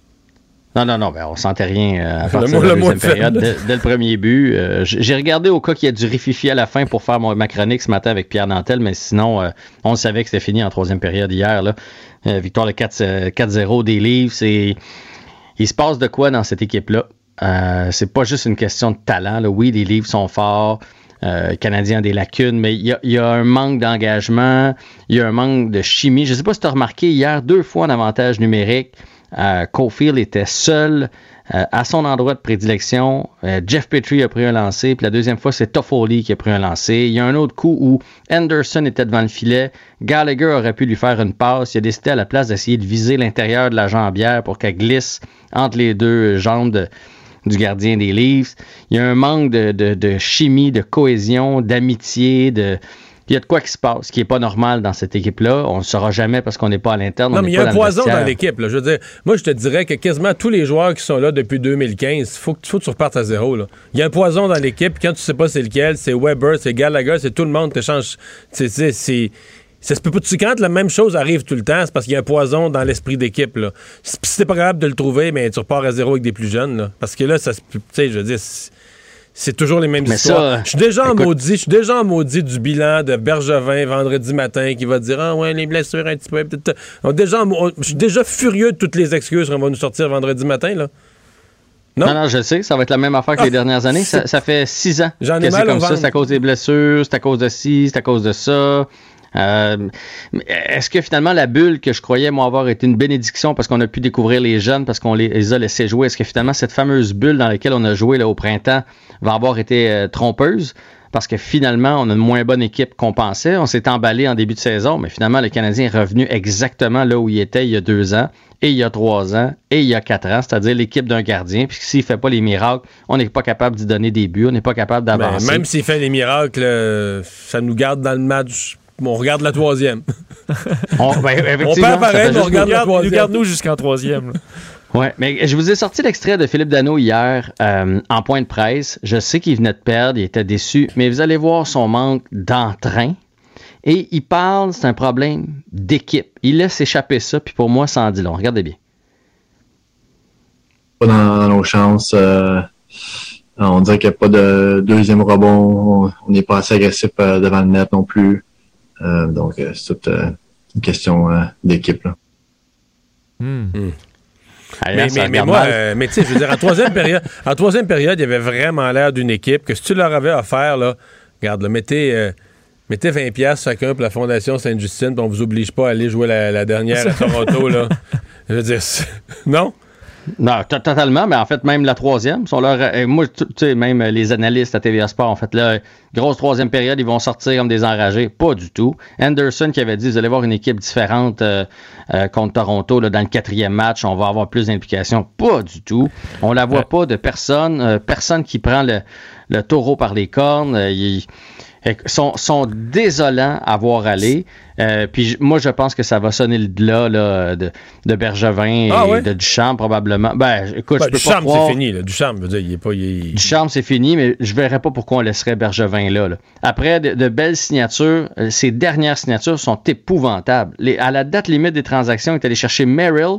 Non, non, non, ben, on sentait rien euh, à partir de la faible. période, dès, dès le premier but. Euh, J'ai regardé au cas qu'il y a du rififi à la fin pour faire mon, ma chronique ce matin avec Pierre Nantel, mais sinon, euh, on savait que c'était fini en troisième période hier. Là. Euh, victoire de 4, euh, 4-0 des livres. C'est... Il se passe de quoi dans cette équipe-là? Euh, c'est pas juste une question de talent. Là. Oui, les livres sont forts. Euh, le Canadien a des lacunes, mais il y y a un manque d'engagement, il y a un manque de chimie. Je ne sais pas si tu as remarqué hier, deux fois en avantage numérique, euh, Caulfield était seul euh, à son endroit de prédilection. Euh, Jeff Petrie a pris un lancer, puis la deuxième fois, c'est Toffoli qui a pris un lancer. Il y a un autre coup où Anderson était devant le filet. Gallagher aurait pu lui faire une passe. Il a décidé à la place d'essayer de viser l'intérieur de la jambière pour qu'elle glisse entre les deux jambes de- du gardien des Leafs. Il y a un manque de, de- de chimie, de cohésion, d'amitié, de... Il y a de quoi qui se passe, qui est pas normal dans cette équipe-là. On ne le saura jamais parce qu'on n'est pas à l'interne. Non, on mais il n'est y a un poison dans l'équipe. Je veux dire, moi, je te dirais que quasiment tous les joueurs qui sont là depuis 2015, il faut, que- faut que tu repartes à zéro. Il y a un poison dans l'équipe. Quand tu sais pas c'est lequel, c'est Weber, c'est Gallagher, c'est tout le monde t'échange. C'est. c'est- c'est- ça se peut pas. Quand la même chose arrive tout le temps, c'est parce qu'il y a un poison dans l'esprit d'équipe. là. Si t'es pas capable de le trouver, mais tu repars à zéro avec des plus jeunes. là. Parce que là, ça se peut- Tu sais, je veux dire, c'est- c'est toujours les mêmes Mais histoires. je suis déjà en maudit. Je suis déjà en maudit du bilan de Bergevin vendredi matin qui va dire Ah ouais, les blessures un petit peu. On- déjà, je suis déjà furieux de toutes les excuses qu'on va nous sortir vendredi matin. là. Non? non, je le sais, ça va être la même affaire que les Ah, dernières années. Ça, ça fait six ans J'en ai que c'est mal au comme ça. C'est à cause des blessures, c'est à cause de ci, c'est à cause de ça. Euh, Est-ce que finalement la bulle que je croyais moi avoir été une bénédiction parce qu'on a pu découvrir les jeunes, parce qu'on les, les a laissés jouer, est-ce que finalement cette fameuse bulle dans laquelle on a joué là, au printemps va avoir été euh, trompeuse? Parce que finalement, on a une moins bonne équipe qu'on pensait. On s'est emballé en début de saison, mais finalement, le Canadien est revenu exactement là où il était il y a deux ans, et il y a trois ans, et il y a quatre ans, c'est-à-dire l'équipe d'un gardien. Puis s'il fait pas les miracles, on n'est pas capable d'y donner des buts, on n'est pas capable Mais d'avancer. même s'il fait les miracles, euh, ça nous garde dans le match. On regarde la troisième. [laughs] On, ben, on perd pareil, mais on regarde la troisième. Regarde-nous jusqu'en troisième. Ouais, mais je vous ai sorti l'extrait de Philippe Dano hier euh, en point de presse. Je sais qu'il venait de perdre, il était déçu, mais vous allez voir son manque d'entrain. Et il parle, c'est un problème d'équipe. Il laisse échapper ça, puis pour moi, ça en dit long. Regardez bien. pas dans, dans nos chances. euh, on dirait qu'il n'y a pas de deuxième rebond. On n'est pas assez agressif euh, devant le net non plus. Euh, donc, euh, c'est toute euh, une question euh, d'équipe. là. Allez, Mais, mais, moi, euh, mais tu sais, je veux dire, en troisième période, en troisième période, il y avait vraiment l'air d'une équipe que si tu leur avais offert, là, regarde, là, mettez, euh, mettez 20 pièces chacun pour la Fondation Sainte-Justine, puis on vous oblige pas à aller jouer la, la dernière à [laughs] Toronto, là. Je veux dire, non? Non, to- totalement, mais en fait, même la troisième, sont leur, euh, moi, tu sais, même euh, les analystes à TVA Sport ont fait là, grosse troisième période, ils vont sortir comme des enragés. Pas du tout. Anderson qui avait dit, vous allez voir une équipe différente euh, euh, contre Toronto là, dans le quatrième match, on va avoir plus d'implications. Pas du tout. On la voit pas de personne, euh, personne qui prend le, le taureau par les cornes. euh, ils sont, sont désolants à voir aller. Euh, puis moi, je pense que ça va sonner le glas là, de, de Bergevin Ah et de Duchamp probablement. Ben, écoute, Ben, je peux du pas charme, croire- c'est fini. Là. Du charme, veut dire, il est pas. il est- Duchamp, c'est fini, mais je verrais pas pourquoi on laisserait Bergevin là. là. Après, de, de belles signatures, euh, ces dernières signatures sont épouvantables. Les- à la date limite des transactions, il est allé chercher Merrill,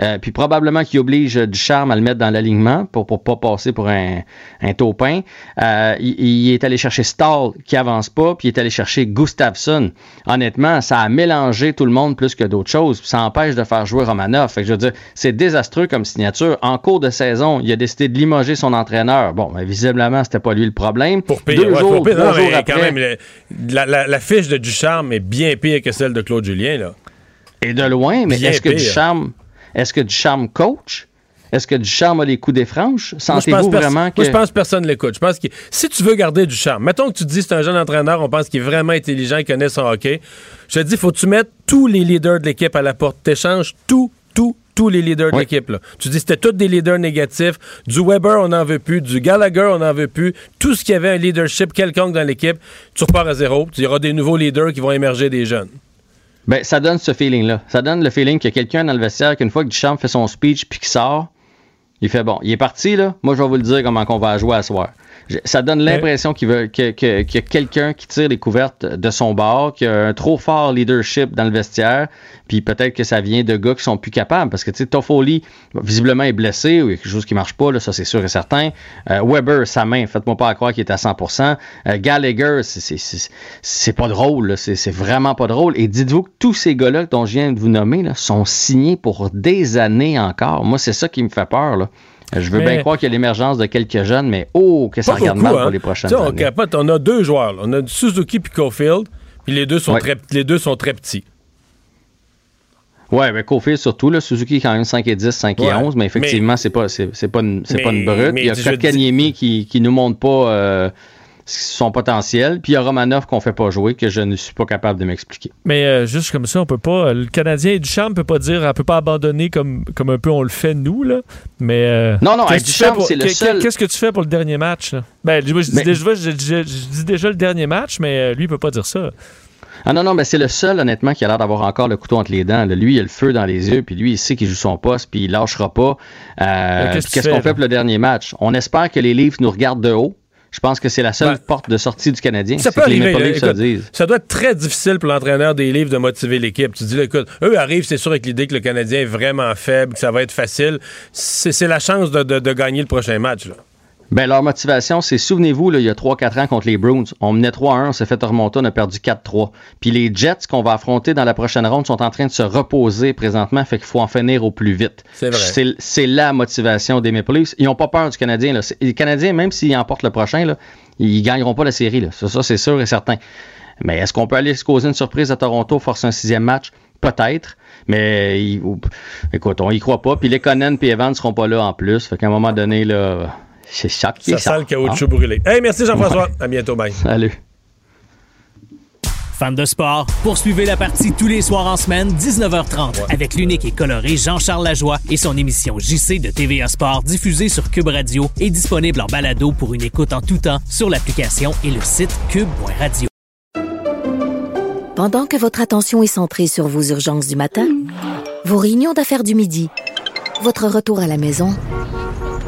euh, puis probablement qu'il oblige euh, Ducharme à le mettre dans l'alignement pour pour pas passer pour un, un taupin. Euh, il, il est allé chercher Stahl qui avance pas, puis il est allé chercher Gustafsson. Honnêtement, ça a mélangé tout le monde plus que d'autres choses. puis Ça empêche de faire jouer Romanov. Fait que je veux dire, c'est désastreux comme signature. En cours de saison, il a décidé de limoger son entraîneur. Bon, ben, visiblement, c'était pas lui le problème. Pour pire, Deux ouais, jours, pour pire. trois Non, mais jours quand après, même, le- la, la- la fiche de Ducharme est bien pire que celle de Claude Julien. Là. Et de loin, mais est-ce que. Ducharme, est-ce que Ducharme coach? Est-ce que Ducharme a les coups des franches? Moi, je pense Sentez-vous vraiment que... Moi, je pense que personne ne l'écoute. Je pense que si tu veux garder du charme, mettons que tu te dis c'est un jeune entraîneur, on pense qu'il est vraiment intelligent, il connaît son hockey. Je te dis, faut que tu mettes tous les leaders de l'équipe à la porte. T'échanges tout, tout, tous les leaders de l'équipe. Tu dis c'était tous des leaders négatifs. Du Weber, on n'en veut plus. Du Gallagher, on n'en veut plus. Tout ce qui avait un leadership quelconque dans l'équipe, tu repars à zéro. Il y aura des nouveaux leaders qui vont émerger des jeunes. Ben, ça donne ce feeling-là. Ça donne le feeling a quelqu'un dans le vestiaire qu'une fois que Duchamp fait son speech puis qu'il sort, il fait bon, il est parti là. Moi, je vais vous le dire comment qu'on va jouer à soir. Ça donne l'impression qu'il veut que- que- qu'il y a quelqu'un qui tire les couvertes de son bord, qu'il y a un trop fort leadership dans le vestiaire, puis peut-être que ça vient de gars qui sont plus capables. Parce que tu sais, Toffoli, visiblement, est blessé ou il y a quelque chose qui marche pas, là, ça c'est sûr et certain. Euh, Weber, sa main, faites-moi pas croire qu'il est à 100%. Euh, Gallagher, c'est- c'est- c'est c'est pas drôle, c'est vraiment pas drôle. Et dites-vous que tous ces gars-là dont je viens de vous nommer là, sont signés pour des années encore. Moi, c'est ça qui me fait peur. Là. Je veux Mais- bien croire qu'il y a l'émergence de quelques jeunes, mais oh, que ça Pas regarde beaucoup, mal hein. pour les prochaines Tu sais, on années. capote. On a deux joueurs. là. On a Suzuki puis Caulfield. Puis les deux sont Ouais. très, les deux sont très petits. Ouais, mais Cofield surtout, là, Suzuki est quand même 5 et 10, 5 et Ouais. 11, mais effectivement, c'est pas, c'est, pas, une, c'est pas une brute. mais il y a Kotkaniemi qui, qui nous montre pas euh, son potentiel, puis il y a Romanov qu'on fait pas jouer, que je ne suis pas capable de m'expliquer. Mais euh, juste comme ça, on peut pas. Le Canadien et Duchamp peut pas dire, on peut pas abandonner comme, comme un peu on le fait nous là. Mais euh, Non, non, qu'est-ce tu Duchamp, pour- c'est le seul- Qu'est-ce que tu fais pour le dernier match là? Ben, moi, je dis, Mais- déjà, je, je- je dis déjà le dernier match, mais euh, lui il peut pas dire ça. Ah non, non, mais c'est le seul, honnêtement, qui a l'air d'avoir encore le couteau entre les dents. Lui, il a le feu dans les yeux, puis lui, il sait qu'il joue son poste, puis il lâchera pas. Euh, qu'est-ce qu'est-ce qu'on fait pour le dernier match? On espère que les Leafs nous regardent de haut. Je pense que c'est la seule Ben, porte de sortie du Canadien. Ça peut que les arriver. Maple là. Leafs se le Écoute, disent. ça doit être très difficile pour l'entraîneur des livres de motiver l'équipe. Tu dis, là, écoute, eux arrivent, c'est sûr, avec l'idée que le Canadien est vraiment faible, que ça va être facile. C'est c'est la chance de, de- de gagner le prochain match. là. Ben, leur motivation, c'est, souvenez-vous, là, il y a 3-4 ans contre les Bruins, on menait 3-1, on s'est fait remonter, on a perdu 4-3. Puis les Jets qu'on va affronter dans la prochaine ronde sont en train de se reposer présentement, fait qu'il faut en finir au plus vite. C'est vrai. C'est, c'est la motivation des Maple Leafs. Ils n'ont pas peur du Canadien. Là. Les Canadiens, même s'ils emportent le prochain, là, ils gagneront pas la série. Là. Ça, ça, c'est sûr et certain. Mais est-ce qu'on peut aller se causer une surprise à Toronto, forcer un sixième match? Peut-être. Mais il- ou- écoute, on y croit pas. Puis les Conan et Evans ne seront pas là en plus. Fait qu'à un moment donné, là, c'est ça qui Ça est ça. sent le caoutchouc Hein? brûlé. Hey, merci Jean-François. À bientôt. Bye. Salut. Fan de sport, poursuivez la partie tous les soirs en semaine, 19h30, avec l'unique et coloré Jean-Charles Lajoie et son émission JC de TVA Sport diffusée sur Cube Radio et disponible en balado pour une écoute en tout temps sur l'application et le site cube.radio. Pendant que votre attention est centrée sur vos urgences du matin, vos réunions d'affaires du midi, votre retour à la maison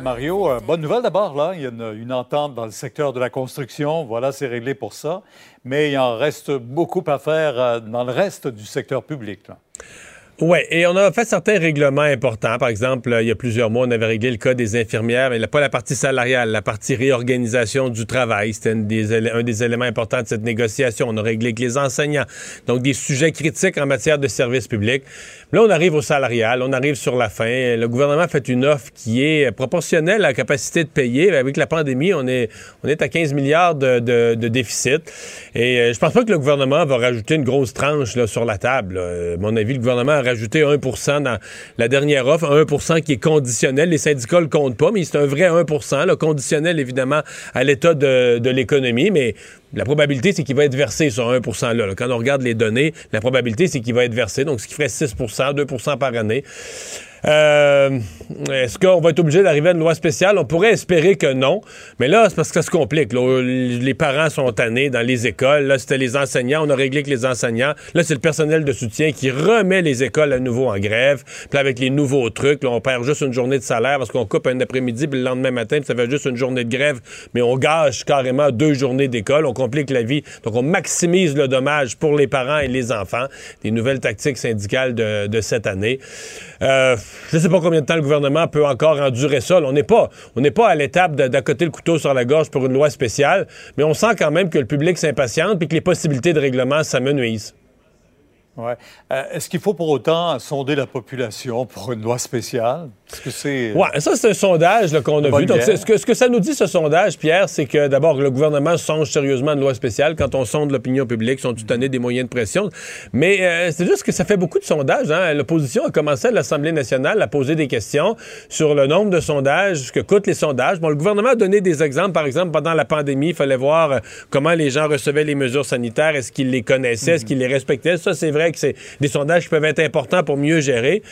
Mario, euh, bonne nouvelle d'abord. Il y a une, entente dans le secteur de la construction. Voilà, c'est réglé pour ça. Mais il en reste beaucoup à faire euh, dans le reste du secteur public. Oui, et on a fait certains règlements importants. Par exemple, il y a plusieurs mois, on avait réglé le cas des infirmières, mais pas la partie salariale, la partie réorganisation du travail. C'était un des, éléments importants de cette négociation. On a réglé avec les enseignants. Donc, des sujets critiques en matière de services publics. Là, on arrive au salarial, on arrive sur la fin. Le gouvernement fait une offre qui est proportionnelle à la capacité de payer. Avec la pandémie, on est, on est à 15 milliards de, de- de déficit. Et euh, je pense pas que le gouvernement va rajouter une grosse tranche là, sur la table. Euh, À mon avis, le gouvernement rajouté 1 dans la dernière offre, 1% qui est conditionnel. Les syndicats le comptent pas, mais c'est un vrai 1 là, conditionnel évidemment à l'état de, de l'économie, mais la probabilité, c'est qu'il va être versé sur 1 là, là. Quand on regarde les données, la probabilité, c'est qu'il va être versé, donc ce qui ferait 6% 2% par année. Euh, Est-ce qu'on va être obligé d'arriver à une loi spéciale? On pourrait espérer que non. Mais là, c'est parce que ça se complique. Les parents sont tannés dans les écoles. Là, c'était les enseignants. On a réglé que les enseignants. Là, c'est le personnel de soutien qui remet les écoles à nouveau en grève. Puis avec les nouveaux trucs, là, on perd juste une journée de salaire parce qu'on coupe un après-midi, puis le lendemain matin, puis ça fait juste une journée de grève. Mais on gâche carrément deux journées d'école. On complique la vie. Donc, on maximise le dommage pour les parents et les enfants. Des nouvelles tactiques syndicales de, de cette année. Euh, je ne sais pas combien de temps le gouvernement peut encore endurer ça. On n'est pas, à l'étape d'accoter le couteau sur la gorge pour une loi spéciale, mais on sent quand même que le public s'impatiente et que les possibilités de règlement s'amenuisent. Ouais. Euh, Est-ce qu'il faut pour autant sonder la population pour une loi spéciale? C'est. Ouais, ça, c'est un sondage qu'on a vu. Donc, ce que, ce que ça nous dit, ce sondage, Pierre, c'est que d'abord, le gouvernement songe sérieusement à une loi spéciale. Quand on sonde l'opinion publique, sont tout des moyens de pression? Mais euh, c'est juste que ça fait beaucoup de sondages. Hein. L'opposition a commencé à l'Assemblée nationale à poser des questions sur le nombre de sondages, ce que coûtent les sondages. Bon, le gouvernement a donné des exemples. Par exemple, pendant la pandémie, il fallait voir euh, comment les gens recevaient les mesures sanitaires. Est-ce qu'ils les connaissaient? Est-ce qu'ils les respectaient? Ça, c'est vrai que c'est des sondages qui peuvent être importants pour mieux gérer.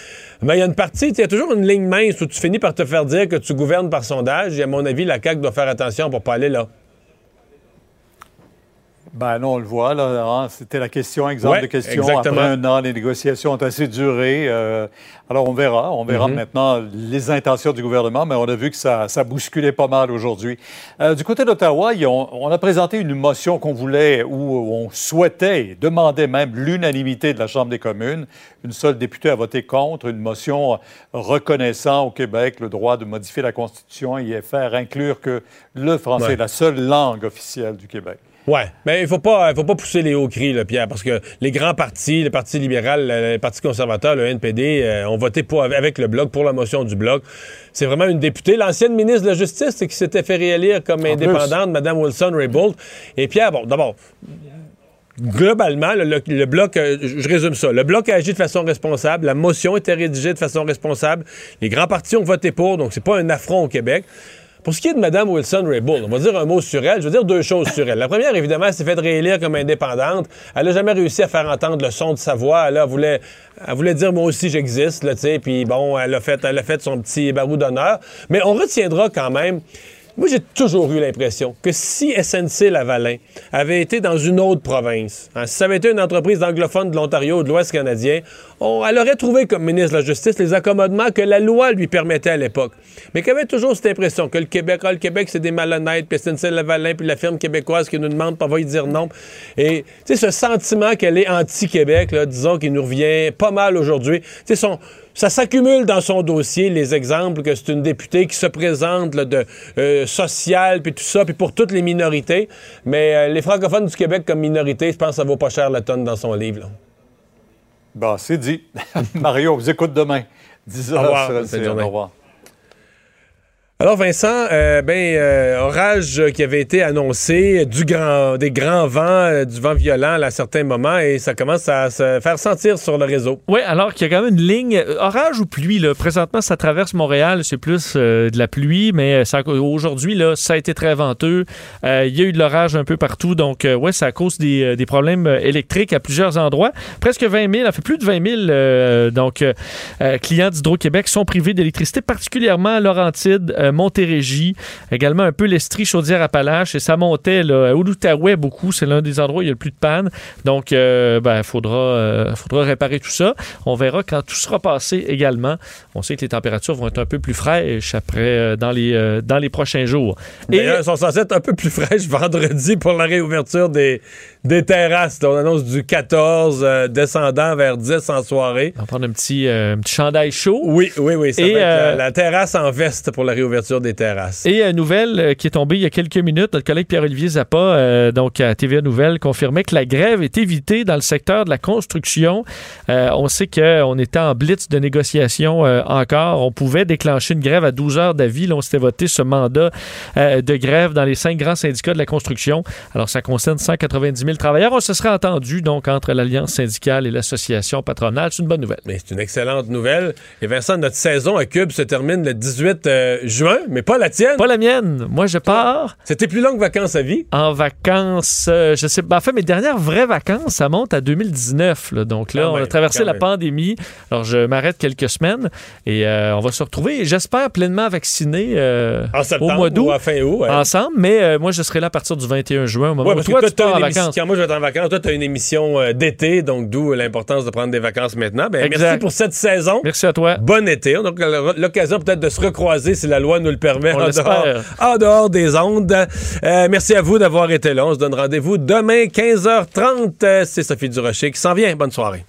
Mais il y a une partie, il y a toujours une ligne mince où tu finis par te faire dire que tu gouvernes par sondage. Et à mon avis, la CAQ doit faire attention pour pas aller là. Ben non, on le voit, là. hein, C'était la question, exemple Ouais, de question. exactement. Après un an, les négociations ont assez duré. euh, alors, on verra. On verra Mhm. maintenant les intentions du gouvernement, mais on a vu que ça, ça bousculait pas mal aujourd'hui. Euh, du côté d'Ottawa, ont- on a présenté une motion qu'on voulait, où on souhaitait, demandait même l'unanimité de la Chambre des communes. Une seule députée a voté contre une motion reconnaissant au Québec le droit de modifier la Constitution et y faire inclure que le français Ouais. est la seule langue officielle du Québec. Ouais, mais il faut pas, il faut pas pousser les hauts cris, là, Pierre, parce que les grands partis, le Parti libéral, le, le Parti conservateur, le NPD, euh, ont voté pour, avec le Bloc pour la motion du Bloc. C'est vraiment une députée, l'ancienne ministre de la Justice, qui s'était fait réélire comme En indépendante, Mme Wilson-Raybould. Et Pierre, bon, d'abord, globalement, le, le- le bloc, euh, je je résume ça, le bloc a agi de façon responsable, la motion était rédigée de façon responsable, les grands partis ont voté pour, donc c'est pas un affront au Québec. Pour ce qui est de Mme Wilson-Raybould, on va dire un mot sur elle. Je veux dire deux choses sur elle. La première, évidemment, elle s'est fait réélire comme indépendante. Elle n'a jamais réussi à faire entendre le son de sa voix. Elle voulait, elle voulait dire moi aussi j'existe, tu sais. Puis bon, elle a fait, elle a fait son petit barou d'honneur. Mais on retiendra quand même. Moi, j'ai toujours eu l'impression que si SNC Lavalin avait été dans une autre province, hein, si ça avait été une entreprise anglophone de l'Ontario ou de l'Ouest canadien, elle aurait trouvé comme ministre de la Justice les accommodements que la loi lui permettait à l'époque. Mais qu'elle avait toujours cette impression que le Québec, ah, le Québec, c'est des malhonnêtes, puis SNC Lavalin, puis la firme québécoise qui nous demande, pas va y dire non. Et, tu sais, ce sentiment qu'elle est anti-Québec, disons, qui nous revient pas mal aujourd'hui. Tu sais, son ça s'accumule dans son dossier, les exemples que c'est une députée qui se présente là, de euh, social, puis tout ça, puis pour toutes les minorités. Mais euh, les francophones du Québec comme minorité, je pense que ça vaut pas cher la tonne dans son livre. là. Bon, c'est dit. [laughs] Mario, on vous écoute demain. 10 Au revoir, heures sur. Au revoir. Alors Vincent, euh, ben euh, orage qui avait été annoncé, du grand, des grands vents, euh, du vent violent à certains moments, et ça commence à se faire sentir sur le réseau. Oui, alors qu'il y a quand même une ligne, euh, orage ou pluie, là? Présentement, ça traverse Montréal, c'est plus de la pluie, mais aujourd'hui, là, ça a été très venteux. Il y a eu de l'orage un peu partout, donc, ouais, ça cause des, problèmes électriques à plusieurs endroits. Presque 20 000, ça fait plus de 20 000, euh, donc, clients d'Hydro-Québec sont privés d'électricité, particulièrement à Laurentide. Euh, euh, Montérégie, également un peu l'Estrie, Chaudière-Appalaches, et ça montait là, au l'Outaouais beaucoup. C'est l'un des endroits où il y a le plus de panne. Donc, il ben, faudra, euh, faudra réparer tout ça. On verra quand tout sera passé également. On sait que les températures vont être un peu plus fraîches après euh, dans, les, euh, dans les prochains jours. Et elles sont censées être un peu plus fraîches [laughs] vendredi pour la réouverture des, des terrasses. On annonce du 14 euh, descendant vers 10 en soirée. On va prendre un petit, euh, un petit chandail chaud. Oui, oui, oui. Ça Et, va être la, euh, la terrasse en veste pour la réouverture des terrasses. Et euh, nouvelle euh, qui est tombée il y a quelques minutes, notre collègue Pierre-Olivier Zappa, euh, donc à TVA Nouvelle, confirmait que la grève est évitée dans le secteur de la construction. Euh, on sait qu'on était en blitz de négociation euh, encore. On pouvait déclencher une grève à 12 heures d'avis. Là, on s'était voté ce mandat de grève dans les cinq grands syndicats de la construction. Alors, ça concerne 190 000 travailleurs. On se serait entendu donc entre l'Alliance syndicale et l'association patronale. C'est une bonne nouvelle. Mais c'est une excellente nouvelle. Et Vincent, notre saison à Cube se termine le 18 euh, juin, mais pas la tienne. Pas la mienne. Moi, je pars. C'était plus longue vacances à vie? En vacances, euh, je sais pas. En fait, mes dernières vraies vacances, ça monte à 2019. là. Donc là, Quand on a traversé la même. pandémie. Alors, je m'arrête quelques semaines et euh, on va se retrouver, j'espère, pleinement vacciné euh, au mois d'août. à fin août. ouais. Ensemble, mais moi, je serai là à partir du 21 juin, au moment Ouais, où toi, que tu toi, pars en vacances. Quand moi, je vais être en vacances, toi, tu as une émission d'été, donc d'où l'importance de prendre des vacances maintenant. Ben, merci pour cette saison. Merci à toi. Bon été. Donc, l'occasion peut-être de se recroiser si la loi nous le permet On en dehors, en dehors des ondes. Euh, merci à vous d'avoir été là. On se donne rendez-vous demain, 15h30. Euh, C'est Sophie Durocher qui s'en vient. Bonne soirée.